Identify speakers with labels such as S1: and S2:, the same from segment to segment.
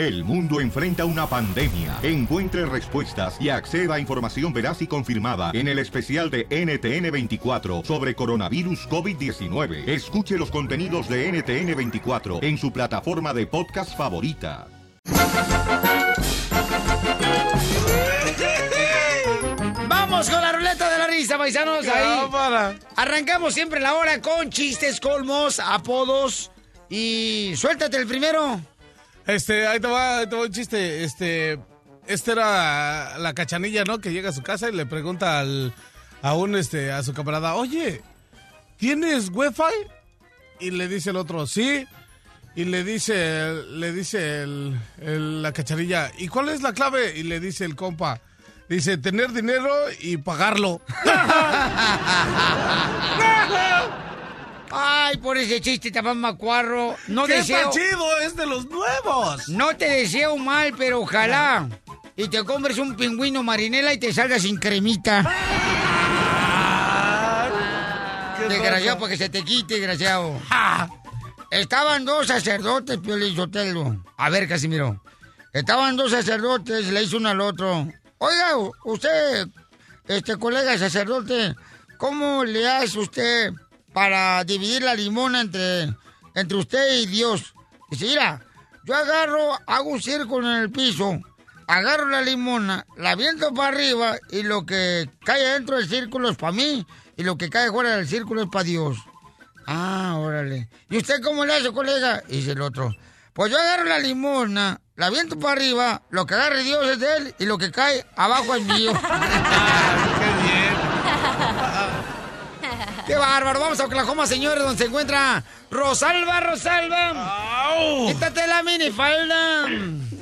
S1: El mundo enfrenta una pandemia. Encuentre respuestas y acceda a información veraz y confirmada en el especial de NTN24 sobre coronavirus COVID-19. Escuche los contenidos de NTN24 en su plataforma de podcast favorita.
S2: Vamos con la ruleta de la risa, paisanos. Ahí. Arrancamos siempre la hora con chistes, colmos, apodos. Y suéltate el primero.
S3: Este, ahí te va, ahí te va un chiste. Este, esta era la cachanilla, ¿no? Que llega a su casa y le pregunta al, a un, este, a su camarada, oye, ¿tienes wifi? Y le dice el otro, sí. Y le dice, le dice el- el- la cachanilla, ¿y cuál es la clave? Y le dice el compa, dice, tener dinero y pagarlo.
S2: Ay, por ese chiste tan macuarro. No
S3: ¡Qué
S2: deseo.
S3: chido! ¡Es de los nuevos!
S2: No te deseo mal, pero ojalá. Y te compres un pingüino marinela y te salgas sin cremita. Desgraciado, para que se te quite, desgraciado. Estaban dos sacerdotes, Piolín Sotelo. A ver, Casimiro. Estaban dos sacerdotes, le hizo uno al otro. Oiga, usted, este colega sacerdote, ¿cómo le hace usted para dividir la limona entre, entre usted y Dios? Dice, mira, yo agarro, hago un círculo en el piso, agarro la limona, la aviento para arriba y lo que cae dentro del círculo es para mí y lo que cae fuera del círculo es para Dios. Ah, órale. ¿Y usted cómo le hace, colega? Dice el otro. Pues yo agarro la limona, la aviento para arriba, lo que agarre Dios es de él y lo que cae abajo es mío. ¡Qué bárbaro! Vamos a Oklahoma, señores, donde se encuentra Rosalba, Rosalba. Quítate la minifalda.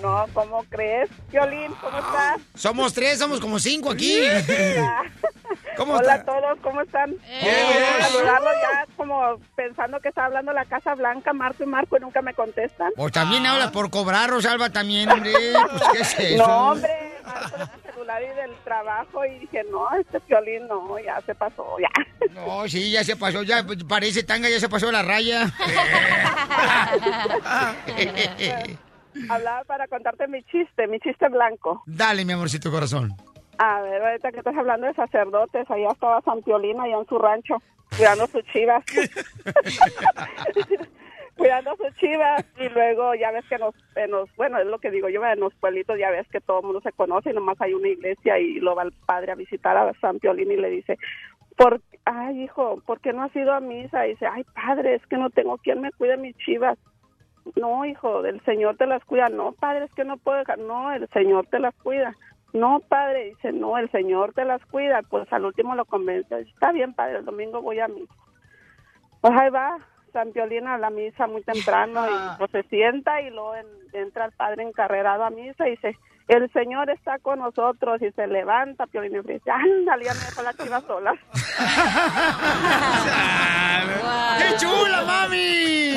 S4: No, ¿cómo crees? Violín, ¿cómo estás?
S2: Somos tres, somos como cinco aquí. ¿Cómo
S4: Hola
S2: está?
S4: a todos, ¿cómo están? Quiero saludarlos ya como pensando que está hablando la Casa Blanca, Marco y Marco, y nunca me contestan.
S2: Pues también habla por cobrar, Rosalba, también, hombre. Pues, ¿qué es eso?
S4: No, hombre, celular y del trabajo, y dije, no, este violín no, ya se pasó, ya.
S2: No, sí, ya se pasó, ya parece tanga, ya se pasó la raya.
S4: Hablaba para contarte mi chiste, mi chiste blanco.
S2: Dale, mi amorcito corazón.
S4: A ver, ahorita que estás hablando de sacerdotes, allá estaba San Piolín, allá en su rancho, cuidando sus chivas. Cuidando sus chivas y luego ya ves que nos, en los, bueno, es lo que digo yo, en los pueblitos ya ves que todo el mundo se conoce y nomás hay una iglesia y lo va el padre a visitar a San Piolín y le dice, por, ay hijo, ¿por qué no has ido a misa? Y dice, ay padre, es que no tengo quien me cuide mis chivas. No, hijo, el Señor te las cuida. No, padre, es que no puedo dejar. No, el Señor te las cuida. No, padre, dice, no, el Señor te las cuida. Pues al último lo convence. Está bien, padre, el domingo voy a misa. Pues ahí va San Piolín a la misa muy temprano y pues se sienta y luego en- entra el padre encarrerado a misa y dice, el Señor está con nosotros y se levanta Piolín y dice, ándale, ya me dejó la chiva sola.
S2: ¡Qué chula, mami!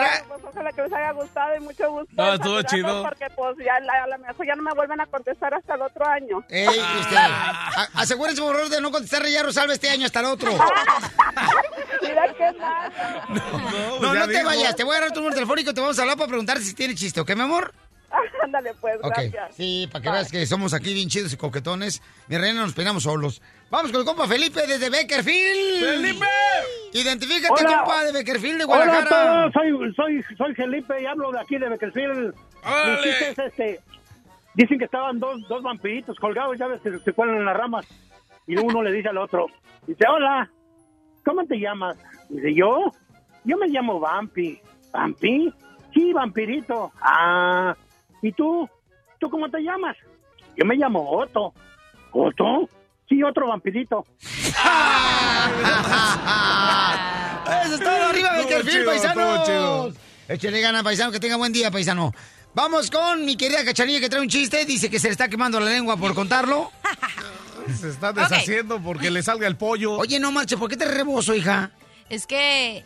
S4: Ay, pues ojalá que les haya gustado y mucho gusto.
S3: No, estuvo chido.
S4: Porque pues ya la- a lo mejor ya no me vuelven a contestar hasta el otro año.
S2: Ey, este, a- asegúrense, por favor, de no contestarle ya Rosalba este año hasta el otro.
S4: Mira qué mal.
S2: No,
S3: pues
S2: no, te vayas. Te voy a dar tu número telefónico y te vamos a hablar para preguntarte si tiene chiste, ¿ok, mi amor?
S4: Ándale pues,
S2: Ok.
S4: gracias.
S2: Sí, para que veas que somos aquí bien chidos y coquetones. Mi reina, nos peinamos solos. Vamos con el compa Felipe desde Beckerfield.
S3: ¡Felipe!
S2: Identifícate,
S5: Hola.
S2: compa, de Beckerfield de
S5: Hola a
S2: Guadalajara.
S5: todos, soy, soy, soy Felipe y hablo de aquí de Beckerfield. Es este. Dicen que estaban dos, dos vampiritos colgados, ya ves que se cuelan en las ramas. Y uno le dice al otro, dice, hola, ¿cómo te llamas? Dice, ¿yo? Yo me llamo Vampi. ¿Vampi? Sí, vampirito. Ah, ¿y tú? ¿Tú cómo te llamas? Yo me llamo Otto. ¿Otto? Sí, otro vampirito.
S2: Eso es todo, arriba Beckerfield, paisanos. Échale gana, paisano, que tenga buen día, paisano. Vamos con mi querida Cachanilla que trae un chiste. Dice que se le está quemando la lengua por contarlo.
S3: Se está deshaciendo porque le salga el pollo.
S2: Oye, no marche, ¿por qué te rebozo, hija?
S6: Es que.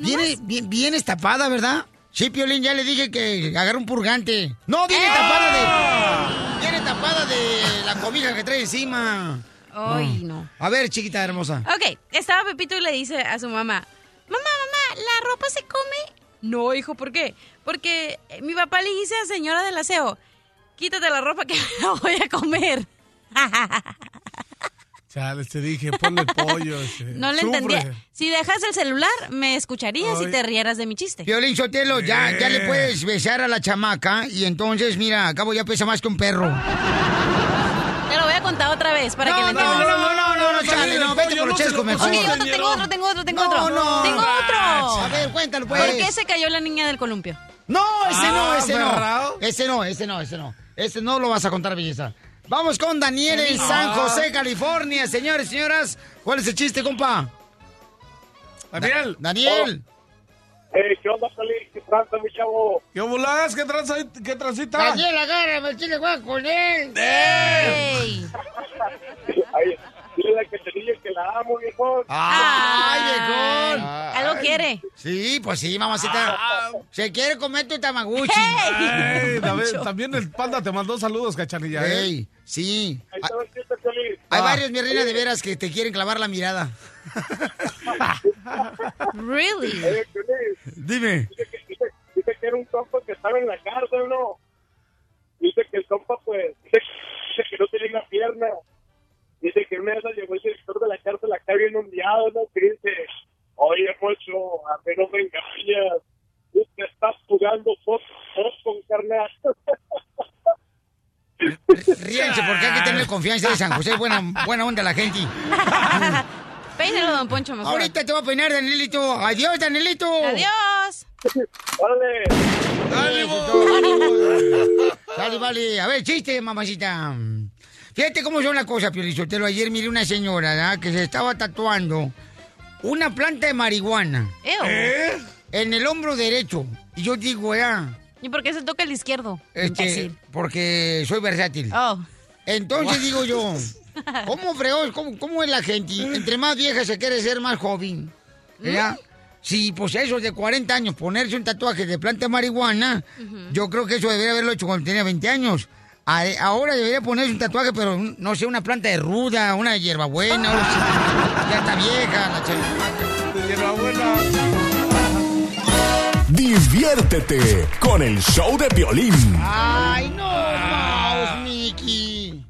S2: Viene bien, bien tapada, ¿verdad? Sí, Piolín, ya le dije que agarre un purgante. ¡No, viene
S6: ¡Eh!
S2: tapada de... Tapada de la cobija que trae encima.
S6: Ay, no.
S2: A ver, chiquita hermosa.
S6: Ok, estaba Pepito y le dice a su mamá: Mamá, mamá, ¿la ropa se come? No, hijo, ¿por qué? Porque eh, mi papá le dice a señora del aseo, quítate la ropa que me la voy a comer.
S3: Chales, te dije, ponle pollo. este,
S6: No le
S3: sufre.
S6: entendía. Si dejas el celular, me escucharías y
S3: Ay.
S6: te rieras de mi chiste.
S2: Violín Sotelo, ya, ya le puedes besar a la chamaca y entonces, mira, acabo ya pesa más que un perro.
S6: Te lo voy a contar otra vez para que
S2: No,
S6: le
S2: no,
S6: entiendas.
S2: no, no, no, no, no, chale, no, vete por los chescos mejor.
S6: Ok, otro, tengo otro, tengo otro, tengo
S2: No,
S6: otro.
S2: no.
S6: tengo otro.
S2: A ver, cuéntalo, pues.
S6: ¿Por qué se cayó la niña del columpio?
S2: No, ese no,
S3: Ah,
S2: ese no. Ese no, ese no, ese no. Ese no lo vas a contar, belleza. Vamos con Daniel en San José, California. Señores, señoras, ¿cuál es el chiste, compa?
S3: Daniel,
S2: Daniel.
S5: Eh, ¿Qué onda, Feliz? ¿Qué tranza, mi chavo?
S3: ¿qué volás? ¿Qué, tranza, qué transita?
S2: Daniel, agárrame el chile, juega con él.
S6: ¡Ey!
S5: Ay, dile a la cachanilla que la amo, viejo.
S2: ¡Ay, viejón!
S6: Algo quiere.
S2: Sí, pues sí, mamacita. Se quiere comer tu tamaguchi.
S3: Ey, David, también el panda te mandó saludos, cachanilla. ¿eh?
S2: Sí.
S5: Ahí está.
S2: Hay
S3: Ah.
S2: varios, mi reina, de veras que te quieren clavar la mirada.
S6: Really?
S2: Dime.
S5: dice que, dice, dice que era un compa que estaba en la cárcel, ¿no? Dice que el compa, pues, dice, dice que no tenía una pierna. Dice que una de esas llegó el director de la cárcel acá bien ondeado, ¿no? Que dice, oye, Mocho, a mí no me engañas. Tú te estás jugando pop con carnal.
S2: Ríanse, porque hay que tener confianza de San José. Buena, buena onda la gente.
S6: Peínalo, don Poncho, mejor.
S2: Ahorita te voy a peinar, Danielito. Adiós, Danielito.
S6: Adiós.
S5: Órale.
S2: Vale, vale. A ver, chiste, mamacita. Fíjate cómo son las cosas, Piolizotelo. Ayer miré una señora ¿verdad? que se estaba tatuando una planta de marihuana
S6: Ew.
S2: en el hombro derecho. Y yo digo, ya,
S6: ¿Y por qué se toca el izquierdo?
S2: este, porque soy versátil.
S6: Oh.
S2: Entonces digo yo, ¿cómo fregó? ¿Cómo, cómo es la gente? Entre más vieja se quiere ser más joven. ¿Verdad? Si pues esos de 40 años ponerse un tatuaje de planta de marihuana, yo creo que eso debería haberlo hecho cuando tenía 20 años. A- Ahora debería ponerse un tatuaje, pero un- no sé, una planta de ruda, una hierbabuena, o sea, ya está vieja la
S3: hierbabuena.
S7: Diviértete con el show de Piolín.
S2: Ay, no, Mouse, Mickey.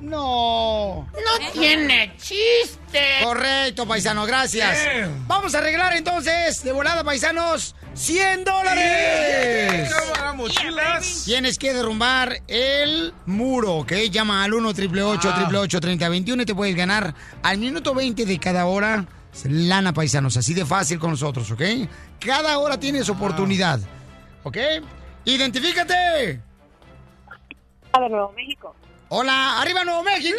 S2: No. No tiene chiste. Correcto, paisano, gracias. Vamos a arreglar entonces, de volada, paisanos, 100 dólares.
S3: Mochilas.
S2: Tienes que derrumbar el muro, ¿ok? Llama al 1 888 3021 y te puedes ganar al minuto 20 de cada hora lana, paisanos. Así de fácil con nosotros, ¿ok? Cada hora tienes oportunidad, ¿ok? ¡Identifícate!
S4: A ver, Nuevo México.
S2: ¡Hola! ¡Arriba Nuevo México!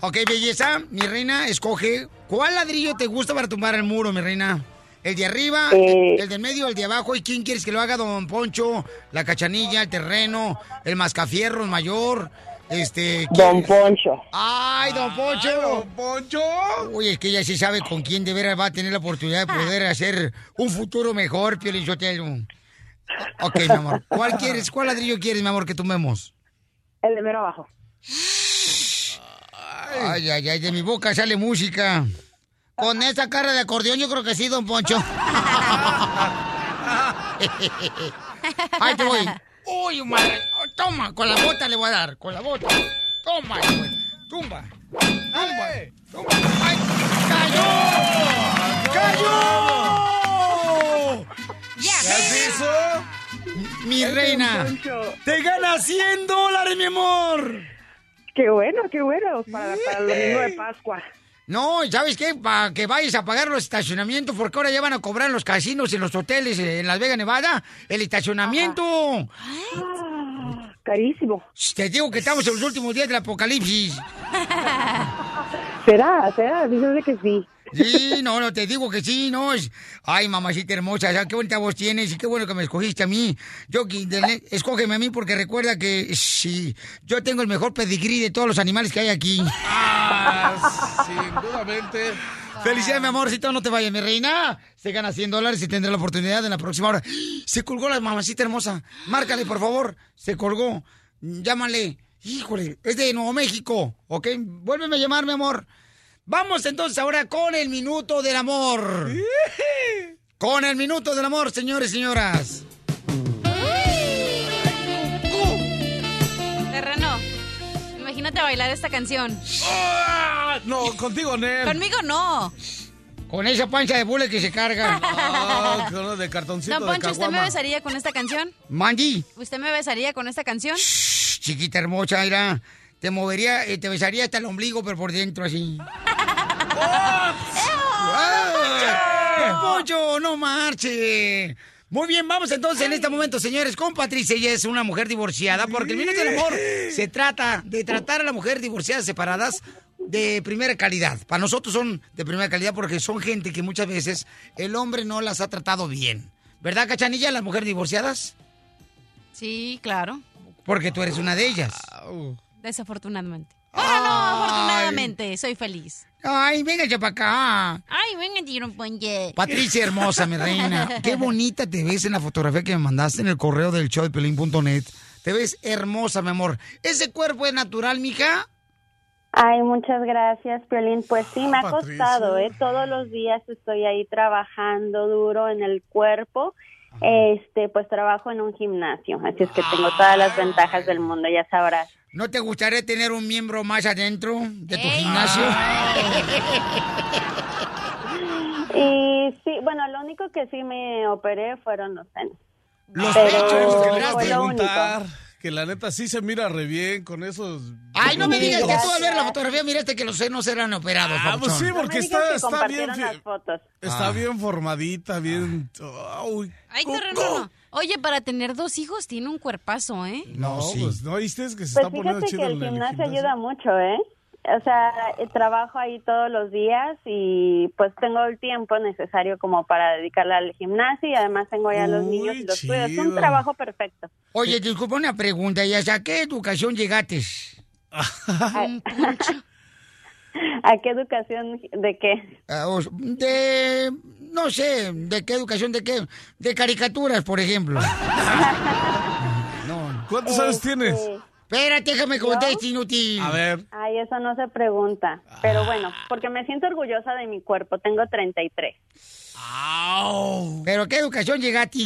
S2: Ok, belleza, mi reina, escoge cuál ladrillo te gusta para tumbar el muro, mi reina. ¿El de arriba,
S4: Eh.
S2: el del medio, el de abajo? ¿Y quién quieres que lo haga, don Poncho? ¿La cachanilla, el terreno, el mascafierro, el mayor? Este...
S4: Don. Poncho.
S2: ¡Ay, don Poncho!
S3: Don Poncho.
S2: Uy, es que ella sí sabe con quién de veras va a tener la oportunidad de poder hacer un futuro mejor, Piolín Sotelo. Ok, mi amor. ¿Cuál quieres? ¿Cuál ladrillo quieres, mi amor, que tumbemos?
S4: El de mero abajo.
S2: Ay, ay, ay, de mi boca sale música. Con esa cara de acordeón yo creo que sí, don Poncho. Ahí te voy. Uy, madre. Toma, con la bota le voy a dar, con la bota. Toma, güey. Tumba. Tumba. Tumba. ¡Ay! ¡Cayó! ¡Cayó!
S3: ¿Qué has hizo?
S2: Mi reina.
S4: Poncho.
S2: Te gana 100 dólares, mi amor.
S4: Qué bueno, qué bueno. Para, para el domingo de Pascua.
S2: No, ¿sabes qué? Para que vayas a pagar los estacionamientos, porque ahora ya van a cobrar en los casinos y en los hoteles eh, en Las Vegas, Nevada, el estacionamiento.
S4: Ah, carísimo.
S2: Te digo que estamos en los últimos días del apocalipsis.
S4: ¿Será? ¿Será? Dices de que sí.
S2: Sí, no, no, te digo que sí, no. es- Ay, mamacita hermosa, ya, qué bonita voz tienes y qué bueno que me escogiste a mí. Yo, escógeme a mí porque recuerda que sí, yo tengo el mejor pedigrí de todos los animales que hay aquí.
S3: Ah, sin dudamente.
S2: Felicidades, mi amorcito, no te vayas, mi reina. Se gana 100 dólares y tendrá la oportunidad en la próxima hora. Se colgó la mamacita hermosa. Márcale, por favor. Se colgó. Llámale. Híjole, es de Nuevo México, ¿ok? Vuélveme a llamar, mi amor. Vamos entonces ahora con el minuto del amor. Con el minuto del amor, señores y señoras.
S6: Imagínate bailar esta canción.
S3: Ah, No, contigo, Nel.
S6: Conmigo no.
S2: Con esa pancha de bule que se carga.
S3: Con lo de cartoncito
S6: Don
S3: de
S6: Poncho, ¿usted me besaría con esta canción?
S2: Mandy,
S6: ¿Usted me besaría con esta canción?
S2: chiquita hermosa, mira. Te movería, eh, te besaría hasta el ombligo, pero por dentro así. ¡Ay! ¡Poncho, no marche! Muy bien, vamos entonces en este momento, señores, con Patricia. Ella es una mujer divorciada, porque el minuto del amor se trata de tratar a la mujer divorciada separadas de primera calidad. Para nosotros son de primera calidad porque son gente que muchas veces el hombre no las ha tratado bien. ¿Verdad, Cachanilla, las mujeres divorciadas?
S6: Sí, claro.
S2: Porque tú eres una de ellas.
S6: Desafortunadamente. Bueno, no, afortunadamente, soy feliz.
S2: Ay, venga para acá.
S6: Ay, venga, tiro ponye.
S2: Patricia hermosa, mi reina. Qué bonita te ves en la fotografía que me mandaste en el correo del show de pelín.net. Te ves hermosa, mi amor. ¿Ese cuerpo es natural, mija?
S8: Ay, muchas gracias, Piolín. Pues sí, me ha costado, ¿eh? Todos los días estoy ahí trabajando duro en el cuerpo. Este, pues trabajo en un gimnasio, así es que tengo todas las ventajas del mundo, ya sabrás.
S2: ¿No te gustaría tener un miembro más adentro de tu gimnasio?
S8: Y sí, bueno, lo único que sí me operé fueron los senos.
S2: Los
S8: fue lo único.
S3: preguntar que la neta sí se mira re bien con esos...
S2: Ay, no me digas que tú al ver la fotografía miraste que los senos eran operados,
S3: Ah, pues sí, porque
S8: No
S3: está,
S8: que
S3: está bien...
S8: las fotos.
S3: Está
S2: Ah.
S3: bien formadita, bien... Uy,
S6: Ay,
S3: Coco.
S6: terreno. Oye, para tener dos hijos tiene un cuerpazo, ¿eh?
S3: No,
S2: sí.
S3: pues no viste que se
S8: Pues
S3: está poniendo
S8: fíjate
S3: chido
S8: que el gimnasio
S3: gimnasio?
S8: ayuda mucho, ¿eh? O sea, eh, trabajo ahí todos los días y pues tengo el tiempo necesario como para dedicarle al gimnasio y además tengo ya los niños y los cuido. Es un trabajo perfecto.
S2: Oye, disculpa una pregunta. ¿Y hasta qué educación llegaste?
S8: ¿A qué educación de qué?
S2: Ah, De, no sé, ¿de qué educación? ¿De qué? De caricaturas, por ejemplo. No.
S3: ¿Cuántos años tienes?
S2: Espérate, déjame contestar, inútil.
S3: A ver.
S8: Ay, eso no se pregunta. Pero bueno, porque me siento orgullosa de mi cuerpo. Tengo 33.
S2: ¿Pero qué educación llegaste?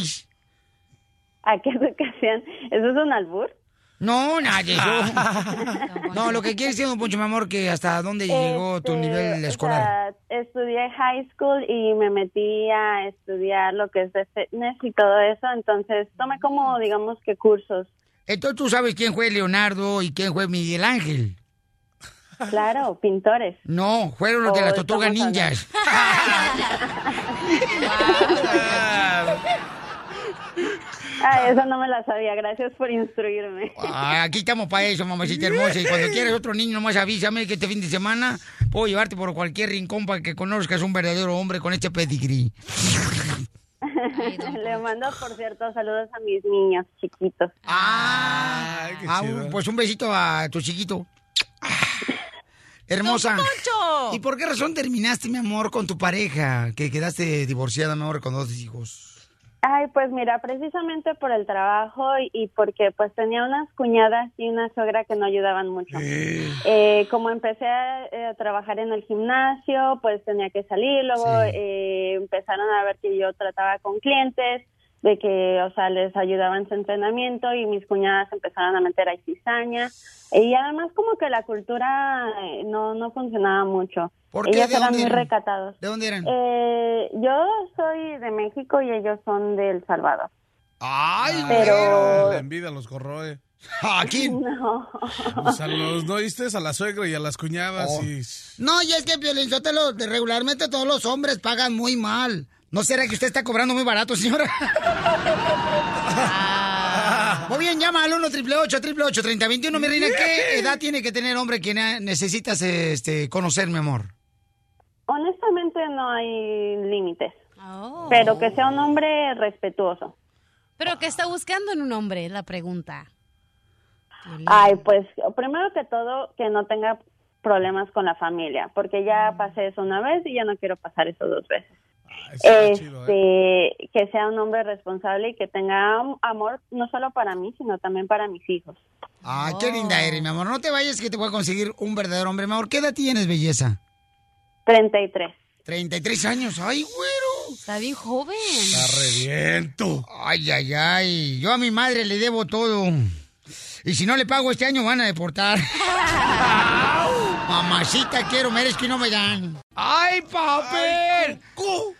S8: ¿A qué educación? ¿Eso es un albur?
S2: No, eso. No, lo que quiere decir, don Poncho, mi amor, que hasta dónde llegó tu
S8: Este,
S2: nivel
S8: o
S2: escolar.
S8: sea, estudié high school y me metí a estudiar lo que es de fitness y todo eso. Entonces tomé como, digamos que cursos.
S2: Entonces tú sabes quién fue Leonardo y quién fue Miguel Ángel.
S8: Claro, pintores.
S2: No, fueron los de
S8: Oh,
S2: las tortugas
S8: estamos
S2: ninjas.
S8: Ah, eso no me la sabía. Gracias por instruirme.
S2: Ah, aquí estamos para eso, mamacita hermosa. Y cuando quieres otro niño, nomás avísame que este fin de semana puedo llevarte por cualquier rincón para que conozcas un verdadero hombre con este pedigrí.
S8: Le mando, por cierto, saludos a mis niños chiquitos.
S2: Ah,
S3: Ay, qué
S2: ah, pues un besito a tu chiquito. Ah, Hermosa. ¿Y por qué razón terminaste, mi amor, con tu pareja? Que quedaste divorciada, mi amor, con dos hijos.
S8: Ay, pues mira, precisamente por el trabajo y, porque pues tenía unas cuñadas y una suegra que no ayudaban mucho. Eh, como empecé a, eh, a trabajar en el gimnasio, pues tenía que salir, luego
S2: Sí.
S8: eh, empezaron a ver que yo trataba con clientes, de que, o sea, les ayudaba en su entrenamiento y mis cuñadas empezaron a meter ahí cizaña. Y además como que la cultura eh, no, no funcionaba mucho.
S2: ¿Por qué?
S8: Ellos
S2: ¿De
S8: eran
S2: dónde
S8: muy
S2: eran?
S8: recatados.
S2: ¿De dónde eran?
S8: Eh, yo soy de México y ellos son de El Salvador.
S2: Ay,
S8: pero-
S3: La envidia los corroe.
S2: Aquí.
S8: No.
S3: Pues a los, ¿no oíste? A la suegra y a las cuñadas
S2: Oh.
S3: y...
S2: No, y es que Piolinsotelo, regularmente todos los hombres pagan muy mal. ¿No será que usted está cobrando muy barato, señora? Muy bien, llama al 1 888 3021 mi reina. ¿Qué edad tiene que tener hombre que necesitas este, conocer, mi amor?
S8: Honestamente no hay límites,
S6: Oh.
S8: pero que sea un hombre respetuoso.
S6: ¿Pero qué está buscando en un hombre? La pregunta.
S8: Ay, pues primero que todo que no tenga problemas con la familia, porque ya pasé eso una vez y ya no quiero pasar eso dos veces.
S3: Chido, ¿eh?
S8: Este, que sea un hombre responsable y que tenga am- amor no solo para mí, sino también para mis hijos.
S2: Ay, qué linda eres, mi amor. No te vayas que te voy a conseguir un verdadero hombre, mi amor. ¿Qué edad tienes, belleza?
S8: 33.
S2: 33 años. Ay, güero.
S6: Está bien joven.
S3: Está reviento.
S2: Ay, ay, ay. Yo a mi madre le debo todo. Y si no le pago este año, van a deportar. Mamacita, quiero, merezco y no me dan. ¡Ay, papel!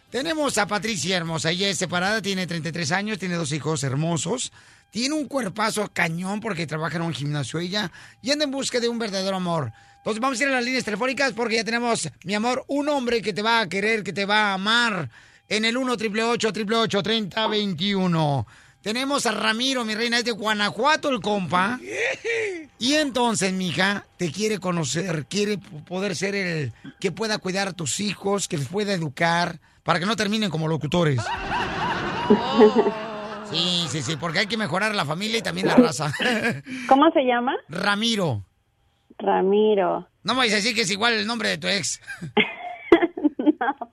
S2: Tenemos a Patricia hermosa. Ella es separada, tiene 33 años, tiene dos hijos hermosos. Tiene un cuerpazo cañón porque trabaja en un gimnasio ella y anda en busca de un verdadero amor. Entonces vamos a ir a las líneas telefónicas porque ya tenemos, mi amor, un hombre que te va a querer, que te va a amar en el 1 888 3021 Tenemos a Ramiro, mi reina, es de Guanajuato el compa. Y entonces, mija, te quiere conocer, quiere poder ser el que pueda cuidar a tus hijos, que les pueda educar, para que no terminen como locutores. Sí, sí, sí, porque hay que mejorar la familia y también la raza.
S8: ¿Cómo se llama?
S2: Ramiro.
S8: Ramiro.
S2: No me vais a decir que es igual el nombre de tu ex.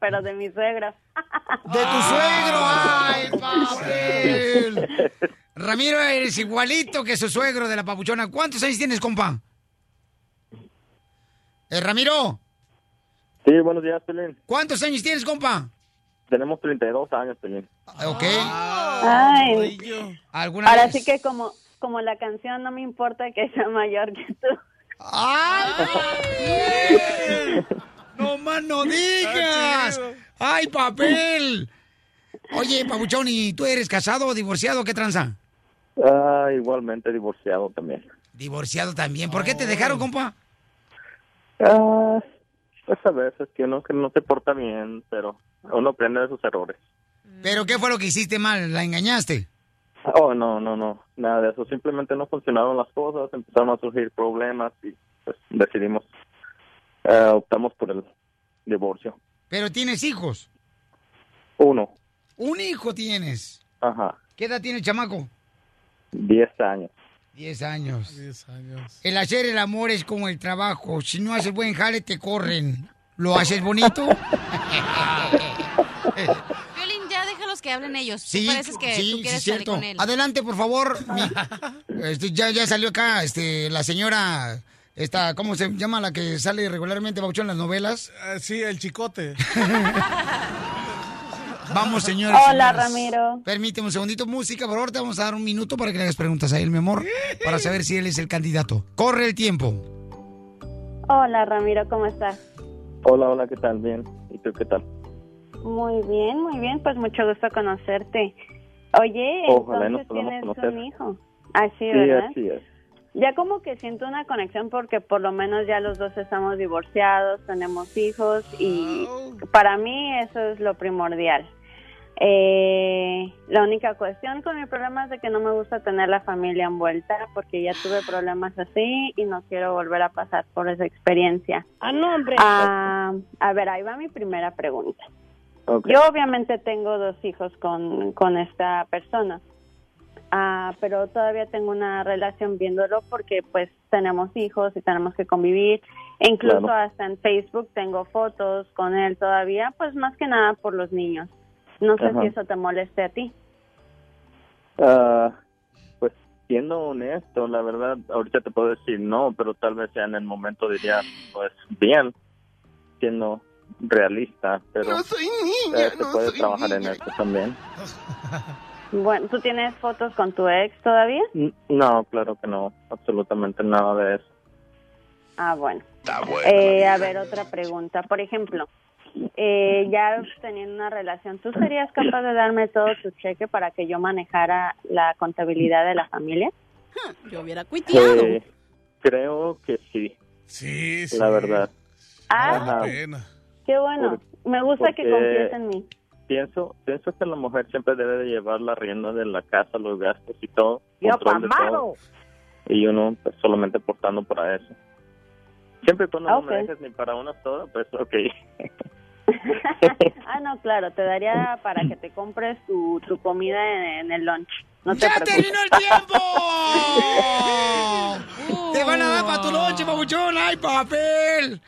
S8: Pero de mi suegro.
S2: ¡De tu suegro! ¡Ay, papel! Ramiro, eres igualito que su suegro de la papuchona. ¿Cuántos años tienes, compa? Eh, Ramiro,
S9: Sí, buenos días, Pelín.
S2: ¿cuántos años tienes, compa?
S9: Tenemos 32 años, Pelín.
S2: Ok.
S8: Ay.
S2: ¿Alguna
S8: Ahora
S2: vez?
S8: sí que como, como la canción no me importa que sea mayor que tú.
S2: ¡Ay! ¡No más no digas! ¡Ay, papel! Oye, papuchón, ¿y tú eres casado o divorciado? ¿Qué tranza?
S9: Ah, igualmente divorciado también.
S2: Divorciado también. ¿Por qué te dejaron, compa?
S9: Ah, pues a veces que uno que no se porta bien, pero uno aprende de sus errores.
S2: ¿Pero qué fue lo que hiciste mal? ¿La engañaste?
S9: Oh, no, no, no, nada de eso. Simplemente no funcionaron las cosas, empezaron a surgir problemas y pues decidimos, eh, optamos por el divorcio.
S2: ¿Pero tienes hijos?
S9: Uno,
S2: Un hijo tienes.
S9: ajá,
S2: ¿Qué edad tiene el chamaco?
S9: 10 años.
S2: Diez años.
S3: 10 años.
S2: El hacer el amor es como el trabajo. Si no haces buen jale, te corren. ¿Lo haces bonito?
S6: Violín, ya déjalos que hablen ellos.
S2: Sí,
S6: pareces que
S2: sí,
S6: tú
S2: sí,
S6: salir
S2: cierto.
S6: con él.
S2: Adelante, por favor. Mi- este, ya, ya salió acá este, la señora, esta, ¿cómo se llama la que sale regularmente, Bauchón, en las novelas?
S3: Ah, sí, el chicote.
S2: Vamos, señores.
S8: Hola,
S2: señoras.
S8: Ramiro.
S2: Permíteme un segundito, música, por favor, te vamos a dar un minuto para que le hagas preguntas a él, mi amor, para saber si él es el candidato. Corre el tiempo.
S8: Hola, Ramiro, ¿cómo estás?
S9: Hola, hola, ¿qué tal? Bien. ¿Y tú qué tal?
S8: Muy bien, muy bien, pues mucho gusto conocerte. Oye,
S9: Ojalá nos
S8: entonces
S9: podamos
S8: tienes
S9: conocer.
S8: un hijo. Así,
S9: Sí,
S8: ¿verdad?
S9: así es.
S8: Ya como que siento una conexión porque por lo menos ya los dos estamos divorciados, tenemos hijos y para mí eso es lo primordial. Eh, la única cuestión con mi problema es de que no me gusta tener la familia envuelta porque ya tuve problemas así y no quiero volver a pasar por esa experiencia.
S10: Ah, no, hombre.
S8: Ah, a ver, ahí va mi primera pregunta. Yo obviamente tengo dos hijos con, con esta persona, Ah, pero todavía tengo una relación viéndolo porque pues tenemos hijos y tenemos que convivir. E incluso
S9: Claro.
S8: hasta en Facebook tengo fotos con él todavía, pues más que nada por los niños. No sé
S9: Ajá.
S8: si eso te moleste a ti.
S9: Ah, pues siendo honesto, la verdad, ahorita te puedo decir no, pero tal vez ya en el momento diría, pues bien, siendo realista, pero eh, se puede trabajar en eso también.
S8: Bueno, ¿tú tienes fotos con tu ex todavía?
S9: No, claro que no, absolutamente nada de eso.
S8: Ah, bueno. Eh, a ver, otra pregunta. Por ejemplo, eh, ya teniendo una relación, ¿tú serías capaz de darme todo tu cheque para que yo manejara la contabilidad de la familia?
S6: Yo hubiera cuiteado.
S9: Eh, creo que sí,
S3: Sí, sí.
S9: la verdad.
S8: Ah,
S9: Ajá.
S8: Qué bueno. Me gusta que confíes en mí.
S9: Pienso, pienso que la mujer siempre debe de llevar la rienda de la casa, los gastos y todo.
S10: Yo
S9: todo. y uno pues, solamente portando para eso. Siempre cuando no
S8: Ok.
S9: me dejes ni para una soda, pues ok.
S8: ah, no, claro, te daría para que te compres tu, tu comida en, en el lunch. No te
S2: ¡Ya
S8: preocupes.
S2: terminó el tiempo! ¡Te van a dar para tu noche, babuchón! ¡Ay, papel!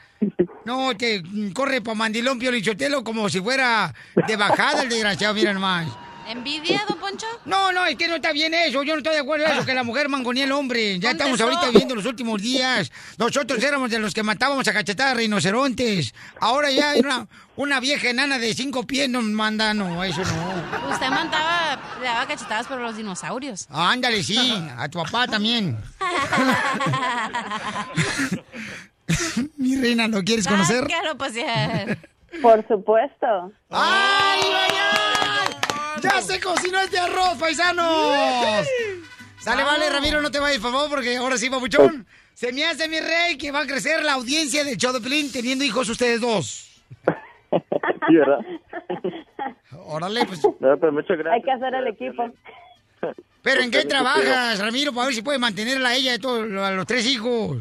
S2: No, mm, corre pa' mandilón Pio Lichotelo como si fuera de bajada el desgraciado, mira nomás.
S6: ¿Envidia, don Poncho?
S2: No, no, es que no está bien eso. Yo no estoy de acuerdo en eso, que la mujer mangonía al hombre. Ya estamos ahorita viendo los últimos días. Nosotros éramos de los que matábamos a cachetadas rinocerontes. Ahora ya hay una, una vieja enana de cinco pies nos manda. No, eso no.
S6: Usted mandaba, le daba cachetadas por los dinosaurios.
S2: Ándale, sí. A tu papá también. Mi reina, ¿no quieres conocer?
S6: A pasear.
S8: Por supuesto.
S2: ¡Ay, ay, ay! ¡Ya se cocinó este arroz, paisanos! Sale, vale, Ramiro, no te vayas, por favor, porque ahora sí, papuchón. Se me hace, mi rey, que va a crecer la audiencia del show de Pelín teniendo hijos ustedes dos.
S9: Sí, ¿verdad?
S2: Órale, pues.
S9: No, pero muchas gracias.
S8: Hay que hacer el equipo.
S2: ¿Pero en qué trabajas, Ramiro, para ver si puedes mantenerla a ella y todos, a los tres hijos?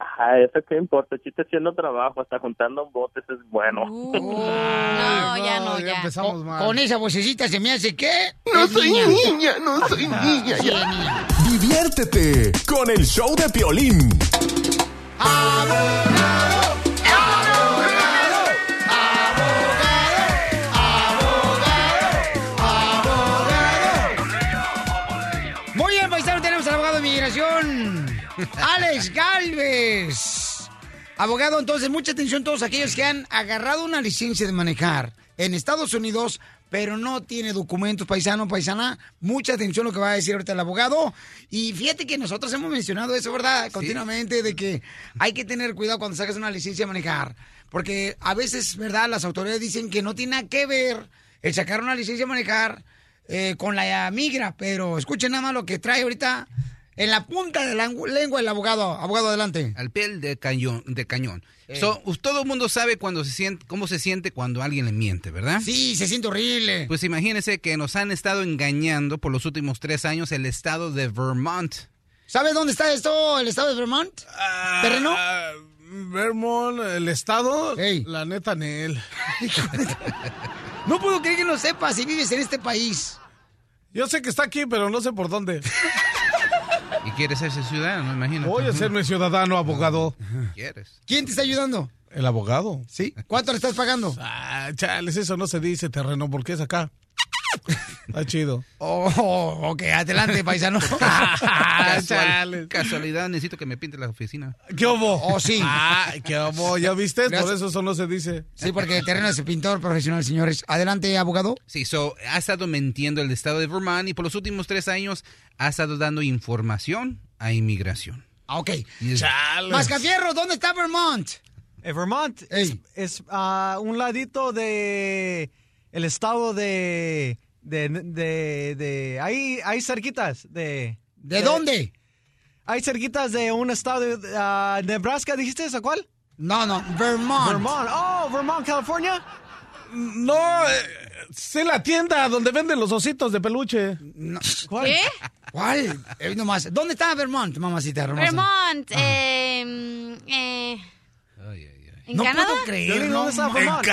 S9: Ah, eso qué importa, el chiste haciendo trabajo, hasta juntando un bote, eso es bueno.
S6: Uh. no, ya no, ya.
S3: empezamos mal.
S2: Con esa vocecita se me hace que...
S7: No
S2: es
S7: soy niña, no soy niña.
S2: Sí, es niña.
S7: Diviértete con el show de Piolín.
S2: Muy bien, paisano, tenemos al abogado de migración, Alex Galvez. Abogado, entonces, mucha atención todos aquellos que han agarrado una licencia de manejar en Estados Unidos, pero no tiene documentos, paisano, paisana. Mucha atención lo que va a decir ahorita el abogado. Y fíjate que nosotros hemos mencionado eso, ¿verdad? Continuamente, de que hay que tener cuidado cuando sacas una licencia de manejar. Porque a veces, ¿verdad? Las autoridades dicen que no tiene nada que ver el sacar una licencia de manejar eh, con la migra, pero escuchen nada más lo que trae ahorita en la punta de la lengua el abogado. Abogado, adelante.
S10: Al piel de cañón. De cañón. So, us- todo el mundo sabe cuando se siente, cómo se siente cuando alguien le miente, ¿verdad?
S2: Sí, se siente horrible.
S10: Pues imagínense que nos han estado engañando por los últimos tres años el estado de Vermont.
S2: ¿Sabe dónde está esto, el estado de Vermont? ¿Terreno?
S3: Ah, Vermont, el estado, la neta, Nel.
S2: No puedo creer que no sepas si vives en este país.
S3: Yo sé que está aquí, pero no sé por dónde.
S10: Y quieres ser ciudadano, me imagino.
S3: Voy a serme ciudadano, abogado.
S10: ¿Quieres?
S2: ¿Quién te está ayudando?
S3: ¿El abogado?
S2: ¿Sí? ¿Cuánto le estás pagando?
S3: Ah, chales, eso no se dice terreno, porque es acá. Está chido.
S2: Oh, ok, adelante, paisano.
S10: Casual- casualidad, necesito que me pinte la oficina.
S3: ¿Qué hubo?
S2: Oh, sí.
S3: Ah, ¿qué hubo? ¿Ya viste? Por
S2: Gracias.
S3: eso eso no se dice.
S2: Sí, porque el terreno es el pintor profesional, señores. Adelante, abogado.
S10: Sí, so, ha estado mintiendo el estado de Vermont y por los últimos tres años ha estado dando información a inmigración.
S2: Ah, ok.
S10: Y es-
S2: Mascafierro, ¿dónde está Vermont?
S11: Eh, Vermont es, es, ah, un ladito de el estado de de, de, de- ahí ahí cerquitas de
S2: ¿De dónde?
S11: Hay cerquitas de un estado de ah, Nebraska, dijiste esa cuál?
S2: No, no, Vermont.
S11: Vermont. Oh, Vermont, California.
S3: No, eh, sé la tienda donde venden los ositos de peluche.
S2: ¿Cuál?
S6: ¿Qué?
S2: ¿Cuál? Eh, nomás. ¿Dónde está Vermont, mamacita hermosa?
S6: Vermont, eh, mm, eh, ¿En
S2: No
S6: Canadá?
S2: puedo creer,
S3: ¿Dónde
S2: no,
S3: está
S2: ma-
S3: Vermont?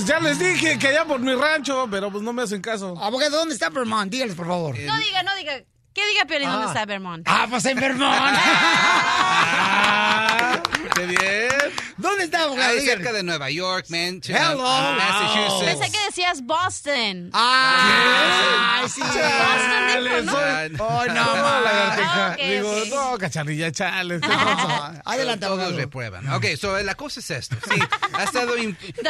S3: Ya les dije que allá por mi rancho, pero pues no me hacen caso.
S2: Abogado, ¿dónde está Vermont? Dígales, por favor.
S6: No diga, no diga. ¿Qué diga Piolín dónde está Vermont?
S2: Ah, pues en Vermont.
S10: ¡Qué bien!
S2: ¿Dónde está, abogado?
S10: Cerca de Nueva York, Manchester,
S2: Hello.
S10: Massachusetts.
S6: Pensé que decías Boston.
S2: Ay, sí.
S6: Boston dijo, ¿no?
S3: soy-
S2: Oh, no,
S3: lagartija.
S6: Ah, ok,
S3: Digo, no, cachanilla, chales. ¿qué
S2: Ah,
S3: pasa?
S2: Adelante,
S10: Todos
S2: abogado.
S10: reprueban. Ok, so la cosa es esto. Sí, ha estado...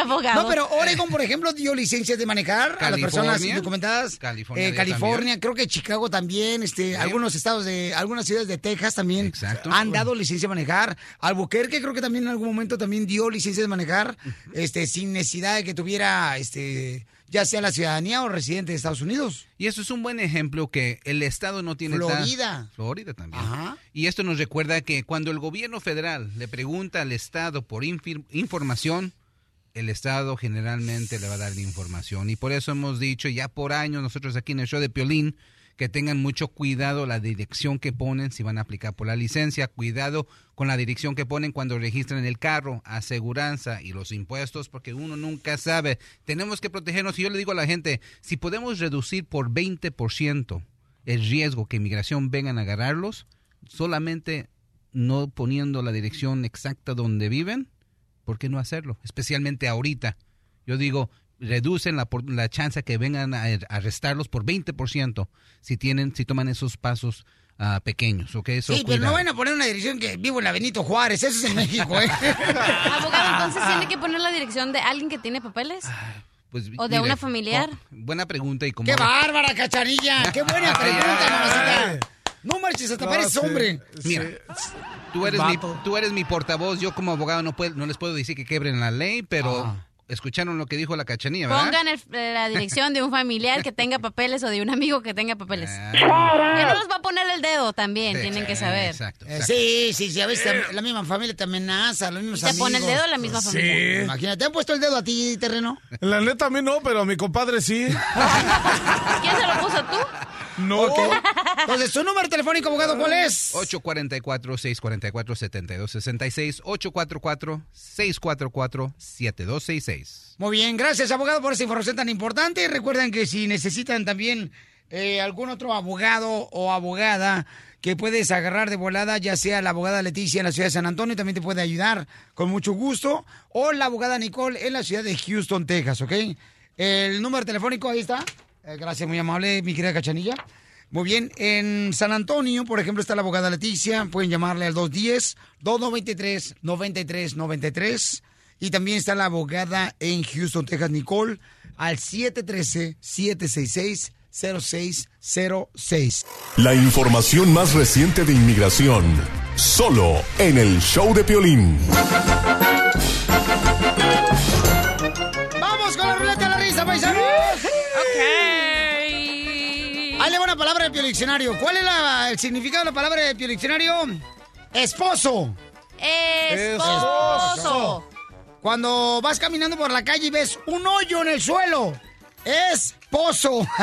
S6: abogado.
S2: No, pero Oregon, por ejemplo, dio licencias de manejar a las personas indocumentadas.
S10: California
S2: Eh, California, creo que Chicago también, este, algunos estados de, algunas ciudades de Texas también
S10: Exacto.
S2: han dado licencia de manejar. Albuquerque creo que también en algún momento también dio licencia de manejar, este, sin necesidad de que tuviera, este, ya sea la ciudadanía o residente de Estados Unidos.
S10: Y eso es un buen ejemplo que el Estado no tiene...
S2: Florida.
S10: Florida también.
S2: Ajá.
S10: Y esto nos recuerda que cuando el gobierno federal le pregunta al Estado por infir- información, el Estado generalmente le va a dar la información. Y por eso hemos dicho ya por años nosotros aquí en el show de Piolín que tengan mucho cuidado la dirección que ponen si van a aplicar por la licencia, cuidado con la dirección que ponen cuando registran el carro, aseguranza y los impuestos, porque uno nunca sabe. Tenemos que protegernos. Y yo le digo a la gente, si podemos reducir por 20% el riesgo que inmigración vengan a agarrarlos, solamente no poniendo la dirección exacta donde viven, ¿por qué no hacerlo? Especialmente ahorita. Yo digo, reducen la, por- la chance que vengan a a arrestarlos por 20% si tienen si toman esos pasos ah, pequeños, ¿ok?
S2: Sí, pero no
S10: cuidado.
S2: van a poner una dirección que vivo en la Benito Juárez. Eso es en México, ¿eh?
S6: Abogado, entonces tiene que poner la dirección de alguien que tiene papeles.
S10: Pues,
S6: ¿O de una familiar?
S10: co- buena pregunta y como...
S2: ¡Qué bárbara, cacharilla! ¡Qué buena pregunta, mamacita! No marches, hasta
S10: No,
S2: pareces
S10: sí,
S2: hombre.
S10: Mira, tú eres, mi, tú eres mi portavoz. Yo como abogado no, puedo, no les puedo decir que quebren la ley, pero
S2: Ah.
S10: Escucharon lo que dijo la cachanilla, ¿verdad?
S6: Pongan el- la dirección de un familiar que tenga papeles o de un amigo que tenga papeles.
S10: Ah.
S6: Que no los va a poner el dedo también, tienen que saber.
S10: Exacto.
S2: Eh, sí, sí, sí, a veces la misma familia te amenaza, los mismos
S6: Y te pone el dedo la misma
S3: Sí.
S6: familia.
S2: Imagínate, ¿te han puesto el dedo a ti, terreno?
S3: La neta a mí no, pero a mi compadre sí.
S6: ¿Quién se lo puso tú?
S3: No.
S2: Entonces, ¿su número telefónico, abogado, cuál es?
S10: 844-644-7266, 844-644-7266.
S2: Muy bien, gracias, abogado, por esa información tan importante. Recuerden que si necesitan también eh, algún otro abogado o abogada que puedes agarrar de volada, ya sea la abogada Leticia en la ciudad de San Antonio, también te puede ayudar con mucho gusto, o la abogada Nicole en la ciudad de Houston, Texas, ¿ok? El número telefónico ahí está. Eh, gracias, muy amable, mi querida Cachanilla. Muy bien, en San Antonio, por ejemplo, está la abogada Leticia. Pueden llamarle al 210-293-9393. Y también está la abogada en Houston, Texas, Nicole, al 713-766-0606.
S7: La información más reciente de inmigración, solo en el show de Piolín.
S2: ¡Vamos con la ruleta de la risa, paisanos! ¡Ok! Palabra del diccionario. ¿Cuál es la- el significado de la palabra del diccionario? Esposo.
S6: Esposo.
S2: Cuando vas caminando por la calle y ves un hoyo en el suelo, es pozo.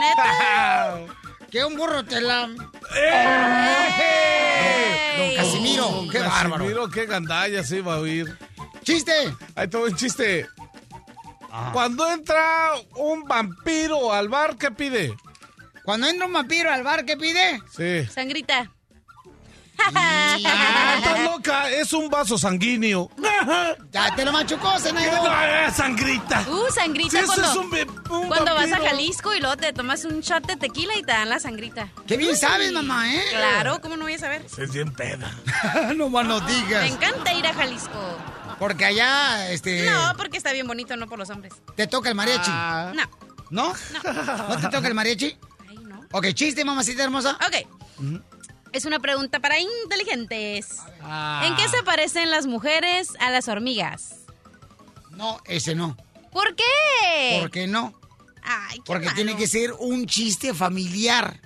S6: Neta.
S2: que un burro te la...
S3: ¡Eh!
S2: Don Casimiro,
S3: Don
S2: qué bárbaro.
S3: Casimiro, qué gandalla se iba a oír.
S2: ¡Chiste!
S3: Ahí va un chiste. Cuando entra un vampiro al bar, ¿qué pide?
S2: Cuando entra un vampiro al bar, ¿qué pide?
S3: Sí.
S6: Sangrita.
S3: Ah, estás loca, es un vaso sanguíneo.
S2: Ya te lo machucó.
S3: No, es sangrita.
S6: Uh, sangrita
S3: Sí,
S6: cuando,
S3: es un un
S6: cuando vas a. Jalisco y luego te tomas un shot de tequila y te dan la sangrita.
S2: Qué bien sabes, mamá, ¿eh?
S6: Claro, ¿cómo no voy a saber?
S3: Es bien peda.
S2: no más no
S6: Me
S2: digas.
S6: encanta ir a Jalisco.
S2: Porque allá, este...
S6: No, porque está bien bonito, no por los hombres.
S2: ¿Te toca el mariachi?
S6: No.
S2: ¿No? ¿No te toca el mariachi?
S6: Ay, no.
S2: Ok, chiste, mamacita hermosa.
S6: Ok. Es una pregunta para inteligentes.
S2: Ah.
S6: ¿En qué se parecen las mujeres a las hormigas?
S2: No, ese no.
S6: ¿Por qué?
S2: ¿Por qué no?
S6: Ay, qué
S2: Porque
S6: malo.
S2: tiene que ser un chiste familiar.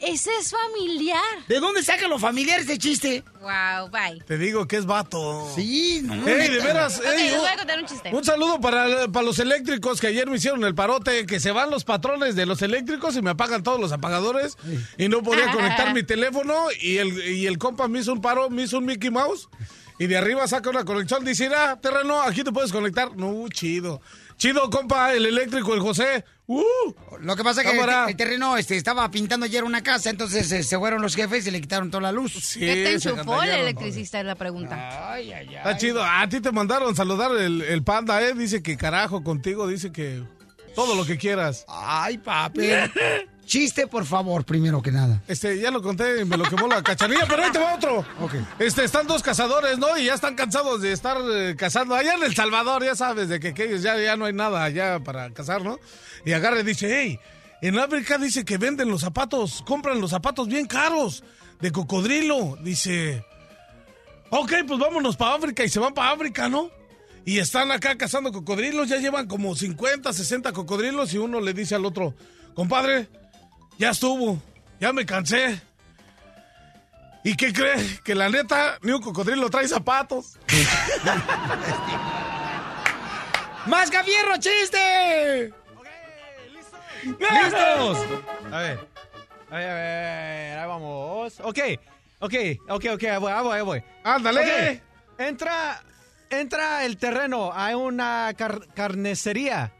S6: Ese es familiar.
S2: ¿De dónde sacan los familiares de chiste?
S6: Wow, bye.
S3: Te digo que es vato.
S2: Sí, no.
S3: Ey, de veras,
S6: Ok,
S3: ey,
S6: les voy a
S3: un-
S6: contar un chiste.
S3: Un saludo para, para los eléctricos que ayer me hicieron el parote, que se van los patrones de los eléctricos y me apagan todos los apagadores y no podía conectar mi teléfono y el, y el compa me hizo un paro, me hizo un Mickey Mouse y de arriba saca una conexión, dice, ah, terreno, aquí te puedes conectar. No, chido. Chido, compa, el eléctrico, el José. Uh,
S2: Lo que pasa es que el, terreno este, estaba pintando ayer una casa, entonces eh, se fueron los jefes y le quitaron toda la luz.
S3: sí,
S6: ¿Qué te enchufó el electricista? Es la pregunta.
S2: Ay, ay, ay.
S3: Está chido. A ti te mandaron saludar el, el panda, ¿eh? Dice que carajo contigo, dice que todo lo que quieras.
S2: Ay, papi. Chiste, por favor, primero que nada.
S3: Este, ya lo conté me lo quemó la cachanilla, pero ahí te va otro.
S2: Ok.
S3: Este, están dos cazadores, ¿no? Y ya están cansados de estar eh, cazando. Allá en El Salvador, ya sabes, de que, que ya, ya no hay nada allá para cazar, ¿no? Y agarra y dice, hey, en África dice que venden los zapatos, compran los zapatos bien caros, de cocodrilo. Dice, ok, pues vámonos para África y se van para África, ¿no? Y están acá cazando cocodrilos, ya llevan como 50, 60 cocodrilos y uno le dice al otro, compadre, ya estuvo, ya me cansé. ¿Y qué cree? Que la neta, ni un cocodrilo trae zapatos.
S2: ¡Más Fierro, chiste!
S11: ¡Listos! A ver. A ver, a ver, ahí vamos. Ok, ok, ok, ok, ahí voy, ahí voy, ahí voy.
S3: ¡Ándale!
S11: Ok, Entra, entra el terreno a una car- carnicería.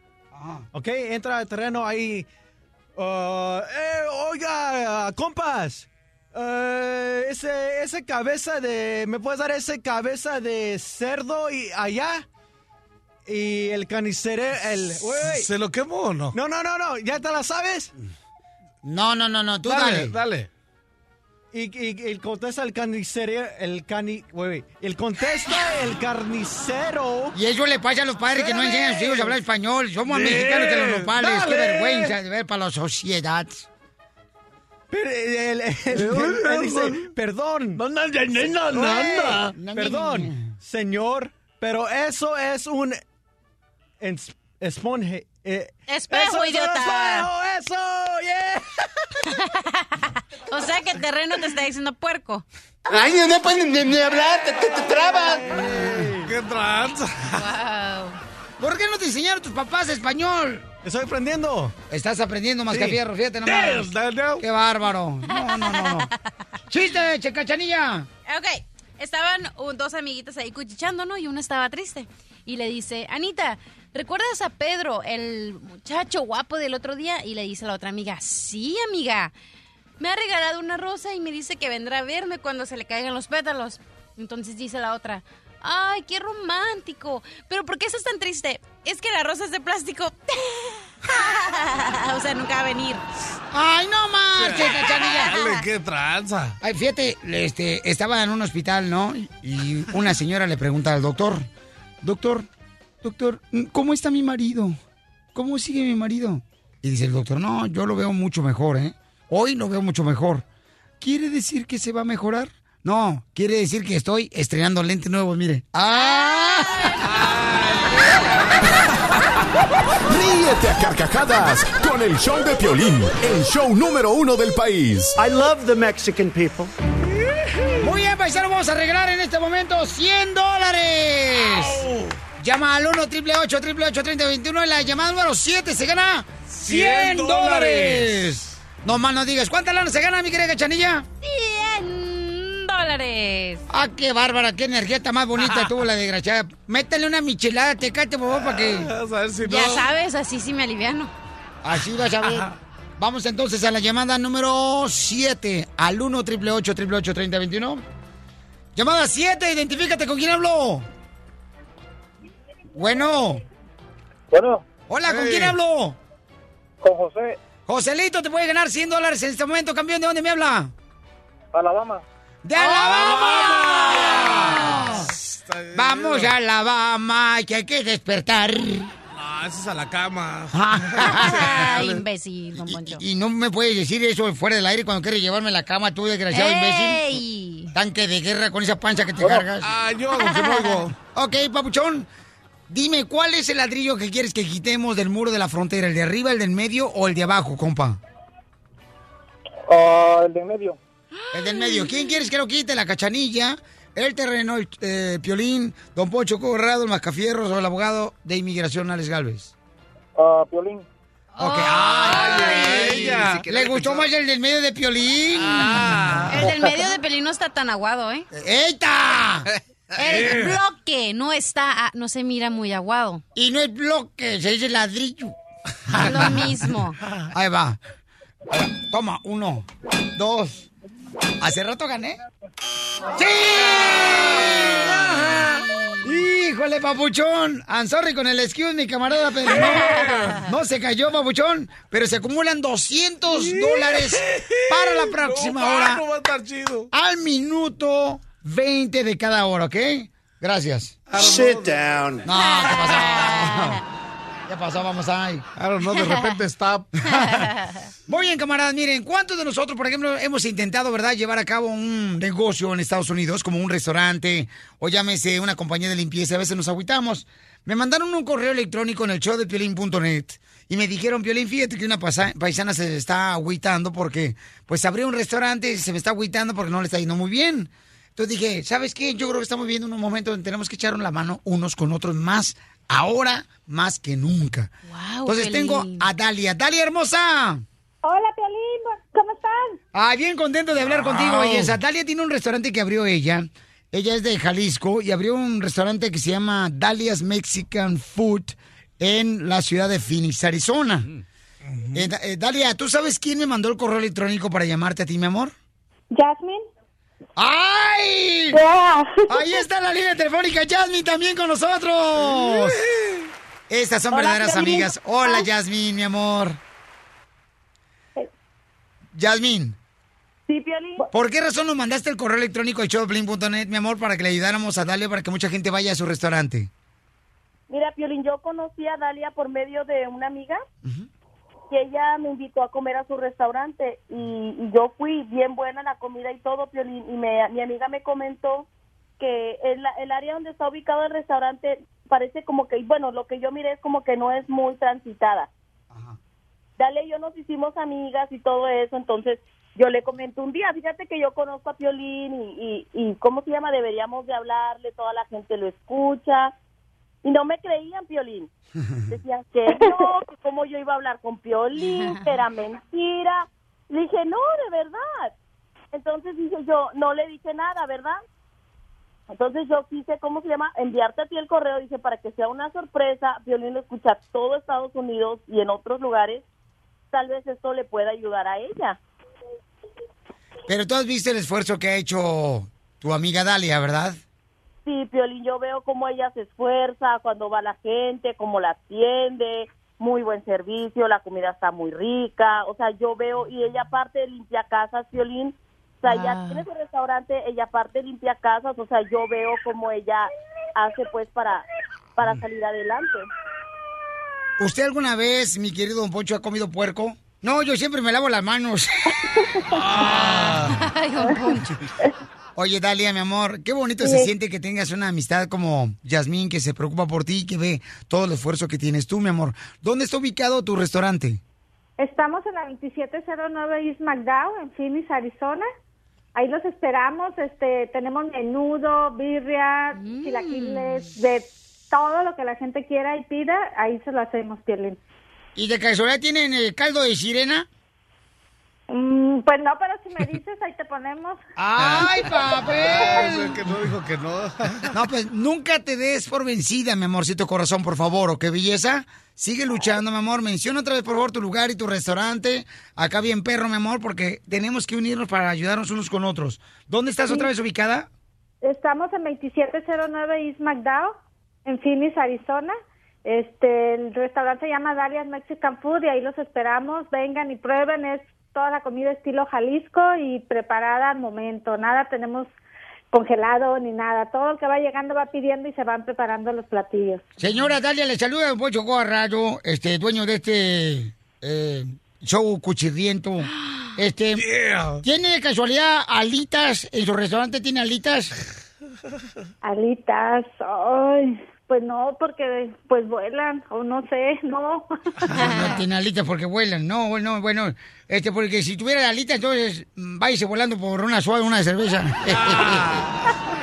S11: Ok, entra el terreno ahí. Uh, eh, oiga, compas. Eh, ese, ese cabeza de... ¿Me puedes dar ese cabeza de cerdo y allá? Y el carnicero, el... Wait,
S3: ¿Se lo quemó o no?
S11: No, no, no, no. ¿Ya te la sabes?
S2: No, no, no, no. Tú
S3: Dale,
S2: dale.
S3: dale.
S11: Y, y, y contesta el carnicero, el cani... Wait. El contesta el carnicero...
S2: Y eso le pasa a los padres que no enseñan a sus hijos a hablar español. Somos
S11: Bien.
S2: mexicanos de los nopales. Qué
S11: Dale.
S2: vergüenza de ver para la sociedad.
S11: Pero el- el- el- él dice, perdón. Güey, Perdón, señor, pero eso es un esponje. eh,
S6: Espejo,
S11: eso
S6: idiota.
S11: espejo, eso, yeah.
S6: O sea que el terreno te está diciendo puerco.
S12: Ay, no pueden ni, ni hablar, te, te, te trabas.
S3: ¡Qué tranza!
S6: Wow.
S2: ¿Por qué no te enseñaron tus papás español?
S11: Estoy aprendiendo.
S2: Estás aprendiendo más
S11: Sí.
S2: que fierro, fíjate nomás. Qué bárbaro. No, no, no, no. ¡Chiste, checachanilla!
S6: Ok, estaban dos amiguitas ahí cuchichando, ¿no? Y una estaba triste. Y le dice, Anita, ¿recuerdas a Pedro, el muchacho guapo del otro día? Y le dice a la otra amiga, sí, amiga. Me ha regalado una rosa y me dice que vendrá a verme cuando se le caigan los pétalos. Entonces dice la otra, ay, qué romántico. Pero ¿por qué estás tan triste? Es que la rosa es de plástico. o sea, nunca va a venir.
S2: ¡Ay, no más, checachanilla!
S3: Dale, qué tranza.
S2: Ay, fíjate, este, estaba en un hospital, ¿no? Y una señora le pregunta al doctor, doctor, doctor, ¿cómo está mi marido? ¿Cómo sigue mi marido? Y dice el doctor, no, yo lo veo mucho mejor, ¿eh? Hoy lo veo mucho mejor. ¿Quiere decir que se va a mejorar? No, quiere decir que estoy estrenando lentes nuevos, mire. ¡Ah!
S7: Ríete a carcajadas con el show de Piolín, el show número uno del país.
S13: I love the Mexican people.
S2: Muy bien, paisano, vamos a regalar en este momento 100 dólares. Llama al 1 888 888 3021 en la llamada número 7 se gana 100
S3: 100
S2: dólares. No más no digas, ¿cuánta lana se gana, mi querida cachanilla?
S6: 100 dólares.
S2: Ah, qué bárbara, qué energía más bonita tuvo la desgraciada. Métele una michelada, te cállate, por favor, para que...
S3: Vamos a ver si no.
S6: Ya sabes, así sí me aliviano.
S2: Así vas a ver. Vamos entonces a la llamada número 7 al 1 888 888 3021 Llamada 7, identifícate con quién hablo. Bueno.
S5: Bueno.
S2: Hola, ¿con
S5: Hey.
S2: quién hablo?
S5: Con José,
S2: Joselito, te puede ganar 100 dólares en este momento, campeón. ¿De dónde me habla?
S5: Alabama.
S2: ¡De Alabama! Vamos a Alabama, que hay que despertar.
S3: No, ese es a la cama.
S6: Ay, imbécil, don Poncho.
S2: Y no me puedes decir eso fuera del aire cuando quieres llevarme a la cama, tú, desgraciado imbécil.
S6: ¡Ey!
S2: Tanque de guerra con esa panza que te cargas.
S3: Ah, yo no oigo.
S2: Ok, papuchón. Dime, ¿cuál es el ladrillo que quieres que quitemos del muro de la frontera? ¿El de arriba, el del medio o el de abajo, compa?
S5: Ah, el de en medio.
S2: El del medio. ¿Quién quieres que lo quite? ¿La cachanilla? ¿El terreno, el eh, piolín, don Pocho Corrado, el mascafierros o el abogado de inmigración, Alex Galvez?
S5: Ah, Piolín.
S2: Ok.
S6: Ay,
S2: Ay,
S3: ella.
S2: ¿Le gustó más el del medio de piolín?
S6: El del medio de pelín no está tan aguado, ¿eh?
S2: ¡Eita!
S6: El bloque no está, no se mira muy aguado.
S2: Y no es bloque, se dice ladrillo.
S6: Es lo mismo.
S2: Ahí va. Toma, uno, dos. ¿Hace rato gané? ¡Sí! ¡Híjole, papuchón! I'm sorry con el excuse, mi camarada, pero no, no se cayó, papuchón. Pero se acumulan 200 dólares para la próxima
S3: No,
S2: hora.
S3: No va a estar chido.
S2: Al minuto 20 de cada hora, ¿ok? Gracias.
S13: Sit down.
S2: No, ¿qué pasó? ¿Qué pasó? Vamos ahí.
S3: Claro, no, de repente stop.
S2: Muy bien, camaradas. Miren, ¿cuántos de nosotros, por ejemplo, hemos intentado, verdad, llevar a cabo un negocio en Estados Unidos, como un restaurante o llámese una compañía de limpieza? A veces nos agüitamos. Me mandaron un correo electrónico en el show de piolín.net y me dijeron, Piolín, fíjate que una paisana se está agüitando porque, pues, abrió un restaurante y se me está agüitando porque no le está yendo muy bien. Entonces dije, ¿sabes qué? Yo creo que estamos viviendo un momento donde tenemos que echar la mano unos con otros más, ahora más que nunca.
S6: Wow,
S2: Entonces tengo a Dalia. Dalia, hermosa.
S14: Hola, Piolín, ¿cómo estás?
S2: Ah, bien contento de hablar contigo.
S3: Wow.
S2: Oye, Dalia tiene un restaurante que abrió ella. Ella es de Jalisco y abrió un restaurante que se llama Dalia's Mexican Food en la ciudad de Phoenix, Arizona. Eh, Da- eh, Dalia, ¿tú sabes quién me mandó el correo electrónico para llamarte a ti, mi amor?
S14: Jasmine.
S2: ¡Ay!
S14: Yeah.
S2: Ahí está la línea telefónica, Jasmine también con nosotros. Estas son
S14: Hola,
S2: verdaderas amigas. Hola, Jasmine, mi amor. Jasmine.
S15: Sí, Piolín.
S2: ¿Por qué razón nos mandaste el correo electrónico de showplin.net, mi amor, para que le ayudáramos a darle para que mucha gente vaya a su restaurante?
S15: Mira, Piolín, yo conocí a Dalia por medio de una amiga que ella me invitó a comer a su restaurante y, y yo fui bien buena la comida y todo, Piolín, y me- mi amiga me comentó que el, el área donde está ubicado el restaurante parece como que, bueno, lo que yo miré es como que no es muy transitada. Dalia y yo nos hicimos amigas y todo eso, entonces yo le comenté un día, fíjate que yo conozco a Piolín y, y, y ¿cómo se llama? Deberíamos de hablarle, toda la gente lo escucha. Y no me creían, Piolín. Decían que no, que cómo yo iba a hablar con Piolín, que era mentira. Le dije, no, de verdad. Entonces dije yo, no le dije nada, ¿verdad? Entonces yo quise, ¿cómo se llama? Enviarte a ti el correo, dice, para que sea una sorpresa. Piolín lo escucha todo Estados Unidos y en otros lugares. Tal vez esto le pueda ayudar a ella.
S2: Pero tú has visto el esfuerzo que ha hecho tu amiga Dalia, ¿verdad?
S15: Sí, Piolín, yo veo cómo ella se esfuerza cuando va la gente, cómo la atiende, muy buen servicio, la comida está muy rica, o sea, yo veo, y ella aparte limpia casas, Piolín, o sea, ella
S6: Ah.
S15: tiene su restaurante, ella aparte limpia casas, o sea, yo veo cómo ella hace pues para, para salir adelante.
S2: ¿Usted alguna vez, mi querido Don Poncho, ha comido puerco? No, yo siempre me lavo las manos.
S6: Ay, don Poncho.
S2: Oye, Dalia, mi amor, qué bonito se siente que tengas una amistad como Yasmín, que se preocupa por ti, que ve todo el esfuerzo que tienes tú, mi amor. ¿Dónde está ubicado tu restaurante?
S14: Estamos en la 2709 East McDowell, en Phoenix, Arizona. Ahí los esperamos. Este, tenemos menudo, birria, chilaquiles, de todo lo que la gente quiera y pida. Ahí se lo hacemos, Pierlin.
S2: ¿Y de casualidad tienen el caldo de sirena?
S14: Mm, pues no, pero si me dices, ahí te ponemos.
S2: ¡Ay, papel!
S3: que no dijo que no.
S2: No, pues nunca te des por vencida, mi amorcito corazón, por favor, ¿o qué belleza? Sigue luchando, mi amor. Menciona otra vez, por favor, tu lugar y tu restaurante. Acá bien perro, mi amor, porque tenemos que unirnos para ayudarnos unos con otros. ¿Dónde estás otra vez ubicada?
S14: Estamos en 2709 East McDowell, en Phoenix, Arizona. Este, el restaurante se llama Dalia's Mexican Food y ahí los esperamos. Vengan y prueben. Es toda la comida estilo Jalisco y preparada al momento. Nada tenemos congelado ni nada. Todo el que va llegando va pidiendo y se van preparando los platillos.
S2: Señora Dalia, le saluda Poncho Rayo, este, dueño de este eh, show cuchirriento. Este, ¿tiene de casualidad alitas en su restaurante? ¿Tiene alitas?
S14: Alitas, ay, pues no, porque pues vuelan, o no sé, no.
S2: No tiene alitas porque vuelan. No, bueno, bueno. Este, porque si tuviera alitas, entonces mm, váyase volando por una suave, una de cerveza.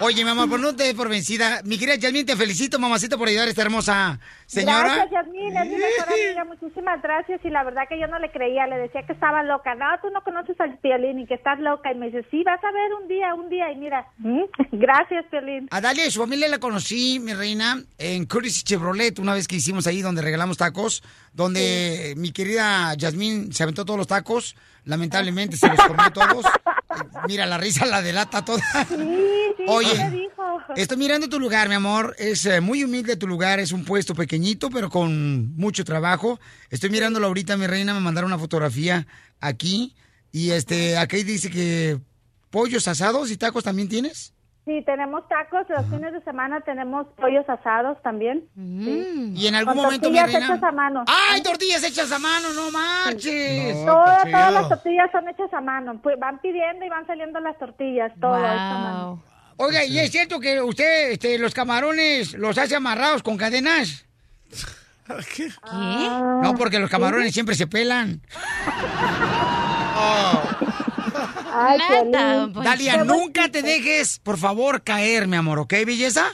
S2: Oye, mi amor, pues no te des por vencida. Mi querida Yasmín, te felicito, mamacita, por ayudar a esta hermosa señora.
S14: Gracias, Yasmín, es mi mejor amiga, muchísimas gracias. Y la verdad que yo no le creía, le decía que estaba loca. No, tú no conoces al Piolín y que estás loca. Y me dice, sí, vas a ver un día, un día. Y mira, ¿mm? gracias, Piolín.
S2: A Dalia y su familia la conocí, mi reina, en Curtis Chevrolet, una vez que hicimos ahí donde regalamos tacos, donde mi querida Yasmín se aventó todos los tacos, lamentablemente se los comió todos. Mira, la risa la delata toda.
S14: Sí, sí,
S2: Oye,
S14: ¿qué me dijo?
S2: Estoy mirando tu lugar, mi amor. Es eh, muy humilde tu lugar. Es un puesto pequeñito, pero con mucho trabajo. Estoy mirándolo ahorita, mi reina. Me mandaron una fotografía aquí. Y este, aquí dice que pollos asados y tacos también tienes.
S14: Sí, tenemos tacos. Los fines de semana tenemos pollos asados también. Sí.
S2: Y en algún
S14: Con
S2: momento,
S14: tortillas
S2: reina.
S14: hechas a mano.
S2: ¡Ay, tortillas hechas a mano! ¡No marches!
S14: todas, todas las tortillas son hechas a mano. Pues van pidiendo y van saliendo las tortillas, todo hecho a mano.
S2: Oiga, ¿y es cierto que usted este, los camarones los hace amarrados con cadenas?
S3: ¿Qué?
S2: No, porque los camarones siempre se pelan.
S14: Ay.
S2: Dalia, nunca te dejes, por favor, caer, mi amor, ¿ok, belleza?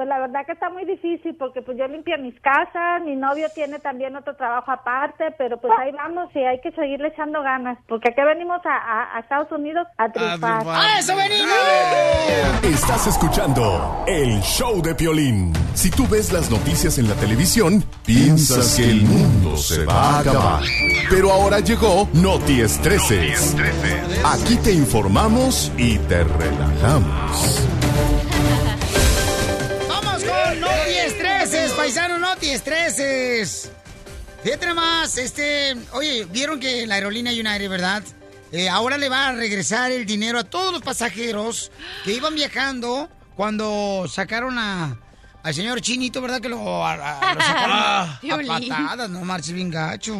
S14: Pues la verdad que está muy difícil porque pues yo limpio mis casas, mi novio tiene también otro trabajo aparte, pero pues ahí vamos y hay que seguirle echando ganas, porque aquí venimos a, a- a Estados Unidos a triunfar.
S2: ¡A eso venimos!
S7: Estás escuchando el show de Piolín. Si tú ves las noticias en la televisión, piensas que el mundo se va a acabar. Pero ahora llegó Noti Estreses. Aquí te informamos y te relajamos.
S2: Con Noti Estreses, paisano Noti Estreses. Fíjate más, este, oye, vieron que la aerolínea United, ¿verdad? Eh, ahora le va a regresar el dinero a todos los pasajeros que iban viajando cuando sacaron a, al señor Chinito, ¿verdad? Que lo, a- a- lo sacaron a,
S6: Ah.
S2: Patadas, no marches bien gacho.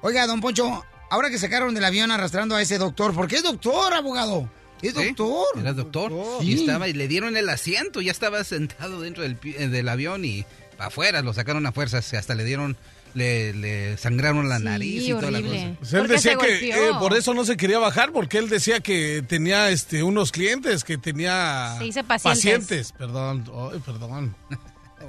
S2: Oiga, don Poncho, ahora que sacaron del avión arrastrando a ese doctor, porque es doctor, abogado. Es
S10: Sí,
S2: doctor.
S10: Era doctor.
S2: Sí.
S10: Y estaba y le dieron el asiento, ya estaba sentado dentro del, eh, del avión y para afuera lo sacaron a fuerzas, hasta le dieron le, le sangraron la nariz y toda la cosa.
S3: Pues él decía que eh, por eso no se quería bajar, porque él decía que tenía este unos clientes, que tenía
S6: Se dice pacientes.
S3: Perdón, ay, perdón.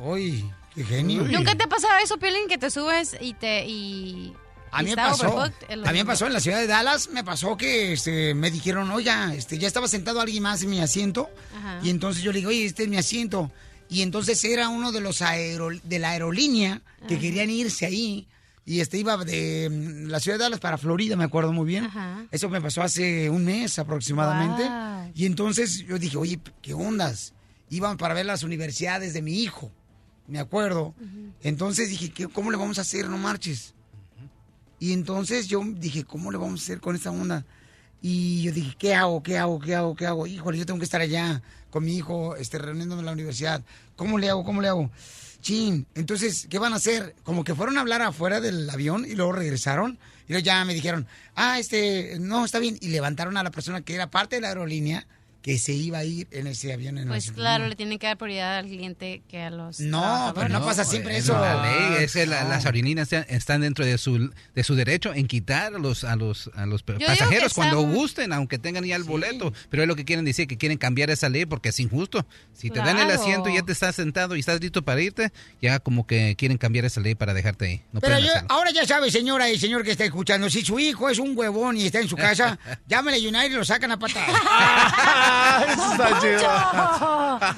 S2: Uy, qué genio.
S6: ¿Nunca te ha pasado eso, Piolín, que te subes y te... Y,
S2: A mí me pasó. A mí pasó en la ciudad de Dallas, me pasó que este, me dijeron, oiga, este, ya estaba sentado alguien más en mi asiento.
S6: Ajá.
S2: Y entonces yo le digo, oye, este es mi asiento. Y entonces era uno de los de la aerolínea que
S6: Ajá.
S2: querían irse ahí. Y este iba de mm, la ciudad de Dallas para Florida, me acuerdo muy bien.
S6: Ajá.
S2: Eso me pasó hace un mes aproximadamente.
S6: Wow.
S2: Y entonces yo dije, oye, ¿qué ondas? Iban para ver las universidades de mi hijo, me acuerdo. Entonces dije, ¿qué, ¿cómo le vamos a hacer? No marches. Y entonces yo dije, ¿cómo le vamos a hacer con esta onda? Y yo dije, ¿qué hago? ¿Qué hago? ¿Qué hago? ¿Qué hago? Híjole, yo tengo que estar allá con mi hijo, este, reuniéndome en la universidad. ¿Cómo le hago? ¿Cómo le hago? Chin, entonces, ¿qué van a hacer? Como que fueron a hablar afuera del avión y luego regresaron. Y luego ya me dijeron, ah, este, no, está bien. Y levantaron a la persona que era parte de la aerolínea que se iba a ir en ese avión. En
S6: Pues claro, le tienen que dar prioridad al cliente que a los
S2: No, pero no pasa siempre
S10: es
S2: eso.
S10: La ley es que la- las aerolíneas están- dentro de su, de su derecho en quitar a los, a los, a los pasajeros cuando gusten, aunque tengan ya el boleto. Pero es lo que quieren decir, que quieren cambiar esa ley porque es injusto. Si te dan el asiento y ya te estás sentado y estás listo para irte, ya como que quieren cambiar esa ley para dejarte ahí. No
S2: Pero yo- ahora ya sabe, señora y señor que está escuchando, si su hijo es un huevón y está en su casa, llámale a United y lo sacan a patadas.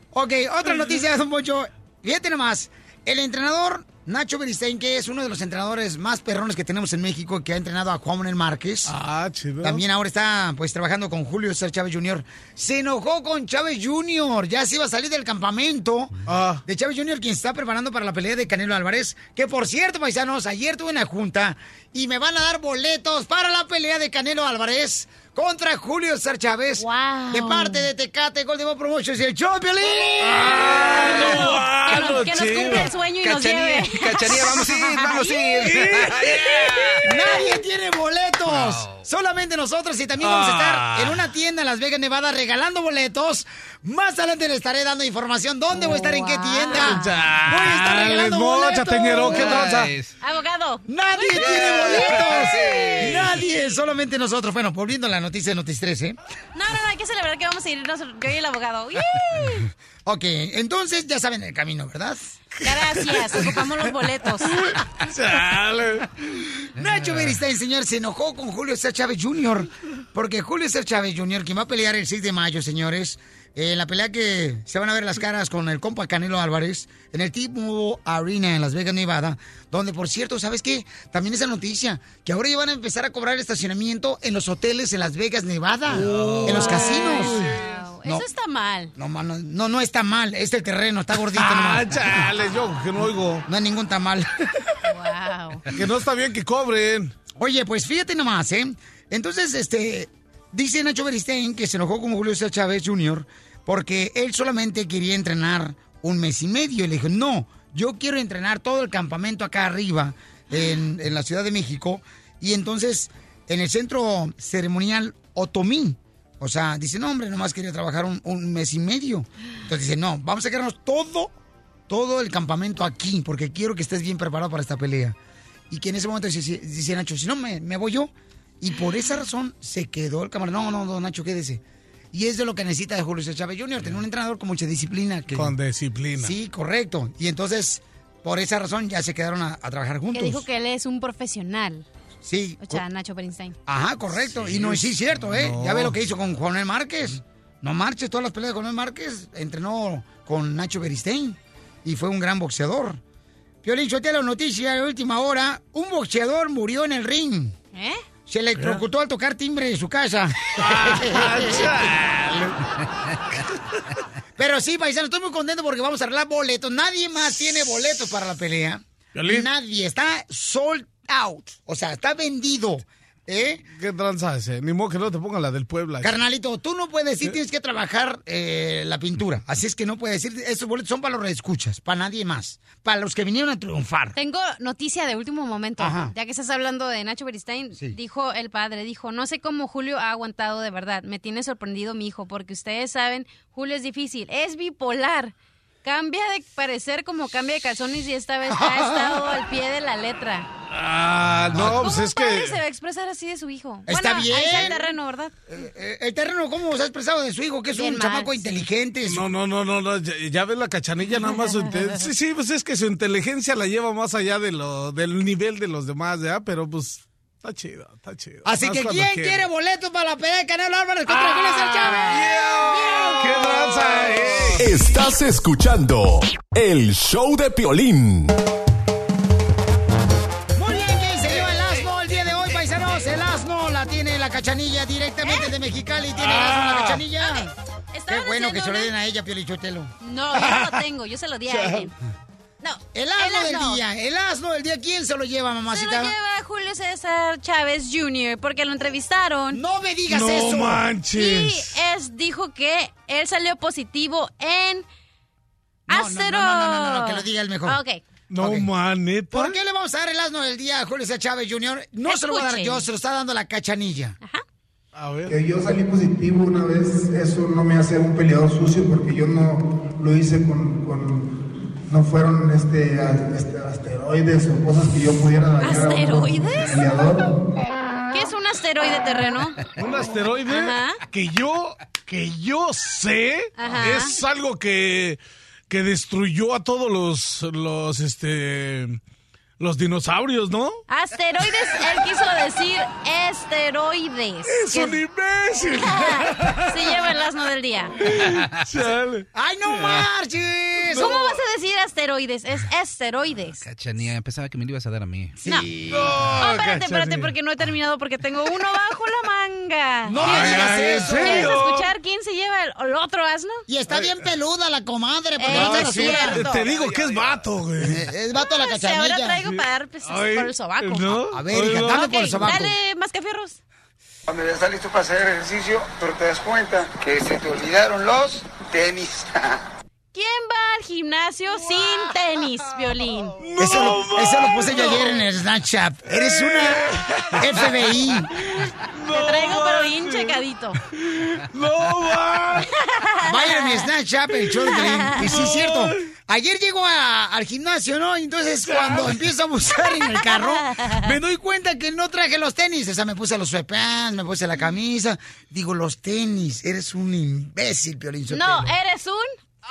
S2: ok, otra noticia, don Poncho. Fíjate nomás, el entrenador Nacho Beristain, que es uno de los entrenadores más perrones que tenemos en México, que ha entrenado a Juan Manuel Márquez.
S3: Ah, chido.
S2: También ahora está pues trabajando con Julio César Chávez Jr. Se enojó con Chávez Jr. Ya se iba a salir del campamento
S3: Ah.
S2: de Chávez Jr. quien se está preparando para la pelea de Canelo Álvarez. Que por cierto, paisanos, ayer tuve una junta y me van a dar boletos para la pelea de Canelo Álvarez contra Julio César Chávez. De parte de Tecate Gold de Promotions y el show, Piolín.
S6: Que nos- que nos cumpla el sueño y nos
S10: Cachanilla,
S6: lleve.
S10: Cachanilla, vamos a ir, vamos a ir.
S2: Nadie tiene boletos. Solamente nosotros y también vamos a
S3: Ah.
S2: estar en una tienda en Las Vegas, Nevada, regalando boletos. Más adelante le estaré dando información dónde voy a estar, en qué tienda. Voy a estar regalando boletos.
S3: ¿qué tranza?
S6: Abogado.
S2: Nadie tiene boletos. Nadie, solamente nosotros. Bueno, volviendo a la noticia de Noticias 13.
S6: No, no, no, hay que celebrar que vamos a irnos yo y el abogado.
S2: Ok, entonces ya saben el camino, ¿verdad?
S6: Gracias, ocupamos los boletos.
S2: Nacho Beristain, señor, se enojó con Julio César Chávez Jr. Porque Julio César Chávez Jr., quien va a pelear el 6 de mayo, señores, en la pelea que se van a ver las caras con el compa Canelo Álvarez en el T-Mobile Arena en Las Vegas, Nevada, donde, por cierto, ¿sabes qué? También esa noticia, que ahora ya van a empezar a cobrar estacionamiento en los hoteles en Las Vegas, Nevada, en los casinos. No.
S6: Eso está mal.
S2: No, mano, no, no está mal, es el terreno, está gordito.
S3: Ah, yo que no oigo.
S2: No hay ningún tamal.
S6: Wow.
S3: Que no está bien que cobren.
S2: Oye, pues fíjate nomás, ¿eh? Entonces, este, dice Nacho Beristain que se enojó con Julio César Chávez Jr. porque él solamente quería entrenar un mes y medio. Y le dijo, no, yo quiero entrenar todo el campamento acá arriba, en, en la Ciudad de México. Y entonces, en el centro ceremonial Otomí. O sea, dice, no, hombre, nomás quería trabajar un, un mes y medio. Entonces dice, no, vamos a quedarnos todo, todo el campamento aquí, porque quiero que estés bien preparado para esta pelea. Y que en ese momento dice, dice Nacho, si no, me, me voy yo. Y por esa razón se quedó el camarada. No, no, no, Nacho, quédese. Y es de lo que necesita de Julio César Chávez Jr., tener un entrenador con mucha disciplina. Que...
S3: Con disciplina.
S2: Sí, correcto. Y entonces, por esa razón, ya se quedaron a, a trabajar juntos.
S6: Que dijo que él es un profesional.
S2: Sí.
S6: O sea, Nacho Bernstein.
S2: Ajá, correcto. y no, sí, es cierto, ¿eh? Ya ve lo que hizo con Juan Márquez. No marches, todas las peleas de Juan Márquez entrenó con Nacho Beristain y fue un gran boxeador. Piolín Sotelo, noticia de última hora. Un boxeador murió en el ring.
S6: ¿Eh?
S2: Se electrocutó al tocar timbre de su casa. Pero sí, paisano, estoy muy contento porque vamos a arreglar boletos. Nadie más tiene boletos para la pelea.
S3: Piolín.
S2: Nadie. Está sold out. O sea, está vendido. ¿Eh?
S3: ¿Qué tranza ese? Ni modo que no te pongan la del Puebla.
S2: Carnalito, tú no puedes decir, tienes que trabajar eh, la pintura. Así es que no puedes decir, esos boletos son para los escuchas, para nadie más. Para los que vinieron a triunfar.
S6: Tengo noticia de último momento.
S2: Ajá.
S6: Ya que estás hablando de Nacho Beristain, dijo el padre, dijo, no sé cómo Julio ha aguantado de verdad. Me tiene sorprendido mi hijo, porque ustedes saben, Julio es difícil, es bipolar. Cambia de parecer como cambia de calzones y esta vez ha estado al pie de la letra.
S3: Ah, no,
S6: ¿Cómo
S3: pues
S6: un
S3: es
S6: padre
S3: que...
S6: se va a expresar así de su hijo?
S2: Está
S6: bueno, Ahí está el
S2: bien.
S6: terreno, ¿verdad?
S2: Eh, el terreno, ¿cómo se ha expresado de su hijo? Que es
S6: Bien
S2: un
S6: mal,
S2: chamaco
S6: sí.
S2: inteligente.
S3: No, no, no, no, no, ya, ya ves la cachanilla nada más. su Sí, sí, pues es que su inteligencia la lleva más allá de lo, del nivel de los demás, ¿ya? Pero pues está chido, está chido.
S2: Así
S3: Más
S2: que, ¿quién quiere boletos para la pelea de Canelo Álvarez contra Julio César Chávez?
S3: ¡Qué tranza, eh!
S7: Estás escuchando el show de Piolín.
S2: Muy bien, ¿quién se lleva el asno el día de hoy, paisanos? El asno la tiene la cachanilla directamente de Mexicali. ¿Tiene el asno la cachanilla? Qué bueno que se lo den a ella, Piolichotelo.
S6: No, yo no lo tengo, yo se lo di a alguien. No,
S2: El asno,
S6: el asno.
S2: del día, el asno del día, ¿quién se lo lleva,
S6: Se
S2: mamacita?
S6: lo lleva Julio César Chávez Jr. porque lo entrevistaron.
S2: No me digas
S3: No
S2: eso.
S3: manches.
S6: Y es, dijo que él salió positivo en
S2: No, no,
S6: astero.
S2: no, no, no, no, no, que lo diga él mejor.
S6: Ok.
S3: No,
S2: Ok.
S3: man, neta.
S2: ¿Por qué le vamos a dar el asno del día a Julio César Chávez Jr.? No se lo voy a dar yo, se lo está dando la cachanilla.
S3: A ver.
S16: Que yo salí positivo una vez, eso no me hace un peleador sucio porque yo no lo hice con, con- no fueron este, a- este, asteroides o cosas que yo pudiera dañar
S6: ¿Asteroides? ¿Qué es un asteroide terreno?
S3: Un asteroide
S6: Ajá.
S3: que yo que yo sé
S6: Ajá.
S3: es algo que que destruyó a todos los los este los dinosaurios, ¿no?
S6: Asteroides, él quiso decir esteroides.
S3: Es
S6: Que-
S3: un imbécil.
S6: Se lleva el asno del día.
S3: Chale.
S2: ¡Ay, no marches!
S6: ¿Cómo vas a decir asteroides? Es esteroides.
S10: Cachanía, pensaba que me lo ibas a dar a mí.
S6: No. Oh, espérate, espérate, porque no he terminado, porque tengo uno bajo la manga.
S2: No
S3: ¿en
S2: eso.
S6: ¿Quieres escuchar quién se lleva el, el otro asno?
S2: Y está bien peluda la comadre, porque
S6: Eh,
S2: no se
S3: sí, te digo que es vato, güey.
S2: Es vato la
S6: No sé, ahora
S2: cachanilla.
S6: Traigo para dar pues,
S3: Ay,
S6: por el sobaco.
S3: ¿no?
S2: A ver, hija,
S3: no.
S2: dame por el sobaco.
S6: dale, mascafierros.
S17: Cuando ya estás listo para hacer ejercicio, pero te das cuenta que se te olvidaron los tenis.
S6: ¿Quién va al gimnasio sin tenis, violín?
S2: Eso, lo, eso lo puse yo ayer en el Snapchat. Eres una FBI.
S6: Te traigo, pero bien checadito.
S3: No, man.
S2: Vayan a mi Snapchat, el show. Y sí, es cierto. Ayer llego a- al gimnasio, ¿no? Y entonces cuando empiezo a buscar en el carro, me doy cuenta que no traje los tenis. O sea, me puse los sweatpants, me puse la camisa. Digo, los tenis. Eres un imbécil, Piolín.
S6: No, eres un...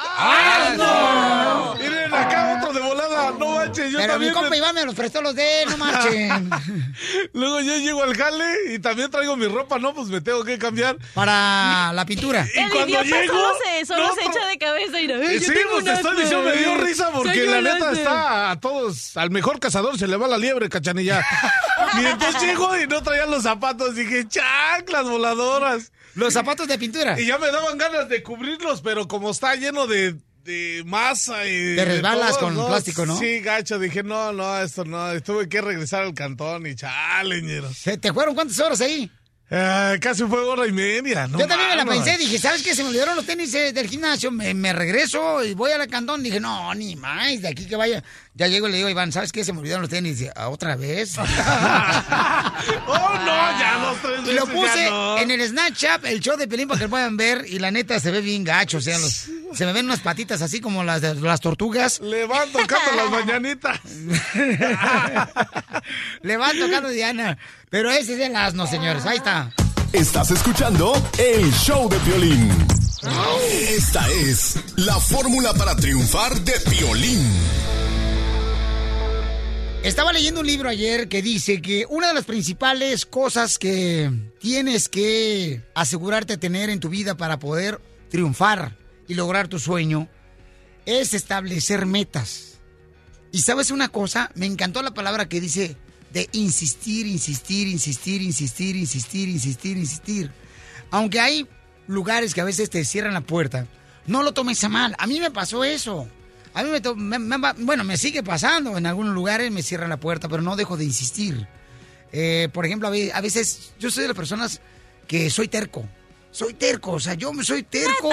S3: ¡Ah, no! Miren acá otro de volada, no manches, yo
S2: Pero mi
S3: también.
S2: compa
S3: me-
S2: Iván me los prestó los de él, no marchen.
S3: Luego yo llego al jale y también traigo mi ropa, no, pues me tengo que cambiar.
S2: Para la pintura.
S3: Y
S6: El
S3: cuando
S6: idiota
S3: llego,
S6: solo se, solo
S3: no,
S6: se
S3: no.
S6: echa de cabeza y... "Ay,
S3: Eh, sí,
S6: tengo
S3: pues te estoy
S6: asno".
S3: diciendo, me dio risa porque la neta
S6: asno.
S3: está a todos, al mejor cazador se le va la liebre, cachanilla. y entonces llego y no traía los zapatos, dije, chanclas voladoras.
S2: Los zapatos de pintura.
S3: Y ya me daban ganas de cubrirlos, pero como está lleno de, de masa y...
S2: Te resbalas
S3: todo,
S2: con plástico, ¿no?
S3: Sí, gacho, dije, no, no, esto no, tuve que regresar al cantón y chale, ñero.
S2: ¿Se- ¿Te fueron cuántas horas ahí?
S3: Ah, casi fue hora y media, ¿no?
S2: Yo también me la pensé, dije, ¿sabes qué? Se me olvidaron los tenis eh, del gimnasio, me, me regreso y voy al cantón. Dije, no, ni más, de aquí que vaya. Ya llego y le digo, Iván, ¿sabes qué? Se me olvidaron los tenis. Dice, ¿a otra vez?
S3: Oh, no, ya dos, tres
S2: Y lo
S3: veces
S2: puse
S3: no.
S2: en el Snapchat, el show de Pelín, para que lo puedan ver. Y la neta se ve bien gacho, o sea, los- se me ven unas patitas así como las de las tortugas.
S3: Le van tocando las mañanitas.
S2: Le van tocando Diana. Pero ese es el asno, señores. Ahí está.
S7: Estás escuchando el show de Piolín. Esta es la fórmula para triunfar de Piolín.
S2: Estaba leyendo un libro ayer que dice que una de las principales cosas que tienes que asegurarte tener en tu vida para poder triunfar y lograr tu sueño es establecer metas. Y sabes una cosa, me encantó la palabra que dice de insistir, insistir, insistir, insistir, insistir, insistir, insistir. Aunque hay lugares que a veces te cierran la puerta, no lo tomes a mal. A mí me pasó eso. A mí me, to- me- me bueno, me sigue pasando. En algunos lugares me cierran la puerta, pero no dejo de insistir. Eh, por ejemplo, a ve- a veces yo soy de las personas que soy terco. Soy terco, o sea, yo soy terco.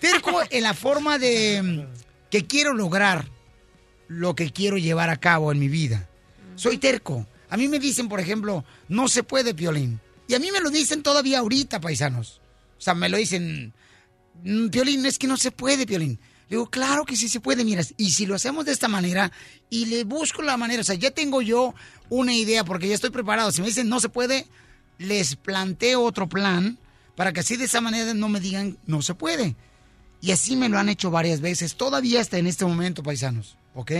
S2: Terco en la forma de mm, que quiero lograr lo que quiero llevar a cabo en mi vida. Soy terco. A mí me dicen, por ejemplo, no se puede, Piolín. Y a mí me lo dicen todavía ahorita, paisanos. O sea, me lo dicen, "Mm, Piolín, es que no se puede, Piolín. Le digo, claro que sí se puede, mira, y si lo hacemos de esta manera y le busco la manera, o sea, ya tengo yo una idea porque ya estoy preparado. Si me dicen no se puede, les planteo otro plan para que así de esa manera no me digan no se puede. Y así me lo han hecho varias veces, todavía hasta en este momento, paisanos, ¿ok?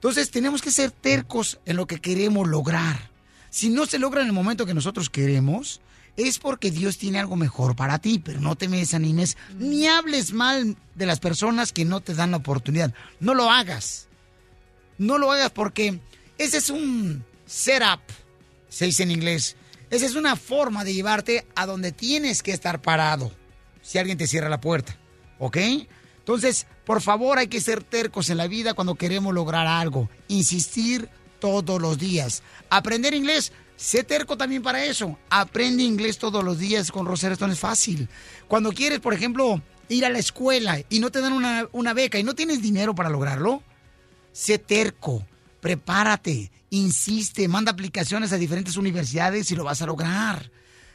S2: Entonces tenemos que ser tercos en lo que queremos lograr. Si no se logra en el momento que nosotros queremos, es porque Dios tiene algo mejor para ti, pero no te me desanimes ni hables mal de las personas que no te dan la oportunidad. No lo hagas. No lo hagas porque ese es un setup, se dice en inglés. Esa es una forma de llevarte a donde tienes que estar parado si alguien te cierra la puerta, ¿ok? Entonces, por favor, hay que ser tercos en la vida cuando queremos lograr algo. Insistir todos los días. Aprender inglés, sé terco también para eso. Aprende inglés todos los días con Rosario Stone es fácil. Cuando quieres, por ejemplo, ir a la escuela y no te dan una, una beca y no tienes dinero para lograrlo, sé terco, prepárate, insiste, manda aplicaciones a diferentes universidades y lo vas a lograr.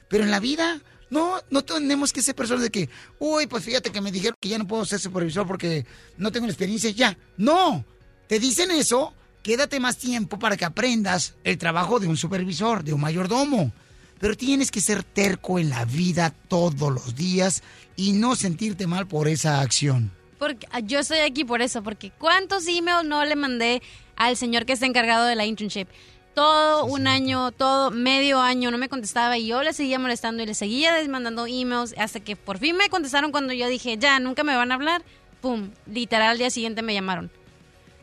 S2: Pero en la vida, no, no tenemos que ser personas de que, uy, pues fíjate que me dijeron que ya no puedo ser supervisor porque no tengo la experiencia, ya. No, te dicen eso, quédate más tiempo para que aprendas el trabajo de un supervisor, de un mayordomo. Pero tienes que ser terco en la vida todos los días y no sentirte mal por esa acción.
S6: Porque ah, yo estoy aquí por eso, porque ¿cuántos emails no le mandé al señor que está encargado de la internship? Todo un año, todo medio año no me contestaba y yo le seguía molestando y le seguía mandando emails hasta que por fin me contestaron cuando yo dije, ya, nunca me van a hablar. Pum, literal al día siguiente me llamaron.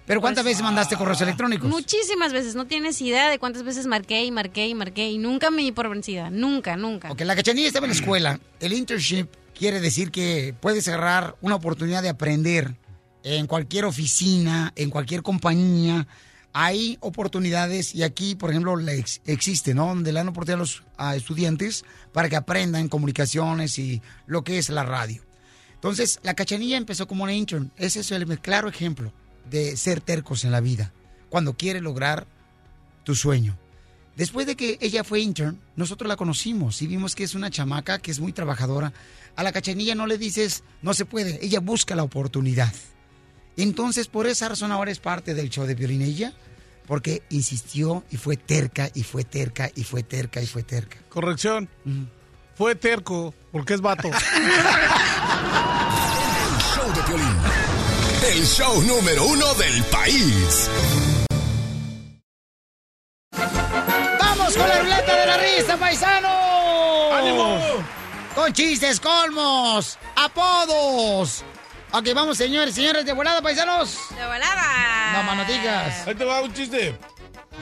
S2: ¿Pero cuántas veces mandaste correos electrónicos?
S6: Muchísimas veces, no tienes idea de cuántas veces marqué y marqué y marqué y nunca me di por vencida, nunca, nunca.
S2: Ok, la cachanilla estaba en la escuela. El internship quiere decir que puedes agarrar una oportunidad de aprender en cualquier oficina, en cualquier compañía. Hay oportunidades y aquí, por ejemplo, existe, ¿no? Donde le dan oportunidad a los estudiantes para que aprendan comunicaciones y lo que es la radio. Entonces, la cachanilla empezó como una intern. Ese es el claro ejemplo de ser tercos en la vida, cuando quieres lograr tu sueño. Después de que ella fue intern, nosotros la conocimos y vimos que es una chamaca que es muy trabajadora. A la cachanilla no le dices, no se puede, ella busca la oportunidad. Entonces, por esa razón ahora es parte del show de Violín ella, porque insistió y fue terca y fue terca y fue terca y fue terca.
S3: Corrección. Fue terco, porque es vato.
S7: Show de Piolín. El show número uno del país.
S2: ¡Vamos con la ruleta de la risa, paisanos! ¡Ánimo! Con chistes, colmos, apodos. Ok, vamos, señores, señores, de volada, paisanos.
S6: De volada.
S2: No, mano, digas.
S3: Ahí te va un chiste.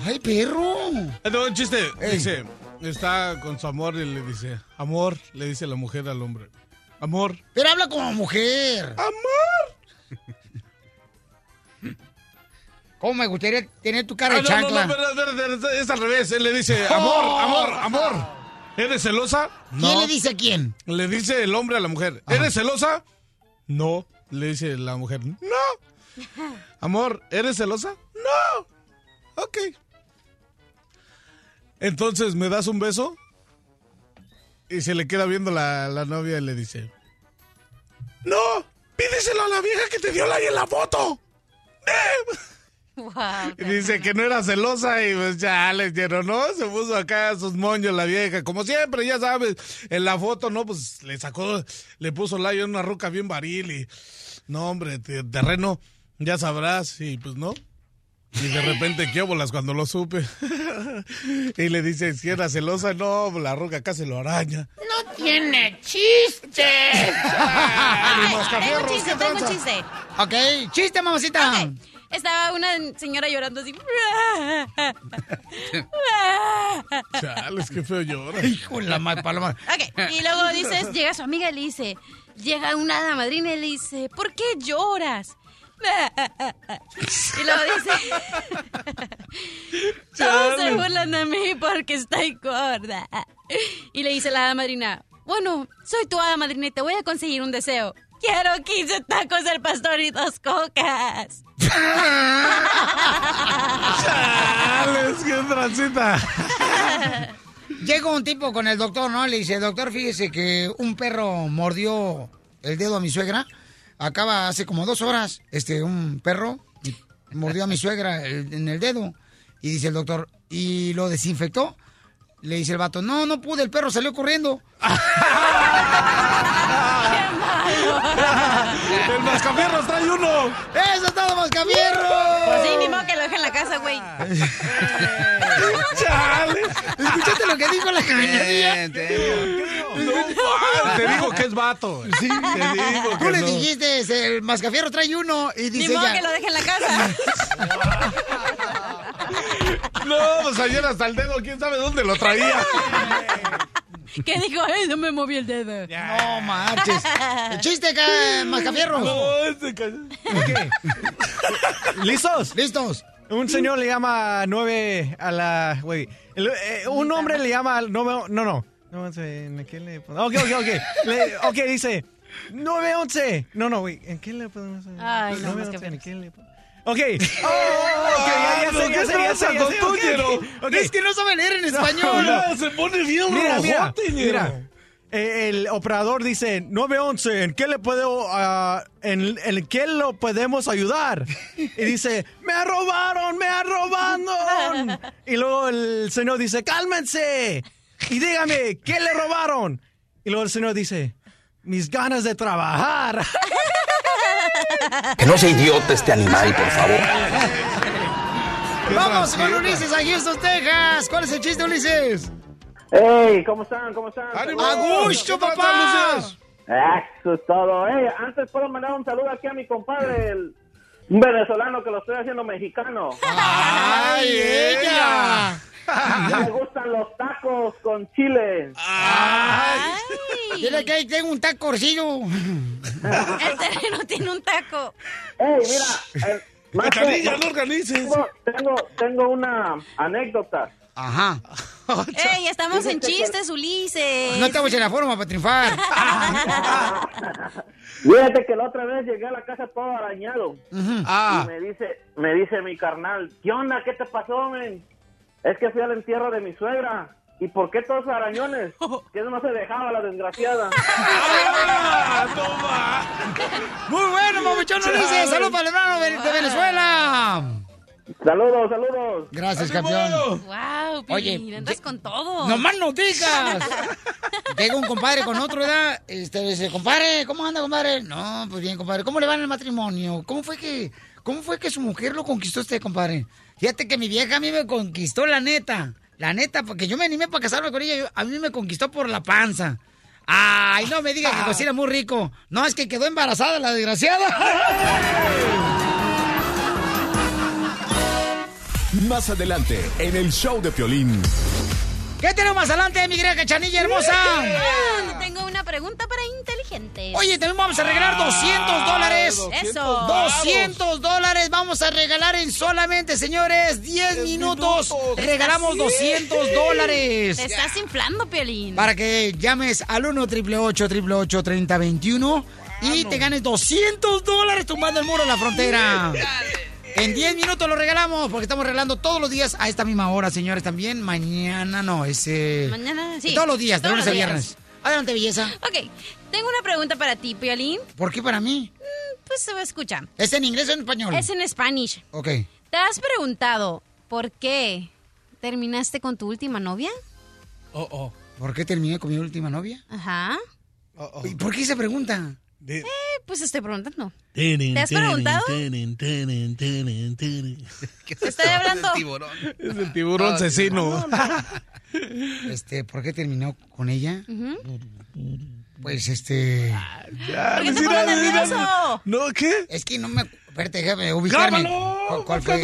S2: ¡Ay, perro!
S3: Ahí te va un chiste. Dice, está con su amor y le dice, amor, le dice la mujer al hombre. Amor.
S2: Pero habla como mujer.
S3: ¡Amor!
S2: ¿Cómo me gustaría tener tu cara
S3: Ah,
S2: de
S3: no, no,
S2: chancla?
S3: no, espera, espera, es al revés. Él le dice, amor, amor, amor. ¿Eres celosa?
S2: ¿Quién le dice a quién?
S3: Le dice el hombre a la mujer. ¿Eres celosa? No. Le dice la mujer, no. Amor, ¿eres celosa? No. Ok. Entonces, ¿me das un beso? Y se le queda viendo la, la novia y le dice, no, pídeselo a la vieja que te dio like en la foto.
S6: Wow,
S3: dice que no era celosa y pues ya le dieron, ¿no? Se puso acá sus moños la vieja. Como siempre, ya sabes, en la foto, ¿no? Pues le sacó, le puso layo en una roca bien varil y... No, hombre, te- terreno, ya sabrás. Y pues no. Y de repente, ¿qué bolas cuando lo supe? y le dice, si era celosa, no, la roca casi lo araña.
S2: ¡No tiene chiste!
S6: Ay, tengo un chiste, tengo un chiste.
S2: Ok, chiste, mamacita.
S6: Estaba una señora llorando así.
S3: Chales, qué feo llora.
S2: Hijo de la mal paloma.
S6: Ok, y luego dices, llega su amiga y le dice, llega una hada madrina y le dice, ¿por qué lloras? Y luego dice, todos se burlan de mí porque estoy gorda. Y le dice la hada madrina, bueno, soy tu hada madrina y te voy a conseguir un deseo. Quiero 15 tacos del pastor y dos cocas.
S3: Chales, qué transita.
S2: Llega un tipo con el doctor, ¿no? Le dice, doctor, fíjese que un perro mordió el dedo a mi suegra. Acaba hace como dos horas, este, un perro mordió a mi suegra el- en el dedo. Y dice el doctor, ¿y lo desinfectó? Le dice el vato, no, no pude, el perro salió corriendo.
S3: El mascafierros trae uno.
S2: ¡Eso es todo, mascafierro!
S6: Pues sí, ni modo que lo deje en la casa, güey.
S3: Chales.
S2: ¿Escuchaste lo que dijo la cañería?
S3: Te digo que es vato.
S2: Sí,
S3: te digo
S2: Tú le
S3: no.
S2: dijiste, el mascafierro trae uno y
S6: Ni
S2: dice
S6: modo
S2: ella,
S6: que lo deje en la casa.
S3: No, pues ayer hasta el dedo, quién sabe dónde lo traía.
S6: ¿Qué dijo? Ay, no me moví el dedo.
S2: No marches. El chiste acá, mascafierros.
S3: No, este ca-
S11: ¿Listos?
S2: Listos.
S11: Un señor le llama nueve a la... Güey. Eh, un hombre le llama al... No, no, no. No sé, ¿en qué le ponemos? Ok, ok, ok. Le- ok, dice... 911. No, no, güey. ¿En qué le podemos hacer?
S6: Ay, no,
S11: 911,
S6: más que
S11: ¿en qué le po- Ok.
S2: Es que no sabe leer en español.
S3: No, se pone bien
S11: Mira,
S3: rojote,
S11: mira. Eh, el operador dice 911, ¿en qué le puedo ah, en, en qué lo podemos ayudar? Y dice, "Me robaron, me robaron." Y luego el señor dice, "Cálmense." Y dígame, ¿qué le robaron? Y luego el señor dice, "Mis ganas de trabajar."
S18: Que no sea idiota este animal, por favor.
S2: Vamos con Ulises a Houston, Texas. ¿Cuál es el chiste, Ulises?
S19: ¡Hey! ¿Cómo están? ¿Cómo están?
S2: ¡A gusto, papá!
S19: Eso es todo. Hey, antes puedo mandar un saludo aquí a mi compadre, el- un venezolano que lo estoy haciendo mexicano.
S2: ¡Ay, ella!
S19: Me gustan los tacos con chile.
S2: Dile que ahí tengo un tacorcillo.
S6: El terreno tiene un taco.
S19: ¡Hey, mira! eh, que-
S3: Cachanilla, no organices.
S19: Tengo, tengo, tengo una anécdota.
S2: Ajá.
S6: ey, estamos en
S19: que-
S6: chistes, Ulises.
S2: No estamos en la forma para triunfar.
S19: Fíjate que la otra vez llegué a la casa todo arañado.
S2: Ah.
S19: Y me dice, me dice mi carnal, ¿qué onda? ¿Qué te pasó, men? Es que fui al entierro de mi suegra. ¿Y por qué todos arañones? Que no se dejaba la desgraciada.
S2: Muy bueno, mamuchón Ulises. Saludos para el hermano de Venezuela.
S19: Saludos, saludos.
S2: Gracias, campeón.
S6: Wow,
S2: Oye,
S6: Oye, andas con todo.
S2: ¡No más no digas! Llega un compadre con otro, ¿verdad? Este, dice, compadre, ¿cómo anda, compadre? No, pues bien, compadre. ¿Cómo le va en el matrimonio? ¿Cómo fue que, cómo fue que su mujer lo conquistó usted, compadre? Fíjate que mi vieja a mí me conquistó, la neta. La neta, porque yo me animé para casarme con ella. yo- a mí me conquistó por la panza. Ay, no me diga que cocina muy rico. No, es que quedó embarazada la desgraciada.
S7: Más adelante, en el show de Piolín.
S2: ¿Qué tenemos más adelante, mi gran cachanilla hermosa?
S6: Ah, Tengo una pregunta para inteligentes.
S2: Oye, también vamos a regalar 200 dólares.
S6: Eso.
S2: 200 dólares vamos a regalar en solamente, señores, 10 minutos. Regalamos 200 dólares.
S6: Te estás inflando, Piolín.
S2: Para que llames al 1 888 3021 y te ganes 200 dólares tumbando el muro de la frontera. En 10 minutos lo regalamos porque estamos regalando todos los días a esta misma hora, señores, también. Mañana no, es... eh,
S6: Mañana, sí.
S2: Todos los días, de lunes a viernes. Adelante, belleza.
S6: Ok, tengo una pregunta para ti, Piolín.
S2: ¿Por qué para mí?
S6: Pues se escucha.
S2: ¿Es en inglés o en español?
S6: Es en Spanish.
S2: Ok.
S6: ¿Te has preguntado por qué terminaste con tu última novia?
S3: Oh, oh.
S2: ¿Por qué terminé con mi última novia?
S6: Ajá.
S2: ¿Y por qué se pregunta?
S6: Eh, pues estoy preguntando.
S3: ¿Te
S6: has preguntado? Estoy hablando.
S3: Es el tiburón asesino.
S2: Este, ¿por qué terminó con ella? Pues este.
S6: ¿Por qué te pones nervioso?
S3: ¿No? ¿Qué?
S2: Es que no me. Espérate, déjame ubicarme.
S3: ¡Cámalo!
S2: ¿Cuál, fue?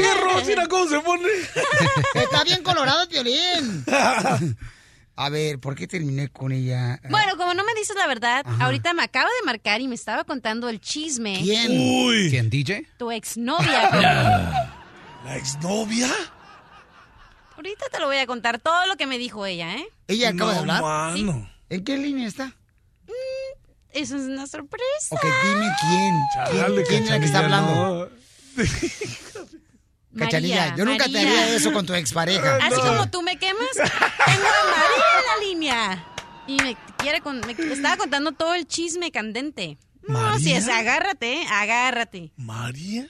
S3: Mira cómo se pone.
S2: Está bien colorado el violín. A ver, ¿por qué terminé con ella?
S6: Bueno, como no me dices la verdad, ahorita me acaba de marcar y me estaba contando el chisme.
S2: ¿Quién?
S3: Uy.
S10: ¿Quién, DJ?
S6: Tu exnovia.
S3: ¿La exnovia?
S6: ahorita te lo voy a contar todo lo que me dijo ella, ¿eh?
S2: ¿Ella acaba de hablar?
S3: mano.
S2: ¿En qué línea está?
S6: Eso es una sorpresa.
S2: Ok, dime quién. ¿Quién,
S3: Chale,
S2: quién es la que está hablando?
S3: no.
S2: Cachanilla,
S6: María,
S2: yo nunca te
S6: María.
S2: haría eso con tu expareja.
S6: Así como tú me quemas, tengo a María en la línea. Y me quiere con, me, estaba contando todo el chisme candente. No, si es, agárrate, ¿eh? agárrate.
S3: ¿María?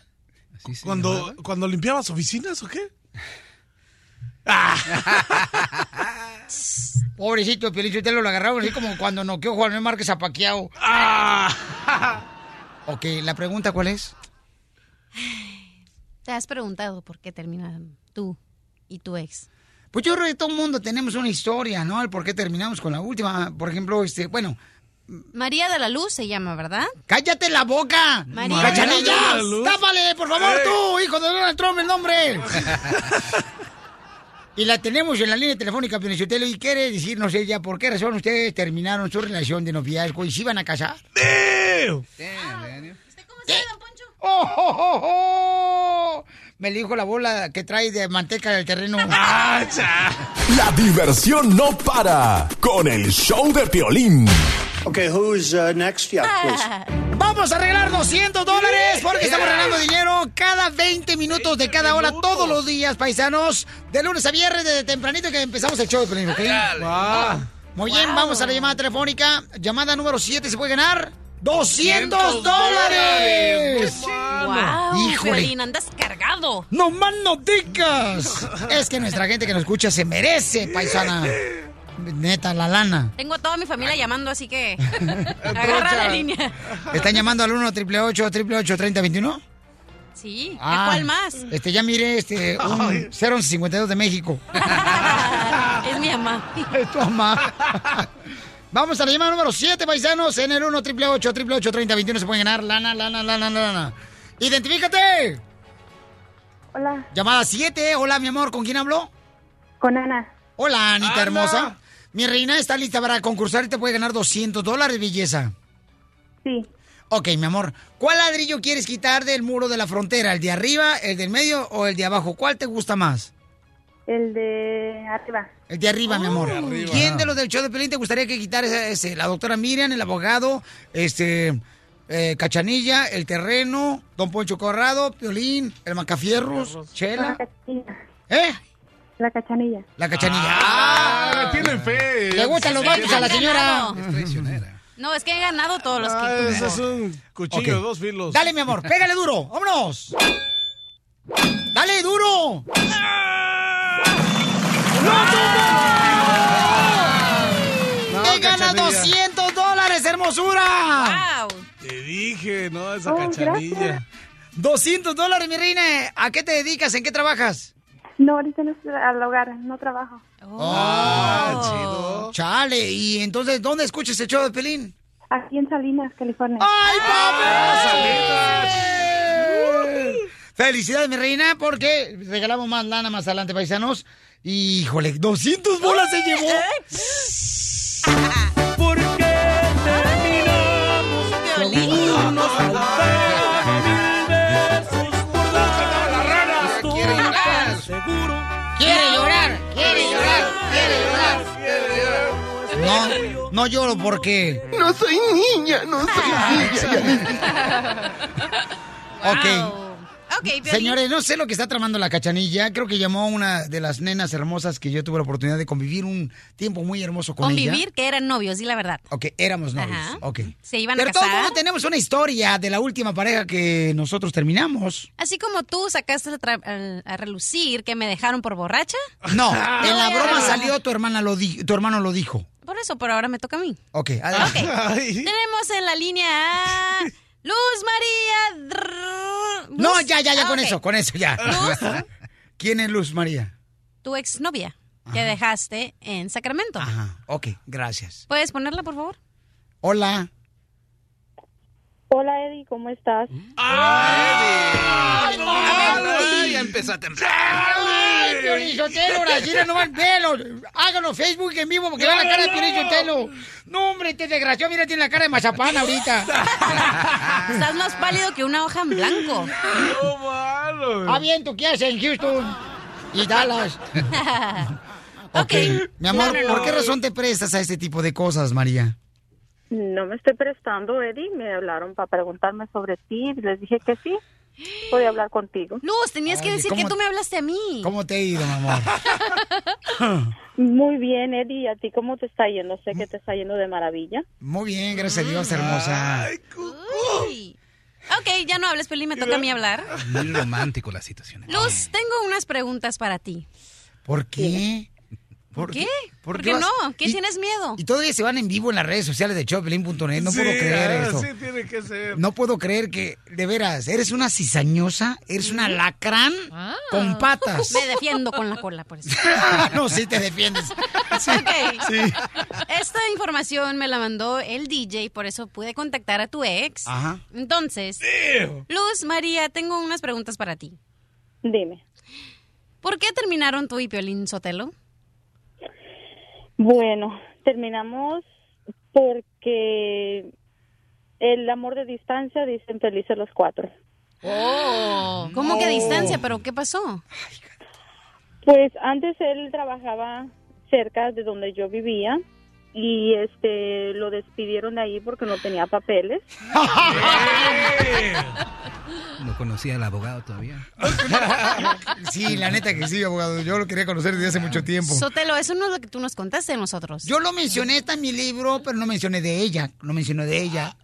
S10: Así se
S3: ¿Cuando,
S10: llamaba.
S3: ¿Cuando limpiabas oficinas o qué?
S2: Pobrecito, Piolín, te lo agarraron así como cuando noqueó Juan Manuel Márquez a Paquiao.
S3: Ah.
S2: Ok, ¿la pregunta cuál es?
S6: ¿Te has preguntado por qué terminan tú y tu ex?
S2: Pues yo creo que todo el mundo tenemos una historia, ¿no? El por qué terminamos con la última. Por ejemplo, este, bueno,
S6: María de la Luz se llama, ¿verdad?
S2: ¡cállate la boca!
S6: María
S2: ¡Cachanilla!
S3: de la Luz.
S2: ¡Tápale, por favor,
S3: Ey.
S2: tú, hijo de Donald Trump, el nombre! y la tenemos en la línea telefónica, Pionichotelo, y quiere decirnos ella por qué razón ustedes terminaron su relación de noviazgo y se iban a casar.
S3: Damn.
S10: Damn, Daniel.
S2: ¡Oh, oh, oh, oh! Me dijo la bola que trae de manteca del terreno.
S3: Ah.
S7: La diversión no para con el show de Piolín.
S13: Okay, who's uh, next? Yeah, please.
S2: Vamos a regalar 200 dólares porque estamos regalando dinero cada 20 minutos de cada hora, todos los días, paisanos. De lunes a viernes, desde tempranito que empezamos el show de Pelín, ¿ok?
S3: Ah.
S2: Muy bien, vamos a la llamada telefónica. Llamada número 7, ¿se puede ganar? ¡200 dólares!
S6: ¡Wow!
S2: Híjole.
S6: Piolín, andas cargado.
S2: ¡No más no digas! Es que nuestra gente que nos escucha se merece, paisana. Neta, la lana.
S6: Tengo a toda mi familia llamando, así que agarra la línea.
S2: ¿Están llamando al 1 888 3021
S6: Sí,
S2: Ah,
S6: ¿a cuál más?
S2: Este, ya miré, este, un 052 de México.
S6: es mi mamá.
S2: Es tu mamá. Vamos a la llamada número 7, paisanos. En el 1 888 3021 se pueden ganar lana, lana, lana, lana. ¡Identifícate!
S14: Hola,
S2: Llamada 7. Hola, mi amor. ¿Con quién hablo?
S14: con Ana.
S2: Hola, Anita
S3: Ana.
S2: hermosa. Mi reina está lista para concursar y te puede ganar 200 dólares, belleza.
S14: Sí,
S2: Ok, mi amor. ¿Cuál ladrillo quieres quitar del muro de la frontera? ¿El de arriba, el del medio o el de abajo? ¿Cuál te gusta más?
S14: El de arriba.
S2: El de arriba, mi amor.
S3: de arriba.
S2: ¿Quién de los del show de Pelín te gustaría que quitara ese, ese? La doctora Miriam, el abogado, este, eh, Cachanilla, el terreno, Don Poncho Corrado, Piolín, el Macafierros,
S14: La
S2: Chela.
S14: cachanilla.
S2: ¿Eh?
S14: La cachanilla.
S2: La Cachanilla.
S3: Ah,
S2: ¡Ah!
S3: tiene fe.
S2: Le gustan los bancos a la señora.
S10: Es traicionera.
S6: No, es que he ganado todos los
S3: Ah,
S6: que
S3: ese es un cuchillo
S2: Ok.
S3: de dos filos.
S2: Dale, mi amor, pégale duro. ¡Vámonos! ¡Dale duro!
S3: No,
S2: ¡Te ganas
S3: Cachanilla.
S2: 200 dólares, hermosura!
S6: ¡Wow!
S3: Te dije, ¿no? Esa
S14: Oh,
S3: cachanilla.
S14: gracias.
S2: 200 dólares, mi reina. ¿A qué te dedicas? ¿En qué trabajas?
S14: No, ahorita no estoy al hogar, no trabajo.
S3: Ah, chido.
S2: Chale, y entonces, ¿dónde escuchas el show de Pelín?
S14: Aquí en Salinas, California.
S2: ¡Ay,
S3: Ah,
S2: papi! Felicidades, mi reina, porque regalamos más lana más adelante, paisanos. Híjole, 200 bolas se llevó. Quiere llorar, quiere llorar, quiere llorar. No, no lloro porque.
S12: No soy niña, no soy niña.
S2: Ok.
S6: Piolín.
S2: Señores, no sé lo que está tramando la cachanilla. Creo que llamó una de las nenas hermosas que yo tuve la oportunidad de convivir un tiempo muy hermoso con ella.
S6: Convivir, que eran novios, di la verdad.
S2: Ok, éramos novios.
S6: Ajá.
S2: Ok.
S6: Se iban
S2: Pero
S6: a
S2: todo
S6: casar.
S2: mundo tenemos una historia de la última pareja que nosotros terminamos.
S6: Así como tú sacaste a, a relucir que me dejaron por borracha.
S2: No, en la
S6: a
S2: broma salió tu hermana lo di- tu hermano lo dijo.
S6: Por eso, pero ahora me toca a mí.
S2: Ok, adelante.
S6: Tenemos en la línea a Luz María.
S2: No, ya, ya, ya,
S6: Ah,
S2: con eso, con eso, ya.
S6: Luz,
S2: ¿Quién es Luz María?
S6: tu exnovia que dejaste en Sacramento.
S2: Ok, gracias.
S6: ¿Puedes ponerla, por favor?
S2: Hola.
S20: Hola Eddie, ¿cómo estás?
S10: Ay, ya empezó a temblar.
S2: ¡Ay, ahora sí, no van pelos! Háganlo Facebook en vivo porque vean la cara de Piolín Sotelo. No, hombre, este desgraciado, mira, tiene la cara de mazapán ahorita.
S6: Estás más pálido que una hoja en blanco.
S2: Ah, bien, ¿tú qué haces en Houston? Y Dallas. ok, mi amor,
S20: No, no,
S2: ¿por
S20: no.
S2: qué razón te prestas a este tipo de cosas, María?
S20: No me estoy prestando, Eddie. Me hablaron para preguntarme sobre ti. Les dije que sí. Podía hablar contigo.
S6: Luz, tenías que decir
S2: ¿cómo
S6: que tú me hablaste a mí.
S2: ¿Cómo te ha ido, mi amor?
S20: Muy bien, Eddie. ¿Y a ti cómo te está yendo? Sé que te está yendo de maravilla.
S2: Muy bien, gracias a Dios, hermosa.
S6: Uy. Ok, ya no hables, Pelín, me toca a mí hablar.
S10: Muy romántico la situación.
S6: Luz, tengo unas preguntas para ti.
S2: ¿Por qué?
S6: ¿Por qué? ¿Por,
S2: qué
S6: qué
S2: vas-
S6: no? ¿Qué
S2: y-
S6: tienes miedo?
S2: Y todavía se van en vivo en las redes sociales de Choplin.net. No puedo creer
S3: ah,
S2: esto.
S3: Sí, tiene que ser.
S2: No puedo creer que, de veras, eres una cizañosa, eres una lacrán con patas.
S6: Me defiendo con la cola, por eso.
S2: no, sí te defiendes. Sí,
S6: Ok.
S2: sí.
S6: Esta información me la mandó el DJ, por eso pude contactar a tu ex.
S2: Ajá.
S6: Entonces, Luz, María, tengo unas preguntas para ti.
S20: Dime.
S6: ¿Por qué terminaron tú y Piolín Sotelo?
S20: Bueno, terminamos porque el amor de distancia dicen felices los cuatro.
S6: Oh, ¿cómo que a distancia? ¿Pero qué pasó?
S20: Pues antes él trabajaba cerca de donde yo vivía y este lo despidieron de ahí porque no tenía papeles.
S10: No conocía al abogado todavía.
S2: Sí, la neta que sí, abogado. Yo lo quería conocer desde hace mucho tiempo.
S6: Sotelo, eso no es lo que tú nos contaste a nosotros.
S2: Yo lo mencioné, está en mi libro, pero no mencioné de ella. No mencioné de ella.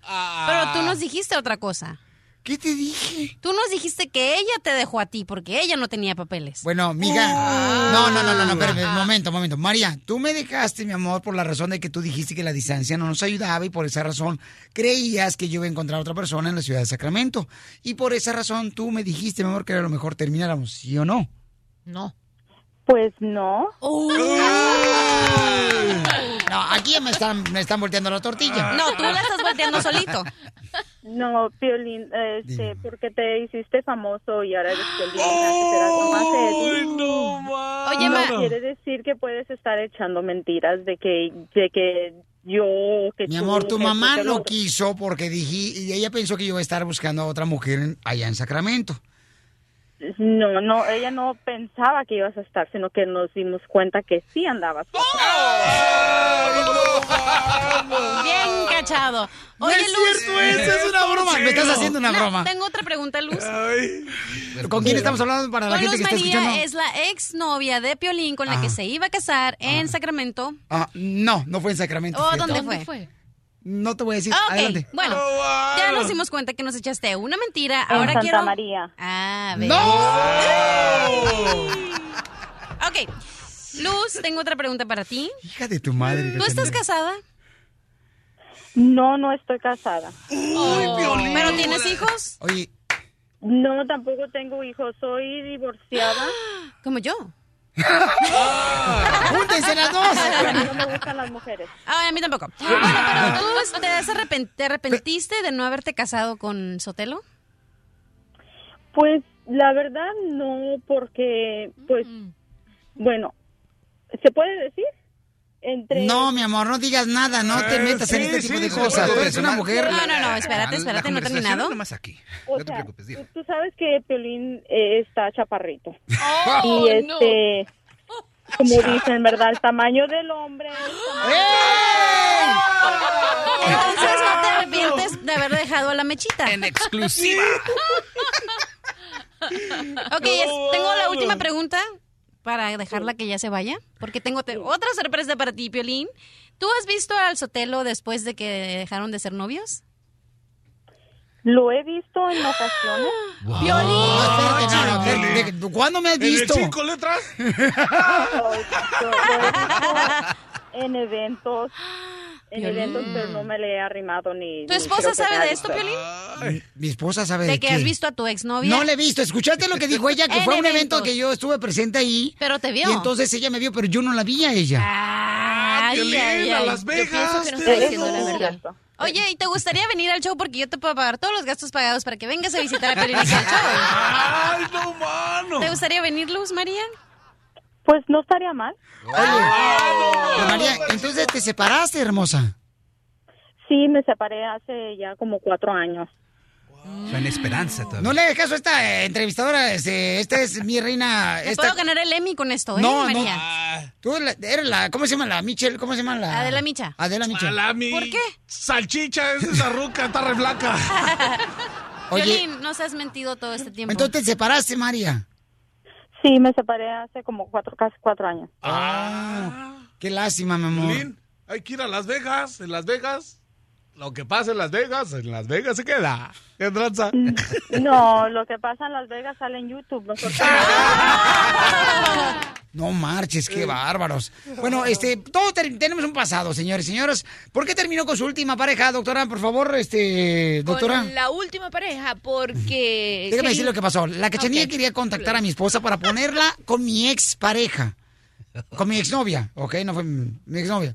S6: Pero tú nos dijiste otra cosa.
S2: ¿Qué te dije?
S6: Tú nos dijiste que ella te dejó a ti porque ella no tenía papeles.
S2: Bueno, mija. No, no, no, no, no, espérame, un momento, momento. María, tú me dejaste, mi amor, por la razón de que tú dijiste que la distancia no nos ayudaba y por esa razón creías que yo iba a encontrar a otra persona en la ciudad de Sacramento. Y por esa razón tú me dijiste, mi amor, que era lo mejor termináramos, ¿sí o no?
S6: No.
S20: Pues no.
S2: No, aquí me están, me están volteando la tortilla.
S6: No, tú la estás volteando solito.
S20: No, Piolín, este, porque te hiciste famoso y ahora eres Piolín. eras nomás Eddie.
S6: Oye,
S20: no
S6: ma-
S20: quiere decir que puedes estar echando mentiras de que, de que yo, que
S2: Mi amor, tu mamá no
S20: lo-
S2: quiso porque dije, y ella pensó que yo iba a estar buscando a otra mujer en- allá en Sacramento.
S20: No, no, ella no pensaba que ibas a estar, sino que nos dimos cuenta que sí andabas.
S6: Bien cachado.
S2: No
S6: Oye,
S2: es
S6: Luz.
S2: cierto eso, es una broma. Me estás haciendo una
S6: No,
S2: broma.
S6: Tengo otra pregunta, Luz.
S2: ¿Con quién estamos hablando para la
S6: Con
S2: gente
S6: Luz
S2: que está
S6: María
S2: escuchando?
S6: es la ex novia de Piolín con la que
S2: Ah.
S6: se iba a casar en Sacramento.
S2: Ah, no, no fue en Sacramento.
S6: ¿O
S2: fíjate.
S6: dónde, fue?
S2: No te voy a decir. Adelante.
S6: Bueno, ya nos dimos cuenta que nos echaste una mentira.
S20: En
S6: Ahora
S20: Santa
S6: quiero.
S20: María.
S6: Ah, ves. Ok. Luz, tengo otra pregunta para ti.
S2: Hija de tu madre.
S6: ¿Tú estás casada?
S20: No, no estoy casada.
S6: ¿Pero tienes hijos?
S2: Oye,
S20: No, tampoco tengo hijos. Soy divorciada.
S6: Como yo.
S2: ¡Júntense las dos!
S20: A mí no me gustan las mujeres.
S6: Ah, a mí tampoco. Bueno, pero tú te, has arrepen- te arrepentiste de no haberte casado con Sotelo.
S20: Pues la verdad no, porque, pues, bueno, ¿se puede decir? Entre...
S2: No, mi amor, no digas nada, no te metas en
S3: sí,
S2: este tipo
S3: sí,
S2: de
S3: se
S2: cosas. Tú eres una mujer.
S6: No, no, no, espérate,
S10: La
S6: espérate, no he terminado.
S10: nomás aquí.
S20: O
S10: no te preocupes,
S20: tú, sabes que Piolín eh, está chaparrito.
S6: Oh,
S20: y este, como dicen, ¿verdad? El tamaño del hombre.
S6: Entonces no te arrepientes de haber dejado a la mechita.
S10: En exclusiva.
S6: Ok, es- tengo la última pregunta para dejarla que ya se vaya, porque tengo te- otra sorpresa para ti, Piolín. ¿Tú has visto al Sotelo después de que dejaron de ser novios?
S8: Lo he visto en ocasiones.
S2: No, no, de- de- ¿Cuándo me has
S3: ¿En el
S2: visto?
S3: cinco letras?
S8: en eventos. En
S6: Piolín.
S8: eventos, pero no me le he arrimado ni.
S6: ¿Tu esposa sabe de esto. Piolín?
S2: Mi esposa sabe de,
S6: De que
S2: qué.
S6: has visto a tu exnovia.
S2: No le he visto. ¿Escuchaste lo que dijo ella? Que fue un evento que yo estuve presente ahí.
S6: Pero te vio.
S2: Y entonces ella me vio, pero yo no la vi a ella.
S6: Ay,
S3: Piolín,
S6: ay,
S3: a. Las
S6: Yo
S3: Vegas,
S6: pienso que no
S3: te
S6: está
S3: digo.
S6: diciendo la verdad. Oye, ¿y te gustaría venir al show? Porque yo te puedo pagar todos los gastos pagados para que vengas a visitar a Piolín al show.
S3: ¡Ay, no, mano!
S6: ¿Te gustaría venir, Luz María?
S8: Pues no estaría mal.
S2: Pero María, entonces te separaste, hermosa.
S8: Sí, me separé hace ya como cuatro años.
S10: Suena esperanza todavía.
S2: No le hagas caso a esta eh, entrevistadora. Este, esta es mi reina.
S6: Me
S2: Esta...
S6: puedo ganar el Emmy con esto, ¿eh,
S2: No, no.
S6: María?
S2: Tú la- eres la. ¿Cómo se llama la Michelle? ¿Cómo se llama la?
S6: Adela Micha.
S2: Adela.
S3: Salami.
S6: ¿Por qué?
S3: Salchicha, esa es la ruca, está re flaca.
S2: Oye,
S6: Piolín, no se has mentido todo este tiempo.
S2: entonces te separaste, María.
S8: Sí, me separé hace como cuatro, casi cuatro años.
S2: Ah, qué lástima, mi amor.
S3: Piolín, hay que ir a Las Vegas. En Las Vegas, lo que pasa en Las Vegas, en Las Vegas se queda. ¿Qué tranza?
S8: No, lo que pasa en Las Vegas sale en YouTube. Nosotros...
S2: No marches, qué bárbaros. Bueno, este, todos tenemos un pasado, señores y señoras. ¿Por qué terminó con su última pareja, doctora? Por favor, este, doctora.
S21: Con la última pareja, porque...
S2: Déjame decir lo que pasó. La cachanilla
S21: Ok.
S2: quería contactar a mi esposa para ponerla con mi ex pareja. Con mi exnovia, ¿ok? No fue mi mi exnovia.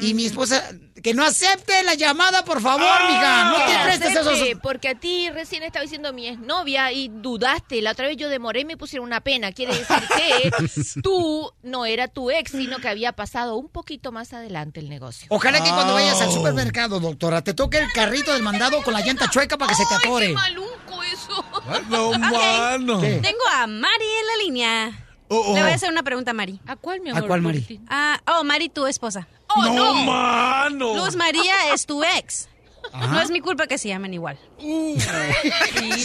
S2: Y mi esposa, que no acepte la llamada, por favor, mija. No te prestes esos...
S21: Porque a ti recién estaba diciendo mi exnovia y dudaste. La otra vez yo demoré y me pusieron una pena. Quiere decir que tú no era tu ex, sino que había pasado un poquito más adelante el negocio.
S2: Ojalá que cuando vayas al supermercado, doctora, te toque el carrito del mandado con la llanta chueca para que se te atore.
S21: ¡Qué maluco eso!
S3: No,
S6: Ok.
S3: mano.
S2: ¿Qué?
S6: Tengo a Mari en la línea.
S3: Oh, oh.
S6: Le voy a hacer una pregunta a Mari.
S21: ¿A cuál, mi
S2: ¿A
S21: amor?
S2: cuál, Mari?
S6: Ah, oh, Mari, tu esposa.
S21: ¡Oh,
S3: no,
S21: no!
S3: mano.
S6: Luz María es tu ex. No es mi culpa que se llamen igual.
S21: Y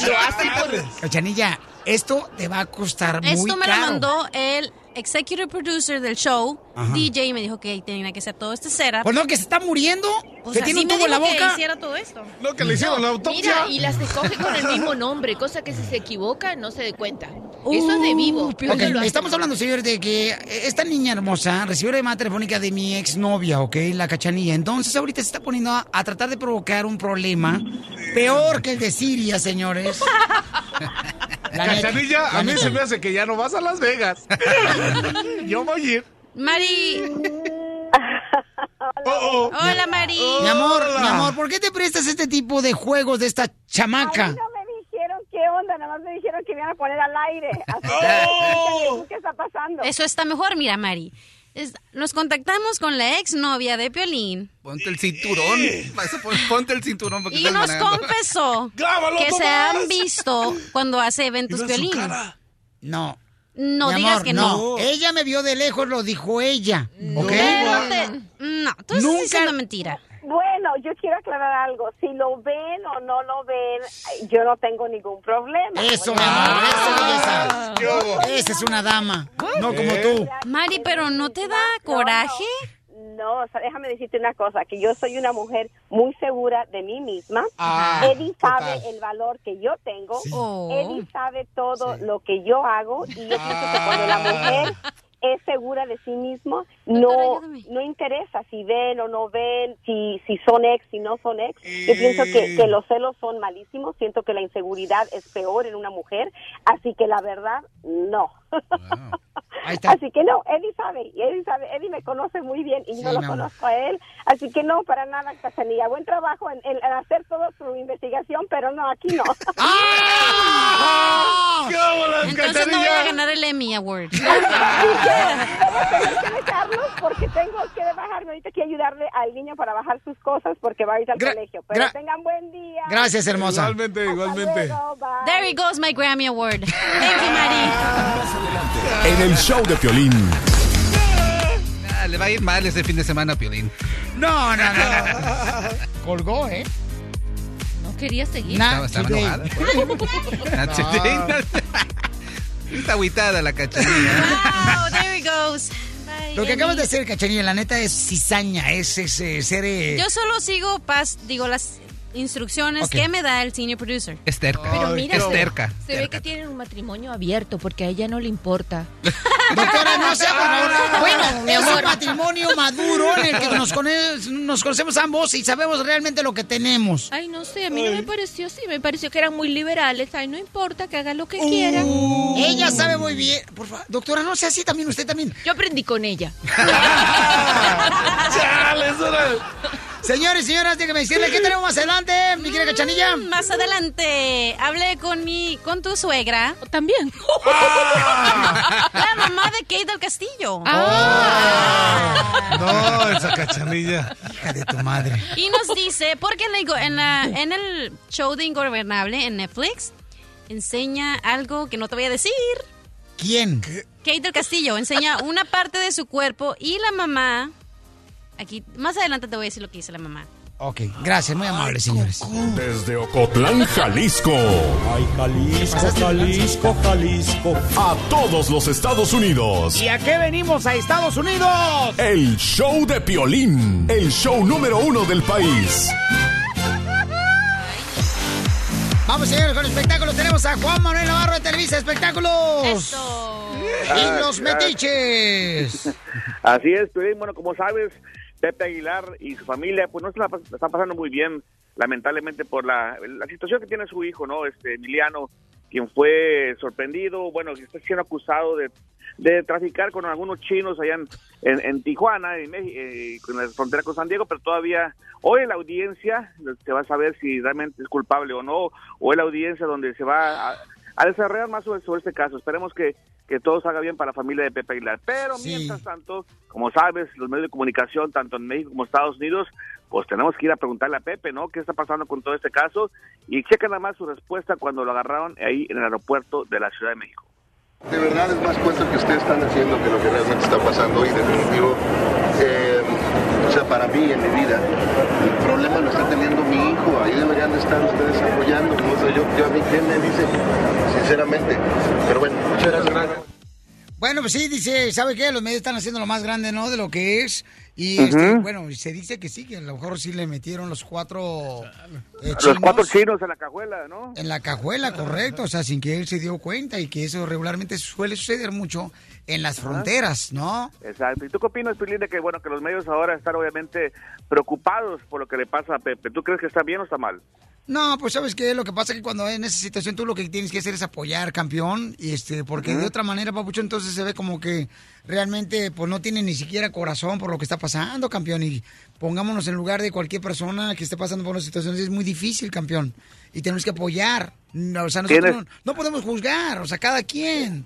S21: lo hace por...
S2: Cachanilla, esto te va a costar muy
S6: Esto me
S2: caro.
S6: lo mandó el executive producer del show,
S2: Ajá.
S6: DJ, y me dijo que tenía que hacer todo este setup.
S2: Pues no, que se está muriendo.
S6: Pues
S2: que tiene un tubo en la
S6: dijo que
S2: boca.
S6: hiciera todo esto.
S3: No, que le hicieron la autopsia.
S21: Mira, y las escoge con el mismo nombre, cosa que si se equivoca no se dé cuenta. Eso es de vivo.
S2: Ok,
S21: Eso lo hace
S2: estamos hablando, señores, de que esta niña hermosa recibió la llamada telefónica de mi exnovia, ¿ok? La cachanilla. Entonces ahorita se está poniendo a, a tratar de provocar un problema peor que el de Siria, señores.
S3: Cachanilla,
S2: la
S3: a mí se me hace que ya no vas a Las Vegas. Yo voy a ir.
S6: Mari.
S3: Oh, oh.
S6: Hola, Mari.
S2: Mi amor,
S3: Hola.
S2: mi amor, ¿por qué te prestas este tipo de juegos de esta
S4: Ay,
S2: chamaca?
S4: no me dijeron qué onda, nada más me dijeron que me iban a poner al aire. Así
S3: ¡Oh!
S4: que, ¿qué está pasando?
S6: Eso está mejor, mira, Mari. Es- nos contactamos con la exnovia de Piolín
S10: Ponte el cinturón. Ponte el cinturón porque
S6: y nos
S10: manejando.
S6: confesó
S3: Grábalo,
S6: que se han visto cuando hace eventos Piolín.
S2: No.
S6: No
S2: mi
S6: digas
S2: amor,
S6: que no.
S2: Ella me vio de lejos, lo dijo ella, ¿ok?
S6: Pero te- no, tú estás
S2: Nunca-
S6: diciendo mentira.
S4: Bueno, yo quiero aclarar algo. Si lo ven o no lo ven, yo no tengo ningún problema.
S2: Eso, mi
S4: Bueno,
S2: amor, eso,
S3: Ah,
S2: belleza. Esa es una dama, no como tú.
S6: Mari, pero ¿no te da
S4: No,
S6: coraje?
S4: No, o sea, déjame decirte una cosa, que yo soy una mujer muy segura de mí misma.
S3: Ah,
S4: Eddie sabe
S3: total.
S4: el valor que yo tengo.
S6: Oh.
S4: Eddie sabe todo lo que yo hago y yo pienso que cuando la mujer es segura de sí mismo, no, no interesa si ven o no ven, si, si son ex, si no son ex. Yo pienso que, que los celos son malísimos, siento que la inseguridad es peor en una mujer, así que la verdad, no.
S2: Ahí está.
S4: Así que no, Eddie sabe, y Eddie sabe, Eddie me conoce muy bien y
S2: Sí,
S4: yo lo conozco a él, así que no, para nada, Cachanilla. Buen trabajo en, en hacer toda su investigación, pero no, aquí no.
S2: ¡Ah!
S3: ¿Qué bolas,
S6: Entonces no voy a ganar el Emmy Award.
S4: Voy a tener que dejarlos porque tengo que bajarme ahorita que ayudarle al niño para bajar sus cosas porque va a ir al
S2: Gra-
S4: colegio. Pero tengan buen día.
S2: Gracias, hermosa.
S3: Igualmente, igualmente.
S4: luego, bye.
S6: There goes my Grammy Award. Thank you, Mari.
S7: En el show de Piolín.
S10: Ah, le va a ir mal este fin de semana a Piolín.
S2: No, no, no. no. Colgó, ¿eh?
S21: Quería seguir.
S10: Estaba, estaba enojada. Not today. Está agüitada la cachanilla.
S6: Oh, there he goes. Bye,
S2: Lo que acabas de hacer, cachanilla, la neta es cizaña, es, es, eh, ser... eh,
S6: Yo solo sigo pas, digo las instrucciones
S2: Ok.
S6: que me da el senior producer.
S10: Es terca.
S21: Pero mira,
S10: es
S21: se,
S10: terca.
S21: se ve que tienen un matrimonio abierto porque a ella no le importa.
S2: Doctora, no sea, por favor. Bueno,
S21: mi
S2: es
S21: amor.
S2: un matrimonio maduro en el que nos, cone- nos conocemos ambos y sabemos realmente lo que tenemos.
S21: Ay, no sé, a mí no me pareció así, me pareció que eran muy liberales. Ay, no importa, que haga lo que quiera.
S2: Ella sabe muy bien. Por favor, doctora, no sea así también, usted también.
S21: Yo aprendí con ella.
S2: Señores y señoras, déjenme decirle qué tenemos más adelante, mi querida cachanilla.
S6: Mm, Más adelante, hablé con mi, con tu suegra.
S21: También.
S6: La mamá de Kate del Castillo.
S3: No, esa cachanilla.
S2: Hija de tu madre.
S6: Y nos dice, porque en, la ingo- en, la- en el show de Ingobernable en Netflix, enseña algo que no te voy a decir.
S2: ¿Quién?
S6: Kate del Castillo enseña una parte de su cuerpo y la mamá. Aquí, más adelante te voy a decir lo que dice la mamá.
S2: Ok, gracias, muy amable, señores.
S7: Desde Ocotlán, Jalisco.
S22: Ay, Jalisco, Jalisco, Jalisco.
S7: A todos los Estados Unidos.
S2: ¿Y a qué venimos a Estados Unidos?
S7: El show de Piolín. El show número uno del país.
S2: Vamos, señores, con espectáculos. Tenemos a Juan Manuel Navarro de Televisa Espectáculos. Y los metiches.
S23: Así es, Piolín. Bueno, como sabes, Pepe Aguilar y su familia, pues no se la, están pasando muy bien, lamentablemente, por la, la situación que tiene su hijo, ¿no? Este Emiliano, quien fue sorprendido, bueno, que está siendo acusado de, de traficar con algunos chinos allá en, en, en Tijuana, en México, eh, con la frontera con San Diego, pero todavía hoy en la audiencia se va a saber si realmente es culpable o no, o en la audiencia donde se va a, a desarrollar más sobre, sobre este caso. Esperemos que, que todo salga bien para la familia de Pepe Aguilar. Pero mientras tanto, como sabes, los medios de comunicación, tanto en México como Estados Unidos, pues tenemos que ir a preguntarle a Pepe, ¿no? ¿Qué está pasando con todo este caso? Y checa nada más su respuesta cuando lo agarraron ahí en el aeropuerto de la Ciudad de México.
S24: De verdad es más cuento que ustedes están haciendo que lo que realmente está pasando hoy, definitivo. Eh, o sea, para mí en mi vida, el problema lo está teniendo mi hijo. Ahí deberían de estar ustedes apoyando. No sé yo, yo a mí qué me dice, sinceramente. Pero bueno, muchas gracias.
S2: Bueno, pues sí, dice, ¿sabe qué? Los medios están haciendo lo más grande, ¿no? De lo que es. Y, este, bueno, se dice que sí, que a lo mejor sí le metieron los cuatro eh,
S23: Los
S2: chinos
S23: cuatro chinos en la cajuela, ¿no?
S2: en la cajuela, correcto. O sea, sin que él se dio cuenta y que eso regularmente suele suceder mucho en las fronteras, ¿no?
S23: Exacto. ¿Y tú qué opinas, Pilín, de que, bueno, que los medios ahora están obviamente preocupados por lo que le pasa a Pepe? ¿Tú crees que está bien o está mal?
S2: No, pues sabes qué, lo que pasa es que cuando en esa situación tú lo que tienes que hacer es apoyar, campeón, y este, porque de otra manera, papucho, entonces se ve como que realmente pues no tiene ni siquiera corazón por lo que está pasando, campeón, y pongámonos en lugar de cualquier persona que esté pasando por una situación, es muy difícil, campeón, y tenemos que apoyar, no, o sea, nosotros no, no podemos juzgar, o sea, cada quien,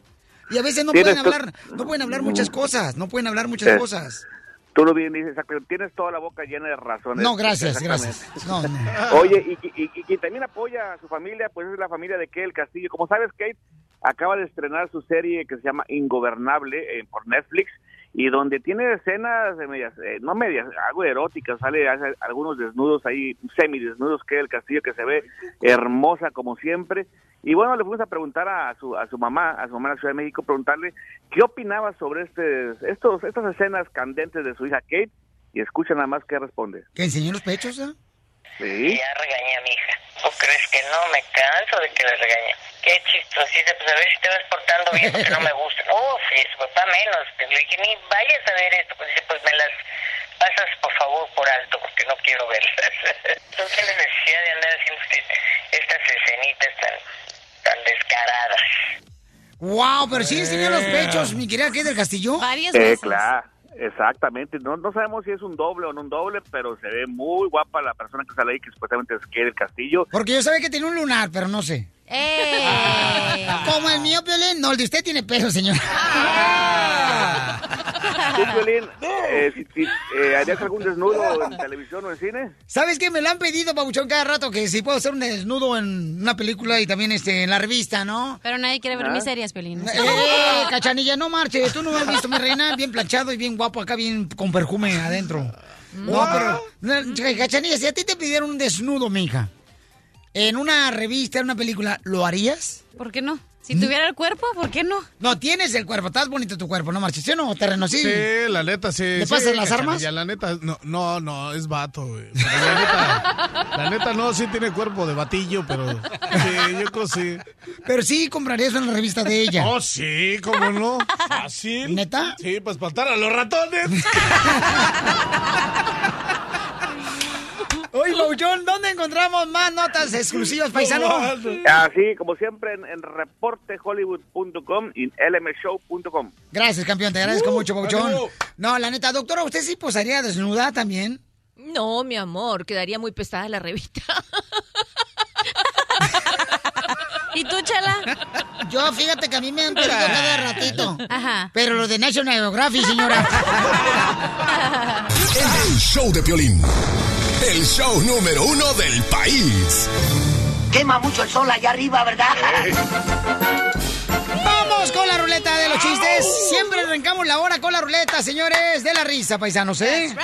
S2: y a veces no pueden hablar, no pueden hablar muchas cosas, no pueden hablar muchas cosas.
S23: Tú lo bien dices. Tienes toda la boca llena de razones.
S2: No, gracias, gracias. No, no.
S23: Oye, y, y, y quien también apoya a su familia, pues es la familia de Kate Castillo. Como sabes, Kate acaba de estrenar su serie que se llama Ingobernable eh, por Netflix y donde tiene escenas de medias, eh, no medias, algo eróticas, sale hace algunos desnudos ahí, semidesnudos Kate del Castillo que se ve hermosa como siempre. Y bueno, le fuimos a preguntar a su, a su mamá, a su mamá en la Ciudad de México, preguntarle qué opinaba sobre este, estos, estas escenas candentes de su hija Kate y escucha nada más qué responde.
S2: ¿Que enseñó los pechos, ah?
S23: Sí.
S25: Ya regañé a mi hija. ¿Tú crees que no? Me canso de que le regañe. Qué chistosita, pues a ver si te vas portando bien porque no me gusta. Uf, y su papá menos. Le dije, ni vayas a ver esto. Pues dice, pues me las pasas por favor por alto porque no quiero verlas. no tienes necesidad de andar haciendo usted estas escenitas tan, tan descaradas.
S2: Wow, pero sí enseñó los pechos, mi querida Kate del Castillo.
S6: Varias
S23: Eh, claro, exactamente. No, no sabemos si es un doble o no un doble, pero se ve muy guapa la persona que sale ahí, que supuestamente es Kate del Castillo.
S2: Porque yo sabía que tenía un lunar, pero no sé.
S6: ¡Eh!
S2: Como el mío, Piolín. No, el de usted tiene pelo, señor.
S23: ¿Tú, Violín, eh, si, si, eh, harías algún desnudo en televisión o en cine?
S2: ¿Sabes qué? Me lo han pedido, Pabuchón, cada rato que si puedo hacer un desnudo en una película y también este en la revista, ¿no?
S6: Pero nadie quiere ver
S2: ¿Ah?
S6: mis series, Pelín.
S2: Eh, cachanilla, no marches. Tú no me has visto, mi reina, bien planchado y bien guapo acá, bien con perfume adentro. No, pero, no, cachanilla, si a ti te pidieron un desnudo, mija, en una revista, en una película, ¿lo harías?
S6: ¿Por qué no? Si tuviera el cuerpo, ¿por qué no?
S2: No, tienes el cuerpo, estás bonito tu cuerpo, ¿no, Marches? ¿Sí o no, terreno? Sí.
S3: Sí, la neta, sí.
S2: ¿Le
S3: sí,
S2: pasas las armas?
S3: cachanilla, La neta, no, no, no, es vato, güey. Pero La neta, la neta no, sí tiene cuerpo de batillo, pero sí, yo creo sí.
S2: Pero sí comprarías una revista de ella.
S3: Oh, sí, cómo no. Fácil.
S2: ¿Neta?
S3: Sí, para espantar a los ratones.
S2: Oye, Pauchón, ¿dónde encontramos más notas exclusivas, paisano?
S23: Así, como siempre, en, en reportehollywood.com y lmshow.com.
S2: Gracias, campeón, te agradezco
S23: Uh,
S2: mucho, Pauchón.
S23: ánimo.
S2: No, la neta, doctora, ¿usted sí posaría desnuda también?
S21: No, mi amor, quedaría muy pesada la revista.
S6: ¿Y tú, Chela?
S2: Yo, fíjate que a mí me han pedido cada ratito.
S6: Ajá.
S2: Pero los de National Geographic, señora.
S7: El show de Piolín. El show número uno del país.
S12: Quema mucho el sol allá arriba, ¿verdad?
S2: Vamos con la ruleta de los chistes. Siempre arrancamos la hora con la ruleta, señores, de la risa, paisanos, ¿eh?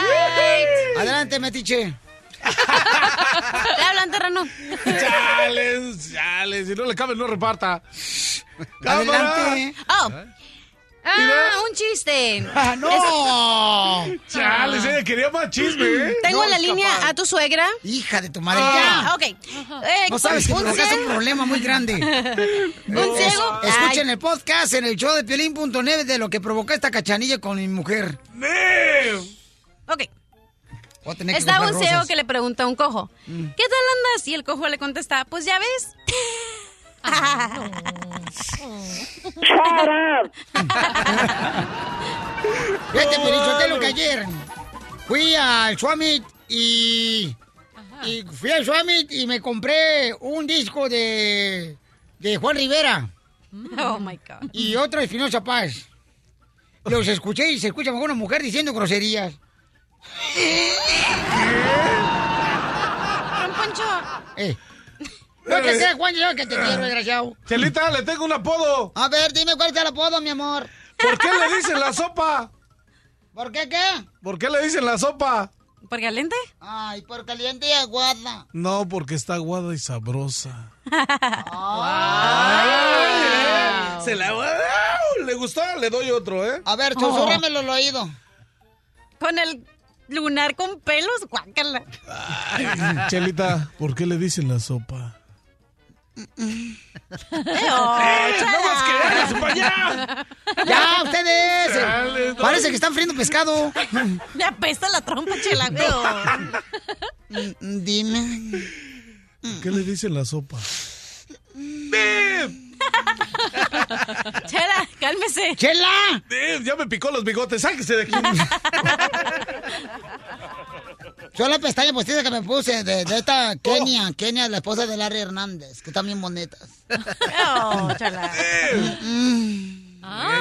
S2: Adelante, Metiche.
S6: Te hablan, terreno.
S3: Chales, chales. Si no le cabe, no reparta.
S2: Adelante.
S6: Oh. Ah, un chiste.
S2: Ah, no.
S3: Chales, ella quería más chisme, ¿eh?
S6: Tengo
S3: No,
S6: en la
S3: es
S6: línea
S3: capaz.
S6: a tu suegra.
S2: Hija de tu madre,
S6: Ah,
S2: ya.
S6: ok. Eh,
S2: No sabes que
S6: un
S2: provocaste un
S6: ciego-
S2: problema muy grande.
S6: Un ciego.
S2: Escuchen el podcast en el show de Piolín.net de lo que provocó esta cachanilla con mi mujer.
S6: Ok. Estaba un ciego que le pregunta a un cojo,
S2: Mm.
S6: ¿qué tal andas? Y el cojo le contesta, pues ya ves.
S2: Fíjate, Piolichotelo, que ayer fui al Summit y, y fui al Summit y me compré un disco de, de Juan Rivera
S6: Oh my God.
S2: y otro de Espinosa Paz. Los escuché y se escucha mejor una mujer diciendo groserías.
S6: Don Poncho.
S2: Eh. No te creas, Juan, yo que te quiero, desgraciado.
S3: Chelita, le tengo un apodo.
S2: A ver, dime cuál es el apodo, mi amor.
S3: ¿Por qué le dicen la sopa?
S2: ¿Por qué qué?
S3: ¿Por qué le dicen la sopa?
S6: ¿Por caliente?
S2: Ay, por caliente y aguada.
S3: No, porque está aguada y sabrosa.
S2: Ay.
S3: Se la ¿Le gustó? Le doy otro, ¿eh?
S2: A ver, susúrramelo al oído.
S6: Con el lunar con pelos, guácala.
S3: Chelita, ¿por qué le dicen la sopa?
S2: ¡Ya, ustedes!
S3: Chale, no.
S2: Parece que están friendo pescado.
S6: Me apesta la trompa, chela.
S2: Mm, Dime.
S3: ¿Por qué le dicen la sopa?
S6: Chela, cálmese.
S2: ¡Chela!
S3: Eh, ya me picó los bigotes, sáquese de aquí.
S2: Yo la pestaña postiza que me puse de, de esta Kenia, Kenia, la esposa de Larry Hernández, que bien bonitas.
S6: Oh, chala.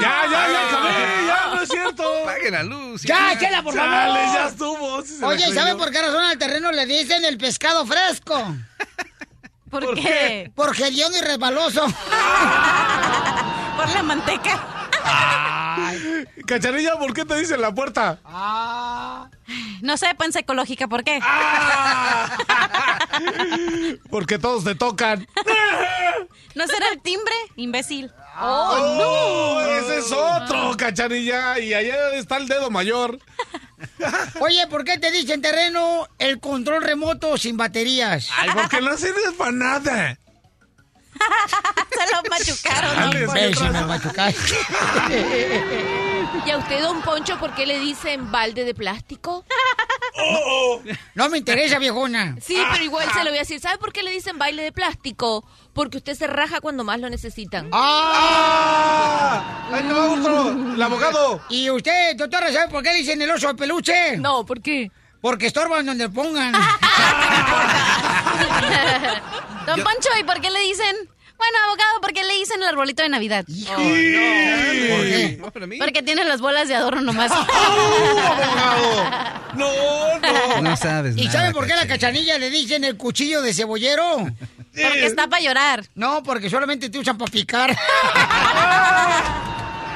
S3: Ya, ya, ya acabé, ya, no es cierto.
S10: Paguen la luz.
S2: ¡Ya, chela, por favor!
S3: Chale, ya estuvo. la
S2: Oye. ¿saben por qué razón al terreno le dicen el pescado fresco?
S6: ¿Por,
S3: ¿Por
S6: qué?
S2: Por hediondo y resbaloso.
S6: Por la manteca.
S3: Cachanilla, ¿por qué te dicen la puerta?
S2: Ah.
S6: No sé, pan ecológica, ¿por qué?
S3: Porque todos te tocan.
S6: ¿No será el timbre? Imbécil.
S3: ¡Oh, no! Ese es otro, cachanilla. Y allá está el dedo mayor.
S2: Oye, ¿por qué te dicen terreno el control remoto sin baterías?
S3: Ay, porque no sirves para nada.
S6: Se lo machucaron. Poncho.
S2: Ves, me machucaste.
S21: ¿Y a usted, don Poncho, por qué le dicen balde de plástico?
S2: No me interesa, viejona.
S21: Sí, pero igual se lo voy a decir. ¿Sabe por qué le dicen baile de plástico? Porque usted se raja cuando más lo necesitan.
S3: ¡Ah! ¡Ahí te va otro! ¡El abogado!
S2: ¿Y usted, doctora, sabe por qué le dicen el oso de peluche?
S21: No, ¿por qué?
S2: Porque estorban donde pongan.
S6: Don Poncho, ¿y por qué le dicen? Bueno, abogado, ¿por qué le dicen el arbolito de Navidad?
S2: ¿Por qué?
S10: No, para mí.
S6: Porque tiene las bolas de adorno nomás.
S3: ¡No, no!
S10: No sabes
S2: ¿Y
S10: nada,
S2: saben por qué a la
S10: Cachanilla.
S2: cachanilla le dicen el cuchillo de cebollero?
S6: Porque está para llorar.
S2: No, porque solamente te usan para picar.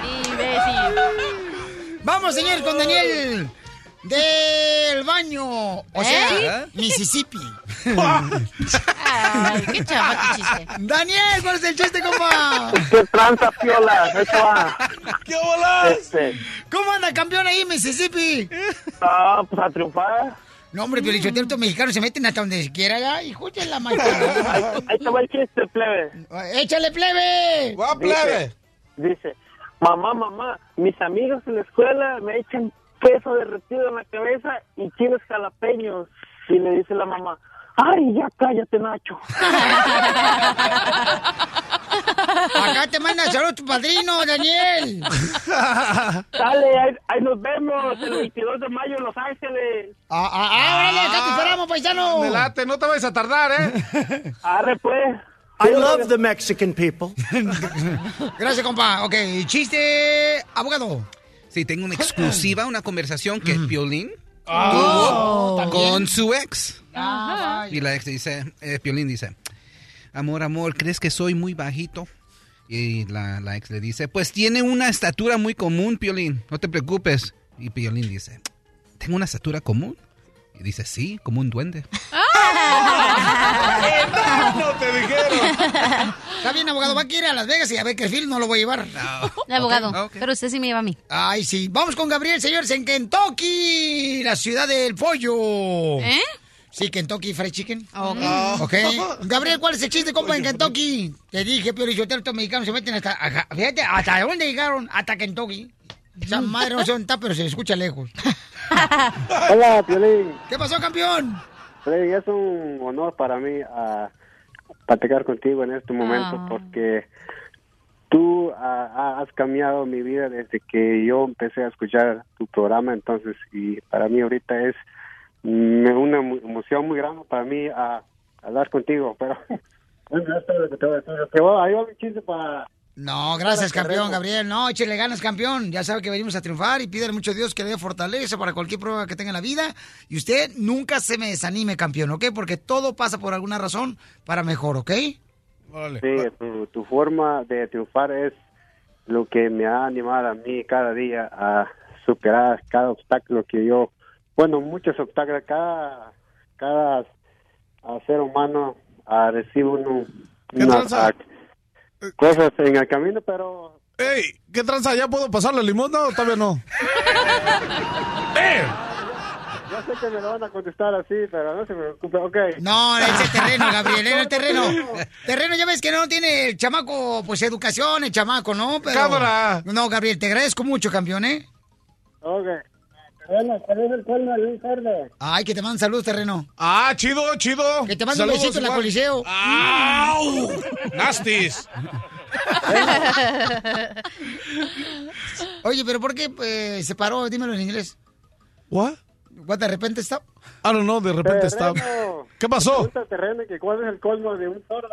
S6: Imbécil.
S2: Vamos, señor, con Daniel del baño. O sea,
S10: ¿Eh?
S2: Mississippi.
S6: Ay, qué chapa tu chiste.
S2: Daniel, ¿cuál es el chiste, compa?
S19: ¿Qué tranza, piola? Eso va.
S3: ¿Qué bolas?
S19: Este,
S2: ¿Cómo anda campeón ahí Mississippi?
S19: ah, pues a triunfar.
S2: No, hombre, pero estos mexicanos se meten hasta donde quiera ya. Hijo de la mañana.
S19: ahí te va el chiste, plebe.
S2: ¡Échale, plebe!
S3: ¡Va,
S19: Dice, dice, mamá, mamá, mis amigos en la escuela me echan peso derretido en la cabeza y chiles jalapeños. Y le dice la mamá, ay, ya cállate, Nacho.
S2: Acá te manda saludos tu padrino, Daniel.
S19: Dale, ahí, ahí nos vemos el 22 de mayo en Los Ángeles.
S2: Ah, ah, ah, órale, acá te esperamos, paisano.
S3: Me late, no te vayas a tardar, ¿eh?
S19: Arre, pues.
S11: I love the Mexican people.
S2: Gracias, compa. Ok, chiste, abogado.
S10: Sí, tengo una exclusiva, una conversación que Piolín
S2: Ah,
S10: tuvo con su ex.
S2: Ah,
S10: Y la ex dice, eh, Piolín dice, amor, amor, ¿crees que soy muy bajito? Y la, la ex le dice, pues tiene una estatura muy común, Piolín, no te preocupes. Y Piolín dice, ¿tengo una estatura común? Y dice, sí, como un duende.
S3: no te dijeron.
S2: Está bien, abogado, va a ir a Las Vegas y a Bakersfield no lo voy a llevar.
S6: De abogado. Pero usted sí me lleva a mí.
S2: Ay, sí. Vamos con Gabriel, señores, en Kentucky, la ciudad del pollo.
S6: ¿Eh?
S2: Sí, Kentucky Fried Chicken.
S6: Ok.
S2: Ok. Gabriel, ¿cuál es el chiste, compa, en Kentucky? Te dije, pero yo estos mexicanos se meten hasta... Fíjate, ¿hasta dónde llegaron? Hasta Kentucky. Esa madre no son pero se escucha lejos.
S26: Hola, Piolín.
S2: ¿Qué pasó, campeón?
S26: Freddy, es un honor para mí a platicar contigo en este momento
S2: Ah.
S26: porque tú ah, has cambiado mi vida desde que yo empecé a escuchar tu programa, entonces, y para mí ahorita es mm, una emo- emoción muy grande para mí a hablar contigo, pero bueno, esto es lo que te voy a decir. Que va- ahí va mi chiste para...
S2: No, gracias, campeón. Gabriel. No, échale ganas, campeón. Ya sabe que venimos a triunfar y pídele mucho a Dios que le dé fortaleza para cualquier prueba que tenga en la vida. Y usted nunca se me desanime, campeón, ¿ok? Porque todo pasa por alguna razón para mejor, ¿ok?
S26: Sí, tu, tu forma de triunfar es lo que me ha animado a mí cada día a superar cada obstáculo que yo, bueno, muchos obstáculos, cada, cada ser humano ah, recibe uno, ah, cosas en el camino, pero
S3: Ey, ¿qué tranza? ¿Ya puedo pasarle limosna o todavía no?
S26: yo sé que me lo van a contestar así, pero no se preocupe, ok.
S2: No, ese terreno, Gabriel, en el terreno. Terreno, ya ves que no tiene el chamaco, pues educación, el chamaco, ¿no? Pero...
S3: Cámara.
S2: No, Gabriel, te agradezco mucho, campeón, ¿eh?
S26: Ok. Bueno, ¿cuál es el colmo de un cerdo?
S2: Ay, que te mandan saludos, terreno.
S3: Ah, chido, chido.
S2: Que te mando un
S3: Saludos
S2: besito en la. Coliseo.
S3: ¡Au! ¡Nastis!
S2: Oye, pero ¿por qué eh, se paró? Dímelo en inglés.
S3: ¿What?
S2: ¿What de repente está?
S3: I don't know, de repente está... ¿Qué pasó?
S26: Pregunta al terreno que cuál es el colmo de un sordo.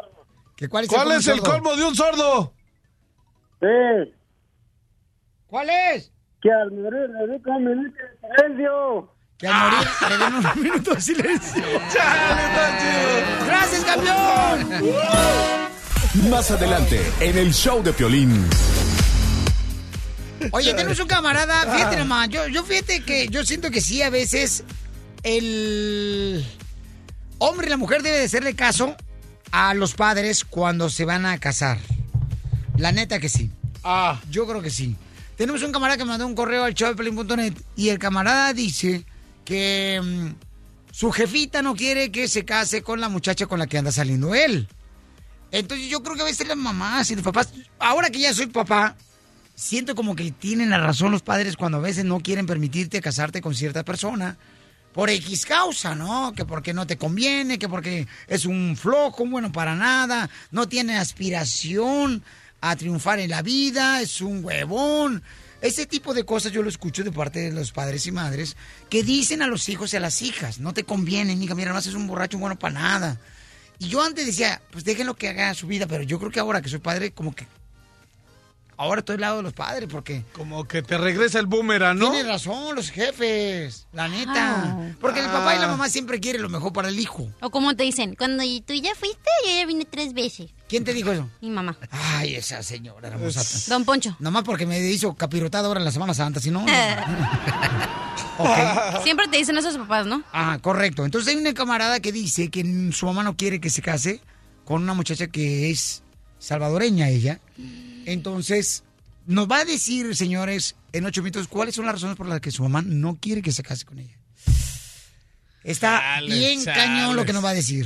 S2: ¿Que ¿Cuál es
S3: ¿Cuál
S2: el
S3: es el
S2: sordo?
S3: colmo de un sordo?
S26: Sí,
S2: ¿Cuál es?
S26: Que al morir le dedico un minuto de silencio.
S2: Que al morir le den un minuto de silencio. ¡Gracias, campeón!
S7: Más adelante, en el show de Piolín.
S2: Oye, tenemos un camarada, fíjate nomás, yo, yo fíjate que yo siento que sí, a veces el hombre y la mujer debe de hacerle caso a los padres cuando se van a casar. La neta que sí.
S3: Ah.
S2: Yo creo que sí. Tenemos un camarada que mandó un correo al showpelín.net y el camarada dice que mm, su jefita no quiere que se case con la muchacha con la que anda saliendo él. Entonces yo creo que a veces las mamás y los papás, ahora que ya soy papá, siento como que tienen la razón los padres cuando a veces no quieren permitirte casarte con cierta persona por X causa, ¿no? Que porque no te conviene, que porque es un flojo, bueno para nada, no tiene aspiración a triunfar en la vida, es un huevón. Ese tipo de cosas yo lo escucho de parte de los padres y madres que dicen a los hijos y a las hijas, no te conviene, hija, mira, no es un borracho bueno para nada. Y yo antes decía, pues déjenlo que haga su vida, pero yo creo que ahora que soy padre, como que ahora estoy al lado de los padres, porque...
S3: Como que te regresa el boomerang, ¿no?
S2: Tienen razón los jefes, la neta.
S6: Ah.
S2: Porque el papá y la
S3: Ah.
S2: mamá siempre quieren lo mejor para el hijo.
S6: O como te dicen, cuando tú ya fuiste, yo ya vine tres veces.
S2: ¿Quién te dijo eso?
S6: Mi mamá.
S2: Ay, esa señora hermosa.
S6: Don Poncho.
S2: Nomás porque me hizo capirotada ahora en la Semana Santa, si no...
S6: Siempre te dicen eso sus papás, ¿no?
S2: Ah, correcto. Entonces hay una camarada que dice que su mamá no quiere que se case con una muchacha que es salvadoreña ella. Entonces, nos va a decir, señores, en ocho minutos, cuáles son las razones por las que su mamá no quiere que se case con ella. Está
S7: Chales,
S2: bien cañón lo que nos va a decir.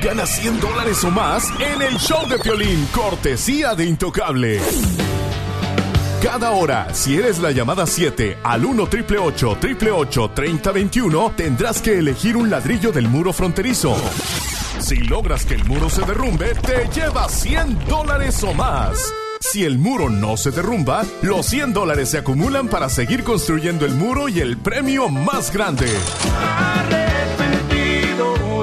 S7: Gana 100 dólares o más en el show de Piolín, cortesía de Intocable. Cada hora, si eres la llamada 7 al 1 triple 888 3021, tendrás que elegir un ladrillo del muro fronterizo. Si logras que el muro se derrumbe, te llevas 100 dólares o más. Si el muro no se derrumba, los 100 dólares se acumulan para seguir construyendo el muro y el premio más grande.
S12: Arrepentido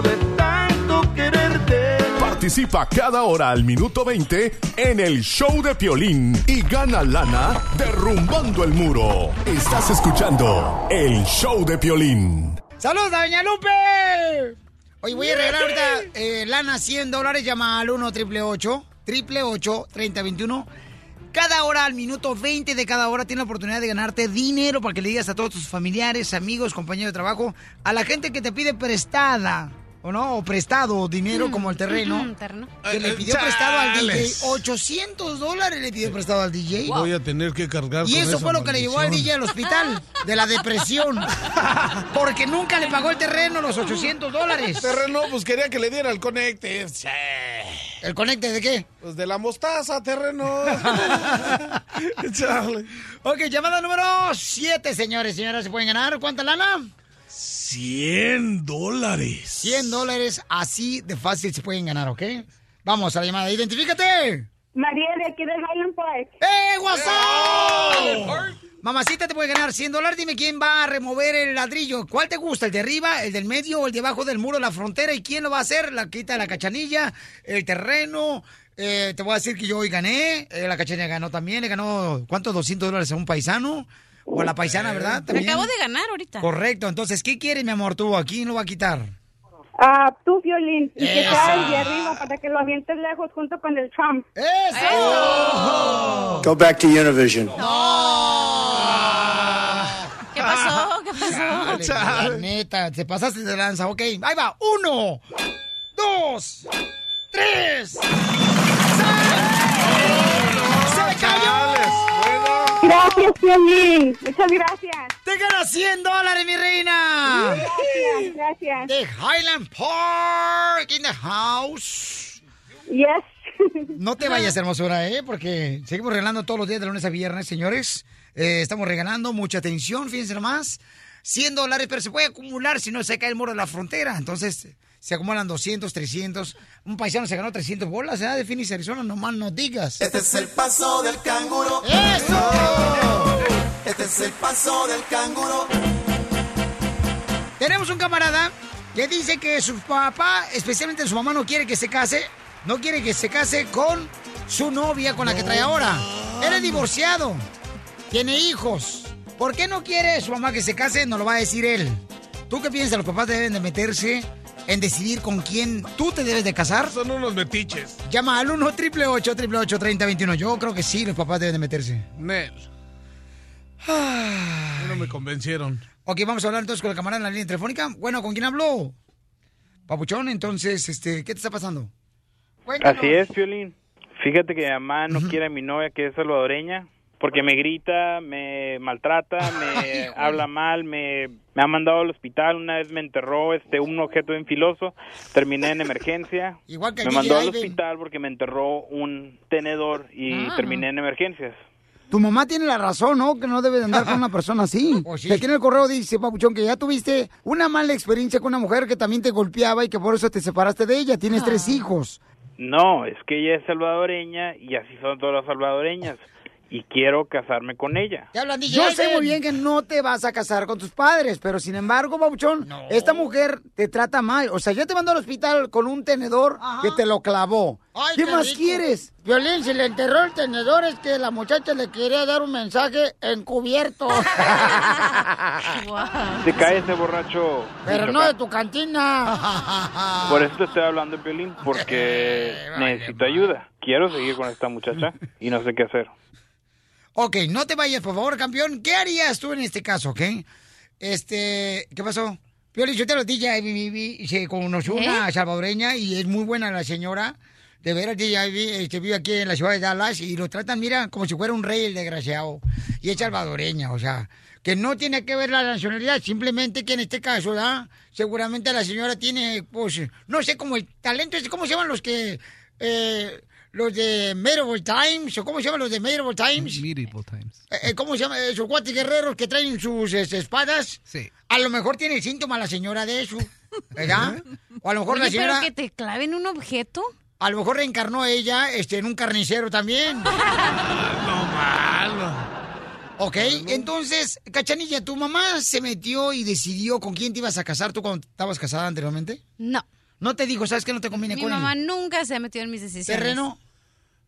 S12: de tanto quererte.
S7: Participa cada hora al minuto 20 en el show de Piolín y gana lana derrumbando el muro. Estás escuchando el show de Piolín.
S2: ¡Saludos, doña Lupe! Hoy voy a regalar eh, lana 100 dólares. Llama al 1 888 888-3021. Cada hora, al minuto 20 de cada hora, tiene la oportunidad de ganarte dinero para que le digas a todos tus familiares, amigos, compañeros de trabajo, a la gente que te pide prestada. ¿O no? O prestado dinero mm. como el terreno. Que le
S3: eh, eh,
S2: pidió prestado al DJ. 800 dólares le pidió eh, prestado al DJ.
S3: Voy a tener que cargar.
S2: Y eso fue lo que le llevó al DJ al hospital de la depresión. Porque nunca le pagó el terreno los 800 dólares.
S3: Terreno, pues quería que le diera el conecte.
S2: ¿El conecte de qué?
S3: Pues de la mostaza, terreno. Chale.
S2: Ok, llamada número 7, señores. Señoras, ¿se pueden ganar? ¿Cuánta lana?
S3: 100 dólares.
S2: 100 dólares, así de fácil se pueden ganar, ¿ok? Vamos a la llamada. ¡Identifícate!
S14: María de aquí del Highland Park.
S2: ¡Eh, WhatsApp! Mamacita, te puede ganar 100 dólares. Dime quién va a remover el ladrillo. ¿Cuál te gusta? ¿El de arriba, el del medio o el de abajo del muro de la frontera? ¿Y quién lo va a hacer? La quita la cachanilla, el terreno. Eh, te voy a decir que yo hoy gané. Eh, la cachanilla ganó también. Le ganó, ¿cuántos? 200 dólares a un paisano. O a la paisana, ¿verdad?
S6: Me
S2: También.
S6: acabo de ganar ahorita.
S2: Correcto. Entonces, ¿qué quieres, mi amor, tú? ¿A quién lo va a quitar?
S14: Ah, tú, Violín. Y que el de arriba para que lo avientes lejos junto con el Trump.
S2: ¡Eso!
S13: Go back to Univision.
S6: ¿Qué pasó? ¿Qué pasó?
S2: Chale, la neta, te pasaste de lanza. Ok, ahí va. Uno, dos, tres. ¡Se cayó!
S14: Gracias, Violín. Muchas gracias.
S2: ¡Te ganas 100 dólares, mi reina!
S14: Gracias, gracias.
S2: De Highland Park in the house.
S14: Yes.
S2: No te vayas, hermosura, ¿eh? Porque seguimos regalando todos los días de lunes a viernes, señores. Eh, estamos regalando mucha atención, fíjense nomás. 100 dólares, pero se puede acumular si no se cae el muro de la frontera. Entonces, se acumulan 200, 300. Un paisano se ganó 300 bolas, ¿eh? De Phoenix, Arizona, nomás no digas.
S12: Este es el paso del canguro.
S2: ¡Eso!
S12: Este es el paso del canguro.
S2: Tenemos un camarada que dice que su papá, especialmente su mamá, no quiere que se case. No quiere que se case con su novia con la que trae ahora. Él es divorciado. Tiene hijos. ¿Por qué no quiere su mamá que se case? Nos lo va a decir él. ¿Tú qué piensas? ¿Los papás deben de meterse en decidir con quién tú te debes de casar?
S3: Son unos metiches.
S2: Llama al 1 888 3021 Yo creo que sí, los papás deben de meterse.
S3: Nel. No me convencieron.
S2: Ok, vamos a hablar entonces con el camarada en la línea telefónica. Bueno, ¿con quién habló? Papuchón, entonces, este, ¿qué te está pasando? Cuéntanos.
S27: Así es, Piolín. Fíjate que mi mamá no quiere a mi novia que es salvadoreña porque me grita, me maltrata, me habla mal, me, me ha mandado al hospital, una vez me enterró este un objeto bien filoso, terminé en emergencia.
S2: Igual que
S27: me mandó al hospital porque me enterró un tenedor y
S2: Ah.
S27: terminé en emergencias.
S2: Tu mamá tiene la razón, ¿no? Que no debe de andar con una persona así. Que aquí en el correo dice, Papuchón, que ya tuviste una mala experiencia con una mujer que también te golpeaba y que por eso te separaste de ella. Tienes tres hijos.
S27: No, es que ella es salvadoreña y así son todas las salvadoreñas y quiero casarme con ella.
S2: Yo sé muy bien que no te vas a casar con tus padres, pero sin embargo, Papuchón, esta mujer te trata mal. O sea, yo te mando al hospital con un tenedor que te lo clavó.
S28: Ay,
S2: ¿Qué
S28: qué
S2: más
S28: rico.
S2: quieres?
S28: Violín, si le enterró el tenedor es que la muchacha le quería dar un mensaje encubierto.
S27: Se cae ese borracho.
S28: Pero no de tu cantina.
S27: Por eso te estoy hablando, Piolín, porque necesito ayuda. Quiero seguir con esta muchacha y no sé qué hacer.
S2: Ok, no te vayas, por favor, campeón. ¿Qué harías tú en este caso, ok? este, ¿qué pasó? Piolín, yo te lo dije, se conoció una
S6: ¿Eh?
S2: salvadoreña y es muy buena la señora. De veras, DJ este, vive aquí en la ciudad de Dallas y lo tratan, mira, como si fuera un rey el desgraciado. Y es salvadoreña, o sea, que no tiene que ver la nacionalidad, simplemente que en este caso, ¿da? Seguramente la señora tiene, pues, no sé, como el talento, ¿cómo se llaman los que, eh, los de Medieval Times, o cómo se llaman los de Medieval Times?
S10: Medieval Times.
S2: Eh, eh, ¿Cómo se llama? Esos cuates guerreros que traen sus este, espadas.
S10: Sí.
S2: A lo mejor tiene el síntoma la señora de eso, ¿verdad? O a lo mejor
S6: Oye,
S2: la señora...
S6: pero que te claven un objeto.
S2: A lo mejor reencarnó ella este, en un carnicero también. no malo. Ok, entonces, Cachanilla, ¿tu mamá se metió y decidió con quién te ibas a casar tú cuando estabas casada anteriormente?
S6: No.
S2: No te dijo, ¿sabes qué? No te conviene
S6: Mi
S2: con
S6: mamá
S2: él.
S6: nunca se ha metido en mis decisiones.
S2: ¿Terreno?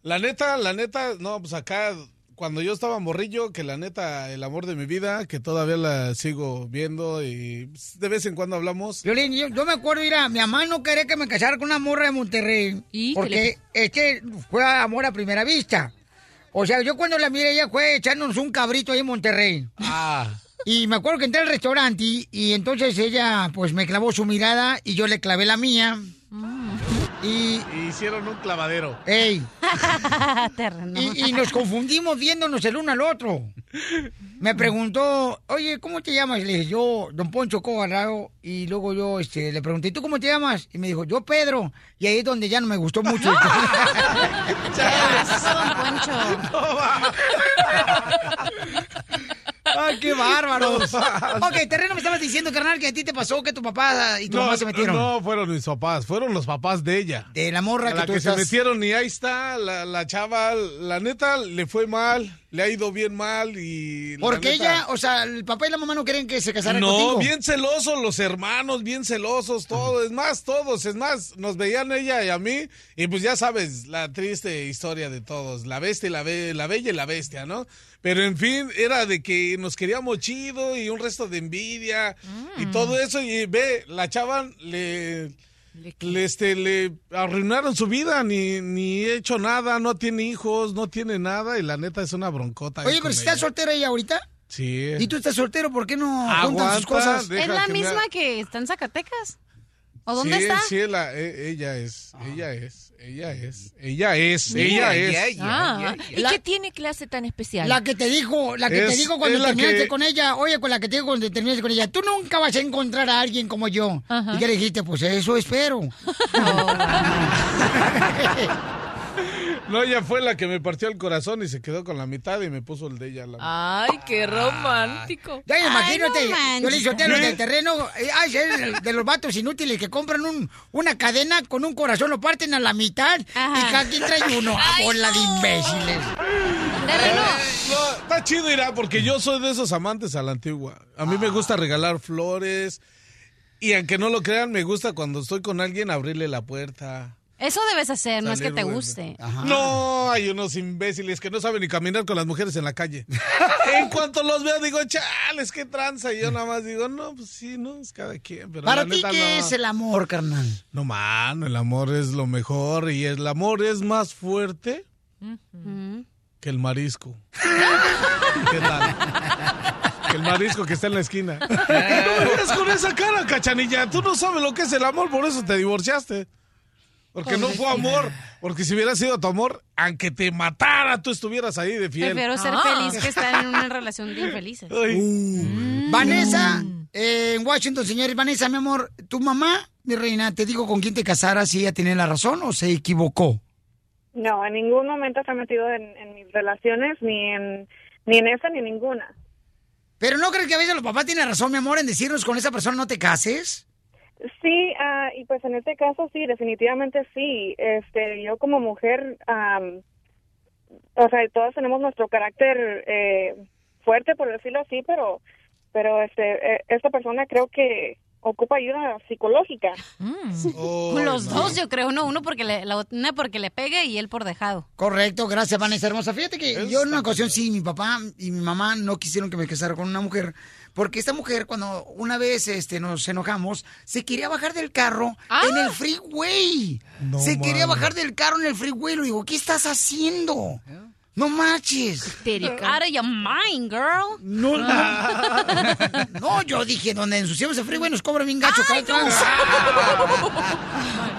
S3: La neta, la neta, no, pues acá, cuando yo estaba morrillo, que la neta, el amor de mi vida, que todavía la sigo viendo y pues, de vez en cuando hablamos.
S2: Violín, yo, yo me acuerdo, mira, mi mamá no quería que me casara con una morra de Monterrey. Porque es que fue amor a primera vista. O sea, yo cuando la miré, ella fue echándonos un cabrito ahí en Monterrey.
S3: Ah.
S2: Y me acuerdo que entré al restaurante y, y entonces ella pues me clavó su mirada y yo le clavé la mía. Y...
S3: Hicieron un clavadero.
S2: ¡Ey! Y, y nos confundimos viéndonos el uno al otro. Me preguntó, oye, ¿cómo te llamas? Le dije, yo, don Poncho Cobarrao. Y luego yo este, le pregunté, ¿tú cómo te llamas? Y me dijo, yo Pedro. Y ahí es donde ya no me gustó mucho. ¡Ay, qué bárbaros! ok, terreno, me estabas diciendo, carnal, que a ti te pasó que tu papá y tu mamá se metieron.
S3: No, fueron mis papás, fueron los papás de ella.
S2: De la morra
S3: A
S2: que
S3: la
S2: tú
S3: que
S2: estás...
S3: se metieron y ahí está, la, la chava, la neta, le fue mal, le ha ido bien mal y...
S2: Porque
S3: neta-
S2: ella, o sea, el papá y la mamá no quieren que se casaran
S3: No,
S2: contigo.
S3: bien celosos los hermanos, bien celosos, todo, es más, todos, es más, nos veían ella y a mí, y pues ya sabes, la triste historia de todos, la bestia y la, be- la bella y la bestia, ¿no? Pero en fin, era de que nos queríamos chido y un resto de envidia y todo eso, y ve, la chava le... Le, este, le arruinaron su vida, ni, ni he hecho nada, no tiene hijos, no tiene nada, y la neta es una broncota.
S2: Oye, pero si estás soltera ella ahorita.
S3: Sí.
S2: ¿Y tú estás soltero? ¿Por qué no juntan sus cosas?
S6: ¿Es la
S3: que
S6: misma que está en Zacatecas? ¿O dónde
S3: sí,
S6: está?
S3: Sí, la- e- ella es, ella es, ella es, ella es, ella es.
S21: Ah, ¿Y qué tiene clase tan especial?
S2: La que te dijo, la que te dijo cuando terminaste
S3: que-
S2: con ella, oye, con la que te dijo cuando terminaste con ella, tú nunca vas a encontrar a alguien como yo. ¿Y qué le dijiste? Pues eso espero.
S3: No, ella fue la que me partió el corazón y se quedó con la mitad y me puso el de ella. a la
S21: Ay, qué romántico.
S2: Ya imagínate,
S21: Ay, no
S2: yo le hice hotel de terreno, eh, ay, de los vatos inútiles que compran un, una cadena con un corazón, lo parten a la mitad y cada quien trae uno. ¡Ah, bola de imbéciles!
S3: No, está chido, Irá, porque yo soy de esos amantes a la antigua. A mí me gusta regalar flores y aunque no lo crean, me gusta cuando estoy con alguien abrirle la puerta.
S6: Eso debes hacer, no es que te
S3: bueno.
S6: guste.
S3: No, hay unos imbéciles que no saben ni caminar con las mujeres en la calle. en cuanto los veo, digo, chales, qué tranza. Y yo nada más digo, no, pues sí, no, es cada quien. Pero
S2: Para ti, ¿qué
S3: no.
S2: es el amor, carnal?
S3: No, mano, el amor es lo mejor y el amor es más fuerte que el marisco. ¿Qué tal? Que el marisco que está en la esquina. No me con esa cara, cachanilla. Tú no sabes lo que es el amor, por eso te divorciaste. Porque no fue amor. Porque si hubiera sido tu amor, aunque te matara, tú estuvieras ahí de fiel.
S6: Prefiero ser feliz que estar en una relación de infelices.
S2: Uh. Vanessa, eh, en Washington, señores. Vanessa, mi amor, tu mamá, mi reina, te dijo con quién te casaras si ella tenía la razón o se equivocó.
S4: No, en ningún momento se ha metido en, en mis relaciones, ni en, ni en esa ni en ninguna.
S2: Pero ¿no crees que a veces los papás tienen razón, mi amor, en decirnos con esa persona no te cases?
S4: Sí, ah, y pues en este caso sí, definitivamente sí. Este, yo como mujer, am, o sea, todas tenemos nuestro carácter eh, fuerte, por decirlo así, pero, pero este, eh, esta persona creo que ocupa ayuda psicológica.
S6: Los dos, yo creo, no, uno porque le, la, una porque le pegue y él por dejado.
S2: Correcto, gracias, Vanessa hermosa. Fíjate que yo en una ocasión sí, mi papá y mi mamá no quisieron que me casara con una mujer, porque esta mujer, cuando una vez este, nos enojamos, se quería bajar del carro en el freeway.
S3: No
S2: se quería bajar del carro en el freeway. Le digo, ¿qué estás haciendo? No marches.
S6: Out of your mind, girl.
S2: No, no, yo dije, donde ensuciamos el freeway nos cobran bien gacho cada trans.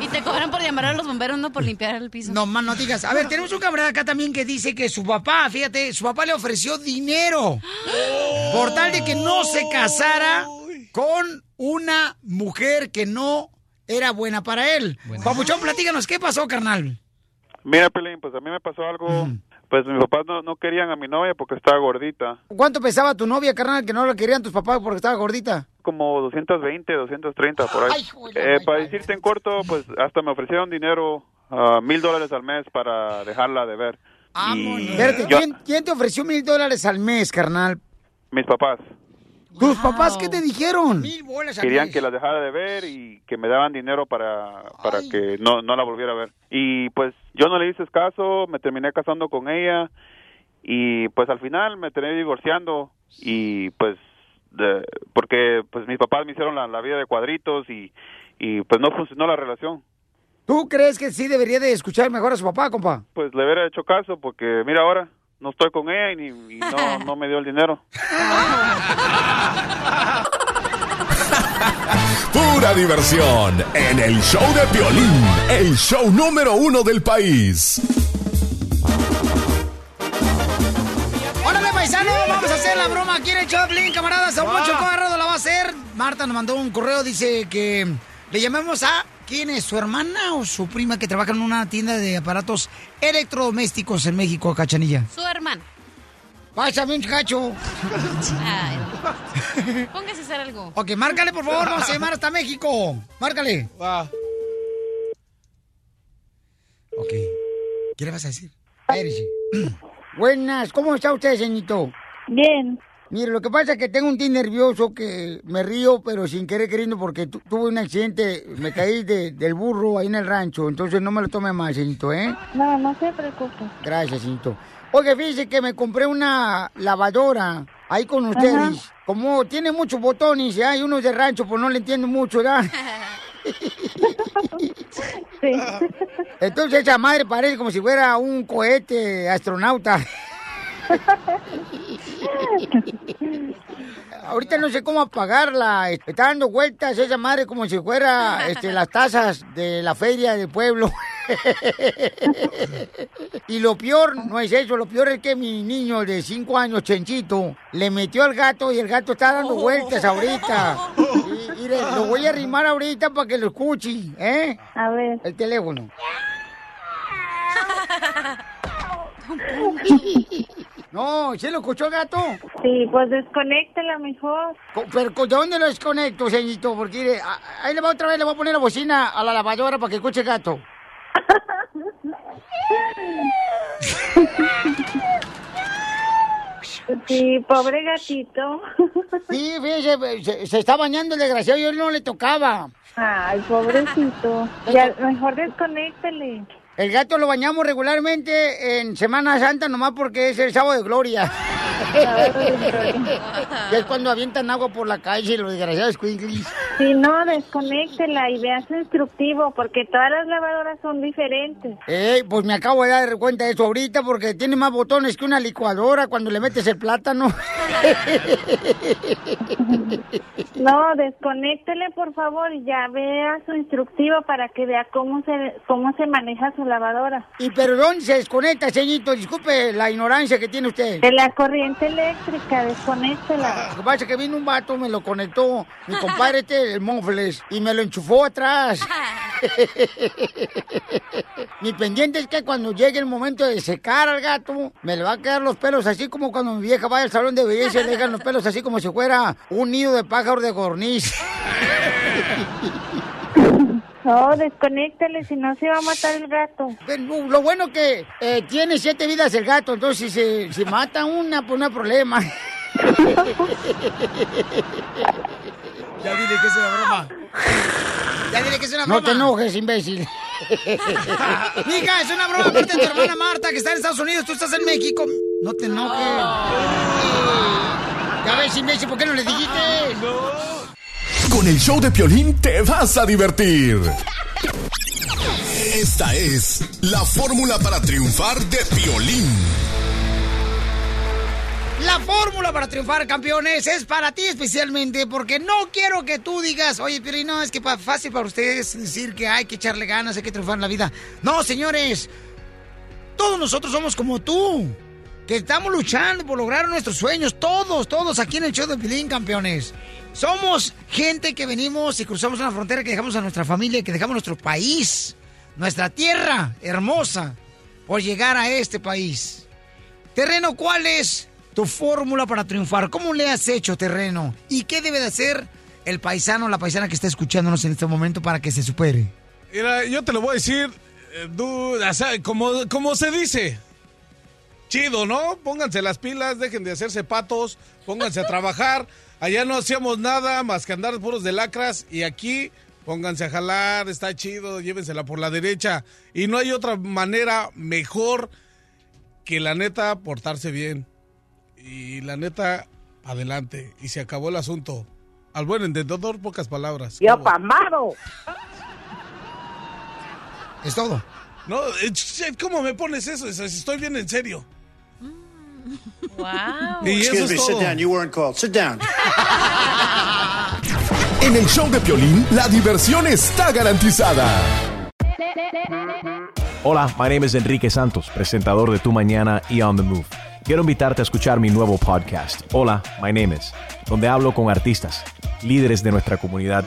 S6: Y te cobran por llamar a los bomberos, no por limpiar el piso.
S2: No, más no digas. A ver, tenemos un camarada acá también que dice que su papá, fíjate, su papá le ofreció dinero por tal de que no se casara con una mujer que no era buena para él. Papuchón, platícanos, ¿qué pasó, carnal?
S29: Mira, Pelín, pues a mí me pasó algo. Pues mis papás no, no querían a mi novia porque estaba gordita.
S2: ¿Cuánto pesaba tu novia, carnal, que no la querían tus papás porque estaba gordita?
S29: Como 220, 230 por ahí.
S2: Ay, joder,
S29: Eh, para decirte en corto, pues hasta me ofrecieron dinero, ah, mil dólares al mes para dejarla de ver. Y
S2: Espérate,
S29: yo-
S2: ¿quién, quién te ofreció mil dólares al mes, carnal?
S29: mis papás
S2: ¿Tus papás qué te dijeron? Mil bolas
S29: querían que la dejara de ver y que me daban dinero para, para que no, no la volviera a ver. Y pues yo no le hice caso, me terminé casando con ella y pues al final me terminé divorciando y pues de- porque pues mis papás me hicieron la, la vida de cuadritos y, y pues no funcionó la relación.
S2: ¿Tú crees que sí debería de escuchar mejor a su papá, compa?
S29: Pues le hubiera hecho caso porque mira ahora no estoy con ella y, ni- y no, no me dio el dinero.
S7: Diversión en el show de Piolín, el show número uno del país.
S2: ¡Órale, paisano! Vamos a hacer la broma aquí en el Choplin, camaradas. A Poncho Corrado la va a hacer. Marta nos mandó un correo, dice que le llamemos a... ¿Quién es? ¿Su hermana o su prima que trabaja en una tienda de aparatos electrodomésticos en México, Cachanilla?
S6: Su hermana.
S2: Pásame un cacho.
S6: Ay, póngase a hacer algo.
S2: Ok, márcale, por favor. Vamos a llamar hasta México. Márcale. Ok. ¿Qué le vas a decir? Buenas, ¿cómo está usted, señorito?
S14: Bien.
S2: Mire, lo que pasa es que tengo un tío nervioso que me río, pero sin querer queriendo, porque tu- tuve un accidente, me caí de- del burro ahí en el rancho, entonces no me lo tome mal, señorito, ¿eh?
S14: No, no se preocupe.
S2: Gracias, señorito. Oye, fíjese que me compré una lavadora ahí con ustedes.
S14: Ajá.
S2: Como tiene muchos botones, y hay unos de rancho, pues no le entiendo mucho, ¿verdad?
S14: Sí.
S2: Entonces esa madre parece como si fuera un cohete astronauta. Ahorita no sé cómo apagarla. Está dando vueltas esa madre como si fuera este, las tazas de la feria del pueblo. y lo peor no es eso, lo peor es que mi niño de 5 años, Chenchito, le metió al gato y el gato está dando vueltas ahorita. Y, lo voy a arrimar ahorita para que lo escuche, ¿eh?
S14: A ver.
S2: El teléfono. No, ¿se lo escuchó el gato?
S14: Sí, pues desconéctela mejor.
S2: Pero ¿con- ¿de dónde lo desconecto, señorito? Porque mire, ahí le va otra vez, le voy a poner la bocina a la lavadora para que escuche el gato.
S14: Sí, pobre gatito.
S2: Sí, fíjese, se, se está bañando el desgraciado, yo no le tocaba.
S14: Ay, pobrecito. Ya, mejor desconéctele.
S2: El gato lo bañamos regularmente en Semana Santa nomás porque es el sábado de gloria. que es cuando avientan agua por la calle los desgraciados squinkles.
S14: Si no, desconéctela y vea su instructivo, porque todas las lavadoras son diferentes.
S2: Eh, pues me acabo de dar cuenta de eso ahorita porque tiene más botones que una licuadora cuando le metes el plátano.
S14: No, desconéctele, por favor, y ya vea su instructivo para que vea cómo se cómo se maneja su lavadora.
S2: ¿Y pero dónde se desconecta, señorito? Disculpe la ignorancia que tiene usted.
S14: De la corriente eléctrica, desconéctela.
S2: Lo que pasa es que vino un vato, me lo conectó, mi compadre este, el Monfles, y me lo enchufó atrás. mi pendiente es que cuando llegue el momento de secar al gato, me le va a quedar los pelos así como cuando mi vieja va al salón de belleza y le dejan los pelos así como si fuera un nido de pájaro de gorniz.
S14: No, desconéctele, si no se va a matar el gato.
S2: Pero Lo bueno que eh, tiene siete vidas el gato, entonces si se, si mata una, pues no hay problema.
S28: Ya dile que es una broma. Ya dile que es una broma.
S2: No te enojes, imbécil.
S28: Mija, es una broma. Aparte de tu hermana Marta, que está en Estados Unidos, tú estás en México.
S2: No te enojes. Ya ves, imbécil, ¿por qué no le dijiste?
S7: Con el show de Piolín te vas a divertir. Esta es la fórmula para triunfar de Piolín.
S2: La fórmula para triunfar, campeones, es para ti especialmente, porque no quiero que tú digas, oye, pero no, es que fácil para ustedes decir que hay que echarle ganas, hay que triunfar en la vida. No, señores, todos nosotros somos como tú, que estamos luchando por lograr nuestros sueños, todos, todos aquí en el show de Pilín, campeones. Somos gente que venimos y cruzamos una frontera, que dejamos a nuestra familia, que dejamos nuestro país, nuestra tierra hermosa, por llegar a este país. Terreno, ¿cuál es tu fórmula para triunfar? ¿Cómo le has hecho, Terreno? ¿Y qué debe de hacer el paisano o la paisana que está escuchándonos en este momento para que se supere?
S3: Mira, yo te lo voy a decir, eh, como, como se dice. Chido, ¿no? Pónganse las pilas, dejen de hacerse patos, pónganse a trabajar. Allá no hacíamos nada más que andar puros de lacras y aquí pónganse a jalar, está chido, llévensela por la derecha. Y no hay otra manera mejor que la neta portarse bien. Y la neta, adelante. Y se acabó el asunto. Al buen entendedor, pocas palabras.
S30: Yo pamado.
S2: Es todo.
S3: No, eh, ¿cómo me pones eso? Es- Estoy bien en serio.
S21: Wow.
S3: Y eso
S13: Excuse
S3: es
S13: me, sit down. You weren't called. Sit down.
S7: En el show de Piolín, la diversión está garantizada.
S31: Hola, my name is Enrique Santos, presentador de Tu Mañana y On the Move. Quiero invitarte a escuchar mi nuevo podcast, Hola, my name is, donde hablo con artistas, líderes de nuestra comunidad